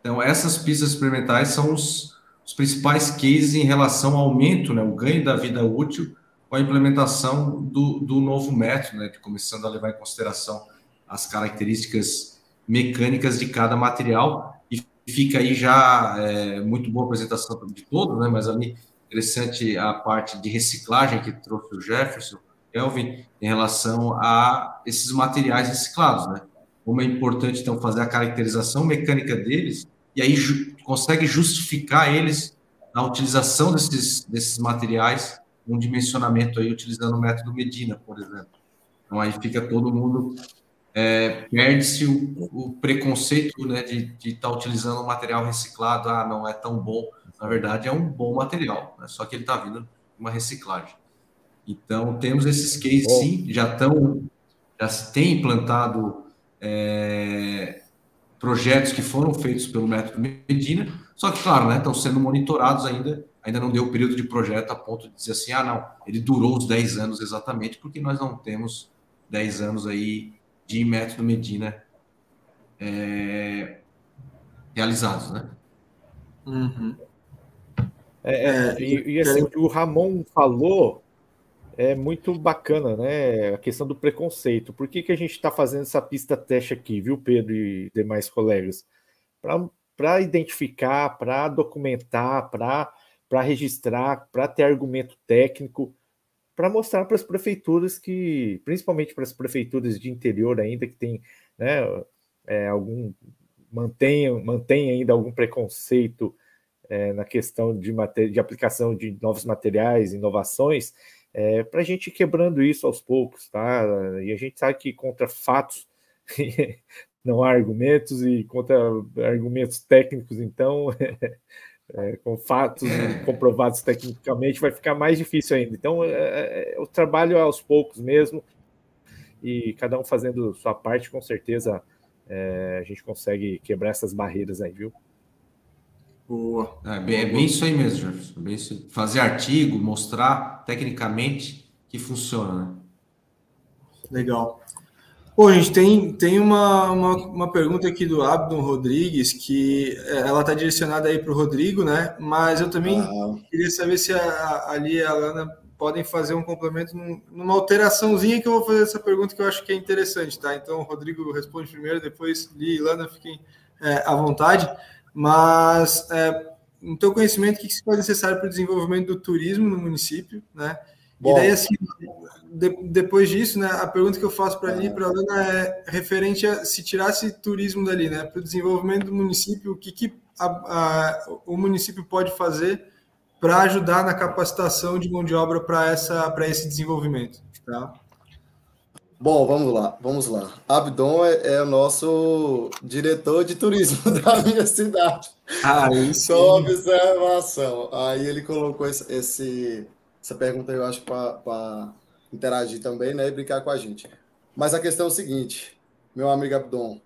Então, essas pistas experimentais são os os principais cases em relação ao aumento, né, o ganho da vida útil com a implementação do, do novo método, né, começando a levar em consideração as características mecânicas de cada material. E fica aí já é, muito boa a apresentação de todos, né, mas ali interessante a parte de reciclagem que trouxe o Jefferson, Elvin, em relação a esses materiais reciclados, né? Como é importante, então, fazer a caracterização mecânica deles e aí ju consegue justificar eles na utilização desses, desses materiais, um dimensionamento aí utilizando o método Medina, por exemplo. Então aí fica todo mundo é, perde-se o, o, preconceito né, de estar tá utilizando um material reciclado, ah, não é tão bom. Na verdade, é um bom material, né, só que ele está vindo de uma reciclagem. Então, temos esses cases, sim, já estão, já tem implantado é, projetos que foram feitos pelo método Medina, só que, claro, né, estão sendo monitorados ainda, ainda não deu o período de projeto a ponto de dizer assim, ah, não, ele durou os 10 anos exatamente, porque nós não temos 10 anos aí de método Medina é, realizados, né? Uhum. É, é, e, e, assim, o que o Ramon falou é muito bacana, né? A questão do preconceito. Por que, que a gente está fazendo essa pista teste aqui, viu, Pedro e demais colegas? Para identificar, para documentar, para registrar, para ter argumento técnico, para mostrar para as prefeituras que, principalmente para as prefeituras de interior ainda, que tem né, é, algum mantém, mantém ainda algum preconceito é, na questão de, de aplicação de novos materiais, inovações, é, para a gente ir quebrando isso aos poucos, tá? E a gente sabe que contra fatos não há argumentos e contra argumentos técnicos, então, é, com fatos comprovados tecnicamente, vai ficar mais difícil ainda. Então, é, é, o trabalho é aos poucos mesmo, e cada um fazendo sua parte, com certeza é, a gente consegue quebrar essas barreiras aí, viu? Boa. É bem, é bem isso aí mesmo, Jefferson. Bem isso. Fazer artigo, mostrar tecnicamente que funciona. Né? Legal. Bom, gente, tem, tem uma, uma, uma, pergunta aqui do Abdon Rodrigues, que é, ela está direcionada aí para o Rodrigo, né? Mas eu também ah. queria saber se a, ali a Lana podem fazer um complemento num, numa alteraçãozinha que eu vou fazer essa pergunta que eu acho que é interessante, tá? Então, o Rodrigo responde primeiro, depois Li e Lana fiquem é, à vontade. Mas, é, no teu conhecimento, o que se faz necessário para o desenvolvimento do turismo no município, né? Bom. E daí, assim, de, depois disso, né, a pergunta que eu faço para ali, para a Ana, é referente a se tirasse turismo dali, né, para o desenvolvimento do município, o que, que a, a, o município pode fazer para ajudar na capacitação de mão de obra para esse desenvolvimento, tá? Bom, vamos lá, vamos lá. Abdon é, é, o nosso diretor de turismo da minha cidade. Ah, isso. Só observação. Aí ele colocou esse, esse essa pergunta, eu acho, para interagir também, né, e brincar com a gente. Mas a questão é o seguinte, meu amigo Abdon,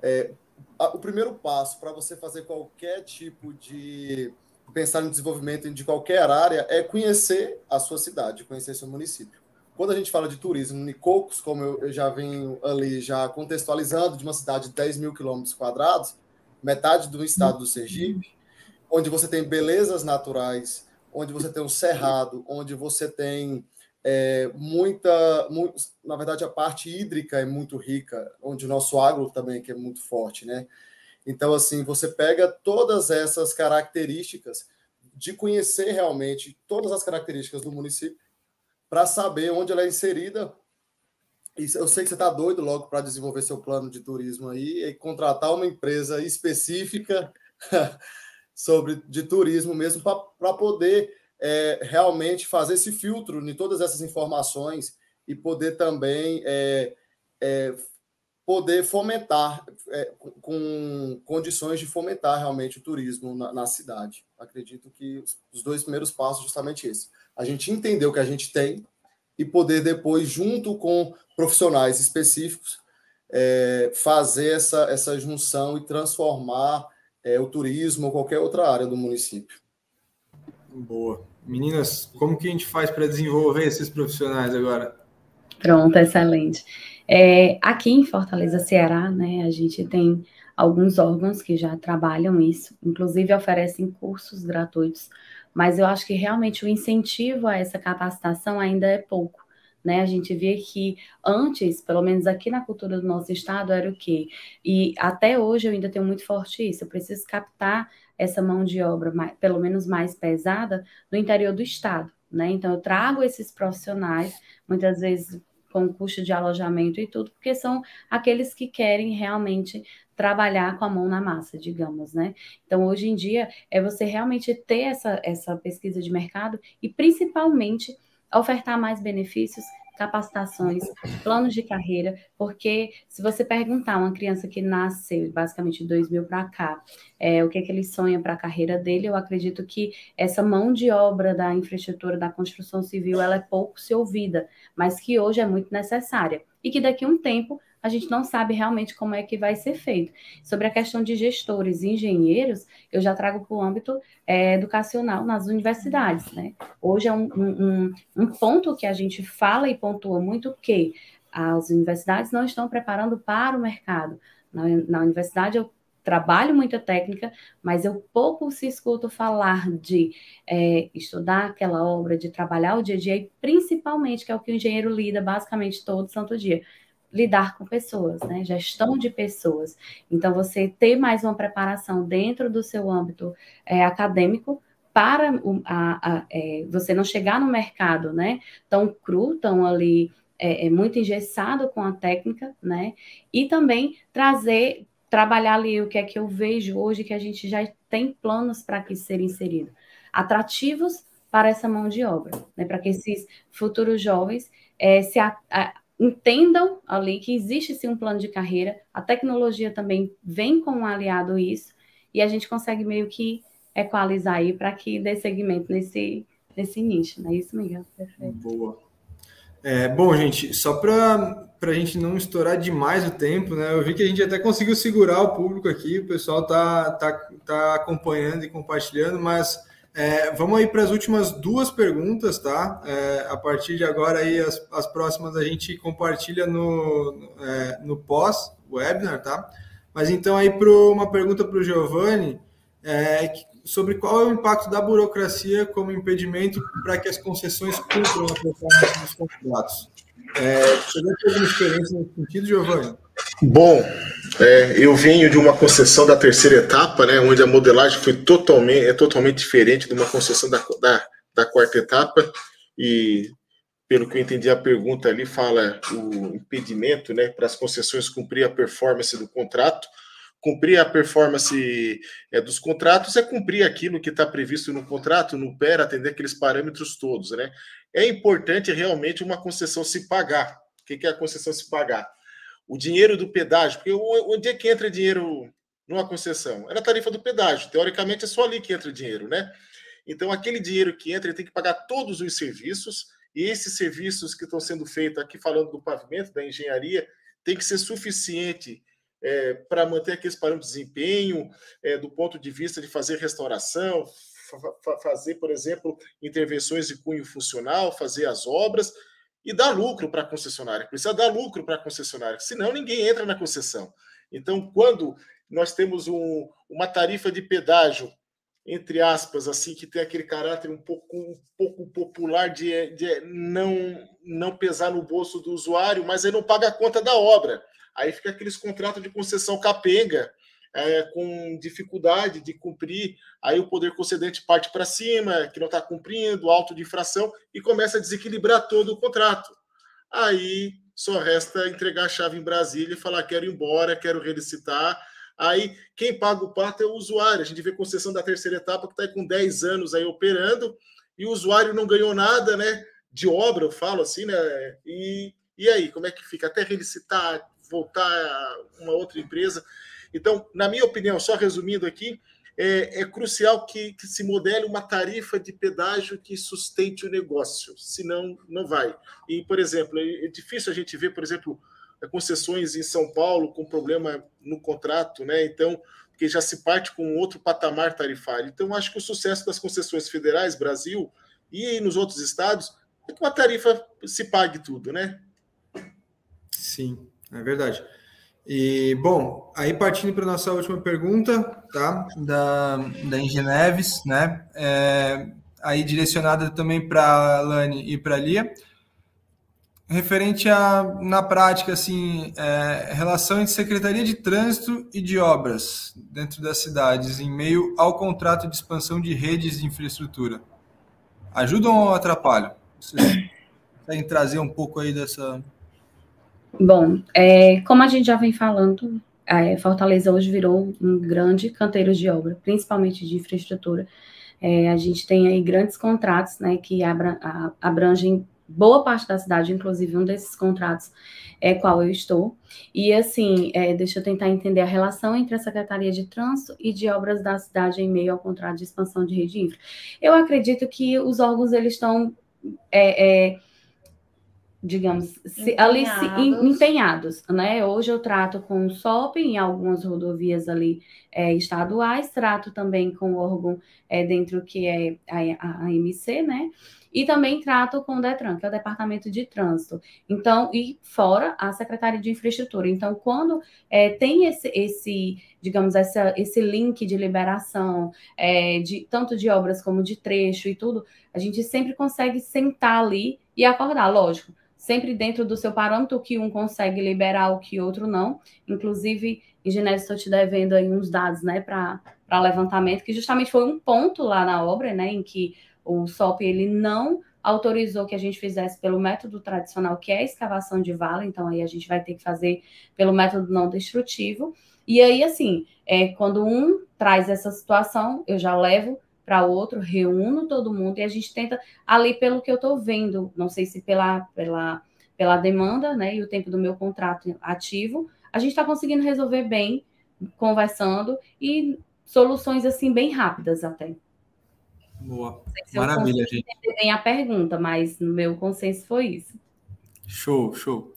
é, a, o primeiro passo para você fazer qualquer tipo de pensar no desenvolvimento de qualquer área é conhecer a sua cidade, conhecer seu município. Quando a gente fala de turismo em Cocos, como eu, eu já venho ali já contextualizando, de uma cidade de 10 mil quilômetros quadrados, metade do estado do Sergipe, onde você tem belezas naturais, onde você tem o cerrado, onde você tem é, muita, muito, na verdade a parte hídrica é muito rica, onde o nosso agro também que é muito forte, né? Então assim você pega todas essas características de conhecer realmente todas as características do município para saber onde ela é inserida. E eu sei que você está doido logo para desenvolver seu plano de turismo aí e contratar uma empresa específica sobre de turismo mesmo para poder é, realmente fazer esse filtro de todas essas informações e poder também é, é, poder fomentar é, com condições de fomentar realmente o turismo na, na cidade. Acredito que os dois primeiros passos justamente esse a gente entender o que a gente tem e poder depois, junto com profissionais específicos, é, fazer essa, essa junção e transformar é, o turismo ou qualquer outra área do município. Boa. Meninas, como que a gente faz para desenvolver esses profissionais agora? Pronto, excelente. É, aqui em Fortaleza, Ceará, né, a gente tem alguns órgãos que já trabalham isso, inclusive oferecem cursos gratuitos mas eu acho que realmente o incentivo a essa capacitação ainda é pouco. Né? A gente vê que antes, pelo menos aqui na cultura do nosso estado, era o quê? E até hoje eu ainda tenho muito forte isso. Eu preciso captar essa mão de obra, mais, pelo menos mais pesada, no interior do estado. Né? Então, eu trago esses profissionais, muitas vezes com custo de alojamento e tudo, porque são aqueles que querem realmente trabalhar com a mão na massa, digamos, né? Então, hoje em dia, é você realmente ter essa, essa pesquisa de mercado e, principalmente, ofertar mais benefícios capacitações, planos de carreira, porque se você perguntar a uma criança que nasceu basicamente de 2000 para cá, é, o que, é que ele sonha para a carreira dele, eu acredito que essa mão de obra da infraestrutura da construção civil ela é pouco se ouvida, mas que hoje é muito necessária. E que daqui a um tempo a gente não sabe realmente como é que vai ser feito. Sobre a questão de gestores e engenheiros, eu já trago para o âmbito é, educacional nas universidades. Né? Hoje é um, um, um ponto que a gente fala e pontua muito que as universidades não estão preparando para o mercado. Na, na universidade, eu trabalho muita técnica, mas eu pouco se escuto falar de é, estudar aquela obra, de trabalhar o dia a dia, e principalmente, que é o que o engenheiro lida basicamente todo santo dia, lidar com pessoas, né? Gestão de pessoas. Então, você ter mais uma preparação dentro do seu âmbito é, acadêmico para o, a, a, é, você não chegar no mercado, né? Tão cru, tão ali é, é, muito engessado com a técnica, né? E também trazer, trabalhar ali o que é que eu vejo hoje que a gente já tem planos para que ser inserido, atrativos para essa mão de obra, né? Para que esses futuros jovens é, se a, a, entendam ali que existe sim um plano de carreira, a tecnologia também vem com um aliado isso, e a gente consegue meio que equalizar aí para que dê segmento nesse, nesse nicho, não é isso, Miguel? Perfeito. Boa. É, bom, gente, só para a gente não estourar demais o tempo, né? Eu vi que a gente até conseguiu segurar o público aqui, o pessoal tá, tá, tá acompanhando e compartilhando, mas é, vamos aí para as últimas duas perguntas, tá? É, a partir de agora aí as, as próximas a gente compartilha no, é, no pós-webinar, tá? Mas então aí para uma pergunta para o Giovanni é, sobre qual é o impacto da burocracia como impedimento para que as concessões cumpram a performance dos contratos. É, você vai ter alguma experiência nesse sentido, Giovanni? Bom, é, eu venho de uma concessão da terceira etapa, né, onde a modelagem foi totalmente, é totalmente diferente de uma concessão da, da, da quarta etapa, e pelo que eu entendi a pergunta ali, fala o impedimento né, para as concessões cumprir a performance do contrato. Cumprir a performance é, dos contratos é cumprir aquilo que está previsto no contrato, no PER, atender aqueles parâmetros todos. Né? É importante realmente uma concessão se pagar. O que é a concessão se pagar? O dinheiro do pedágio, porque onde é que entra dinheiro numa concessão? É na tarifa do pedágio. Teoricamente é só ali que entra dinheiro, né? Então, aquele dinheiro que entra, ele tem que pagar todos os serviços, e esses serviços que estão sendo feitos, aqui falando do pavimento, da engenharia, tem que ser suficiente é, para manter aqueles parâmetros de desempenho, é, do ponto de vista de fazer restauração, fazer, por exemplo, intervenções de cunho funcional, fazer as obras, e dá lucro para a concessionária. Precisa dar lucro para a concessionária, senão ninguém entra na concessão. Então, quando nós temos um, uma tarifa de pedágio, entre aspas, assim, que tem aquele caráter um pouco, um pouco popular de, de não, não pesar no bolso do usuário, mas ele não paga a conta da obra. Aí fica aqueles contratos de concessão capenga, é, com dificuldade de cumprir, aí o poder concedente parte para cima, que não está cumprindo, alto de infração, e começa a desequilibrar todo o contrato. Aí só resta entregar a chave em Brasília e falar: quero ir embora, quero relicitar. Aí quem paga o pato é o usuário. A gente vê concessão da terceira etapa que está com 10 anos aí operando e o usuário não ganhou nada, né? De obra, eu falo assim, né? E, e aí, como é que fica? Até relicitar, voltar a uma outra empresa. Então, na minha opinião, só resumindo aqui, é, é crucial que, que, se modele uma tarifa de pedágio que sustente o negócio, senão não vai. E, por exemplo, é, é difícil a gente ver, por exemplo, concessões em São Paulo com problema no contrato, né? Então, porque já se parte com outro patamar tarifário. Então, acho que o sucesso das concessões federais, Brasil e nos outros estados, é que uma tarifa se pague tudo, né? Sim, é verdade. E, bom, aí partindo para nossa última pergunta, tá? Da, da Engeneves, né? É, aí direcionada também para a Lani e para a Lia. Referente a, na prática, assim, é, relação entre Secretaria de Trânsito e de Obras dentro das cidades, em meio ao contrato de expansão de redes de infraestrutura. Ajudam ou atrapalham? Vocês conseguem trazer um pouco aí dessa, Bom, é, como a gente já vem falando, é, Fortaleza hoje virou um grande canteiro de obra, principalmente de infraestrutura. É, a gente tem aí grandes contratos né, que abra, a, abrangem boa parte da cidade, inclusive um desses contratos é qual eu estou. E assim, é, deixa eu tentar entender a relação entre a Secretaria de Trânsito e de Obras da cidade em meio ao contrato de expansão de rede infra. Eu acredito que os órgãos eles estão é, é, digamos, se, ali se, empenhados, né? Hoje eu trato com o SOP em algumas rodovias ali é, estaduais, trato também com o órgão é, dentro que é a, a MC, né? E também trato com o DETRAN, que é o Departamento de Trânsito. Então, e fora a Secretaria de Infraestrutura. Então, quando é, tem esse, esse, digamos, essa, esse link de liberação, é, de tanto de obras como de trecho e tudo, a gente sempre consegue sentar ali e acordar, lógico sempre dentro do seu parâmetro, que um consegue liberar, o que outro não. Inclusive, engenheiro, estou te devendo aí uns dados, né, para levantamento, que justamente foi um ponto lá na obra, né, em que o SOP ele não autorizou que a gente fizesse pelo método tradicional, que é a escavação de vala, então aí a gente vai ter que fazer pelo método não destrutivo. E aí, assim, é, quando um traz essa situação, eu já levo para outro, reúno todo mundo e a gente tenta ali pelo que eu estou vendo, não sei se pela, pela, pela demanda, né, e o tempo do meu contrato ativo, a gente está conseguindo resolver bem, conversando e soluções assim bem rápidas até. Boa. Maravilha, gente. Tem a pergunta, mas no meu consenso foi isso. Show, show.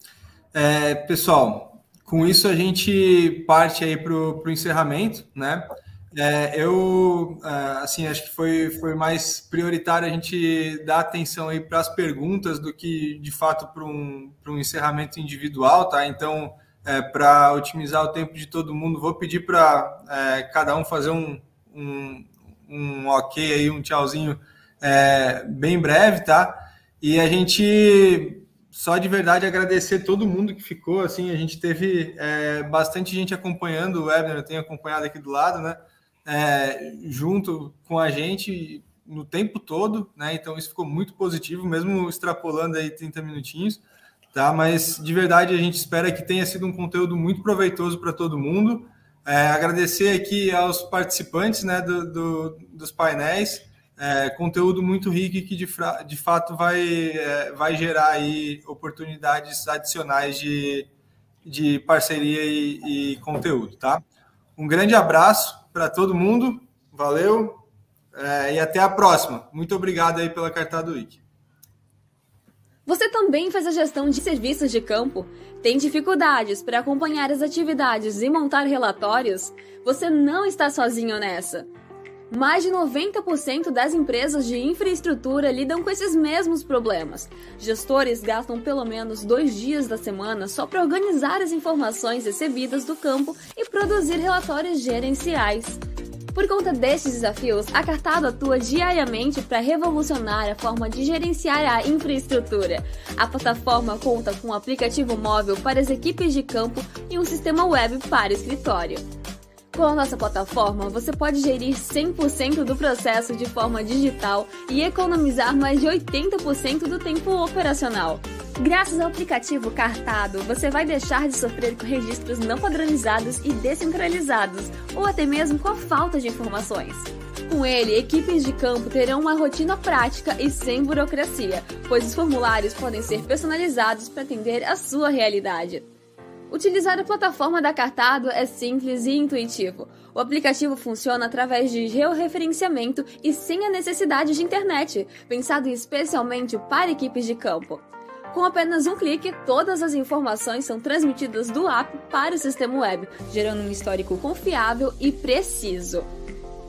É, pessoal, com isso a gente parte aí para o encerramento, né? É, eu, é, assim, acho que foi, foi mais prioritário a gente dar atenção aí para as perguntas do que, de fato, para um, um encerramento individual, tá? Então, é, para otimizar o tempo de todo mundo, vou pedir para é, cada um fazer um, um, um ok aí, um tchauzinho é, bem breve, tá? E a gente só de verdade agradecer todo mundo que ficou, assim, a gente teve é, bastante gente acompanhando o webinar, eu tenho acompanhado aqui do lado, né? É, junto com a gente no tempo todo, né? Então isso ficou muito positivo, mesmo extrapolando aí 30 minutinhos, tá? Mas de verdade a gente espera que tenha sido um conteúdo muito proveitoso para todo mundo. É, agradecer aqui aos participantes né, do, do dos painéis, é, conteúdo muito rico que de, de fato vai, é, vai gerar aí oportunidades adicionais de, de parceria e, e conteúdo, tá? Um grande abraço para todo mundo, valeu é, e até a próxima. Muito obrigado aí pela Cartado Week. Você também faz a gestão de serviços de campo? Tem dificuldades para acompanhar as atividades e montar relatórios? Você não está sozinho nessa. Mais de 90% das empresas de infraestrutura lidam com esses mesmos problemas. Gestores gastam pelo menos dois dias da semana só para organizar as informações recebidas do campo e produzir relatórios gerenciais. Por conta destes desafios, a Cartado atua diariamente para revolucionar a forma de gerenciar a infraestrutura. A plataforma conta com um aplicativo móvel para as equipes de campo e um sistema web para escritório. Com a nossa plataforma, você pode gerir 100% do processo de forma digital e economizar mais de 80% do tempo operacional. Graças ao aplicativo Cartado, você vai deixar de sofrer com registros não padronizados e descentralizados, ou até mesmo com a falta de informações. Com ele, equipes de campo terão uma rotina prática e sem burocracia, pois os formulários podem ser personalizados para atender a sua realidade. Utilizar a plataforma da Cartado é simples e intuitivo. O aplicativo funciona através de georreferenciamento e sem a necessidade de internet, pensado especialmente para equipes de campo. Com apenas um clique, todas as informações são transmitidas do app para o sistema web, gerando um histórico confiável e preciso.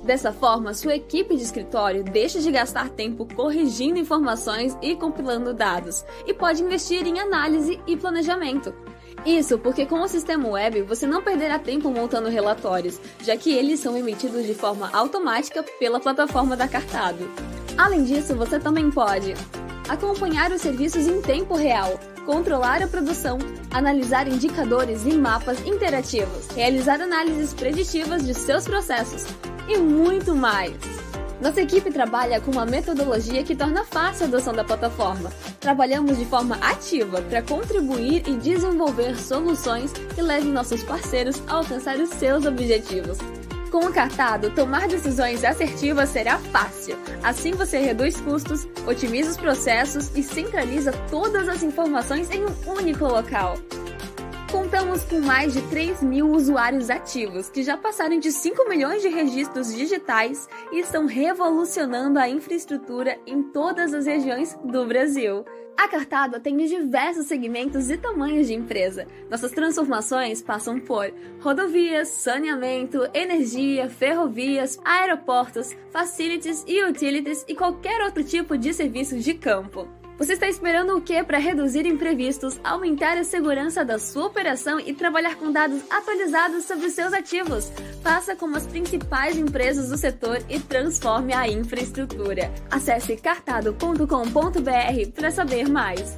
Dessa forma, sua equipe de escritório deixa de gastar tempo corrigindo informações e compilando dados, e pode investir em análise e planejamento. Isso porque com o sistema web você não perderá tempo montando relatórios, já que eles são emitidos de forma automática pela plataforma da Cartado. Além disso, você também pode acompanhar os serviços em tempo real, controlar a produção, analisar indicadores e mapas interativos, realizar análises preditivas de seus processos e muito mais. Nossa equipe trabalha com uma metodologia que torna fácil a adoção da plataforma. Trabalhamos de forma ativa para contribuir e desenvolver soluções que levem nossos parceiros a alcançar os seus objetivos. Com o cartado, tomar decisões assertivas será fácil. Assim você reduz custos, otimiza os processos e centraliza todas as informações em um único local. Contamos com mais de 3 mil usuários ativos, que já passaram de 5 milhões de registros digitais e estão revolucionando a infraestrutura em todas as regiões do Brasil. A Cartado atende diversos segmentos e tamanhos de empresa. Nossas transformações passam por rodovias, saneamento, energia, ferrovias, aeroportos, facilities e utilities e qualquer outro tipo de serviço de campo. Você está esperando o que para reduzir imprevistos, aumentar a segurança da sua operação e trabalhar com dados atualizados sobre seus ativos? Faça como as principais empresas do setor e transforme a infraestrutura. Acesse cartado.com.br para saber mais.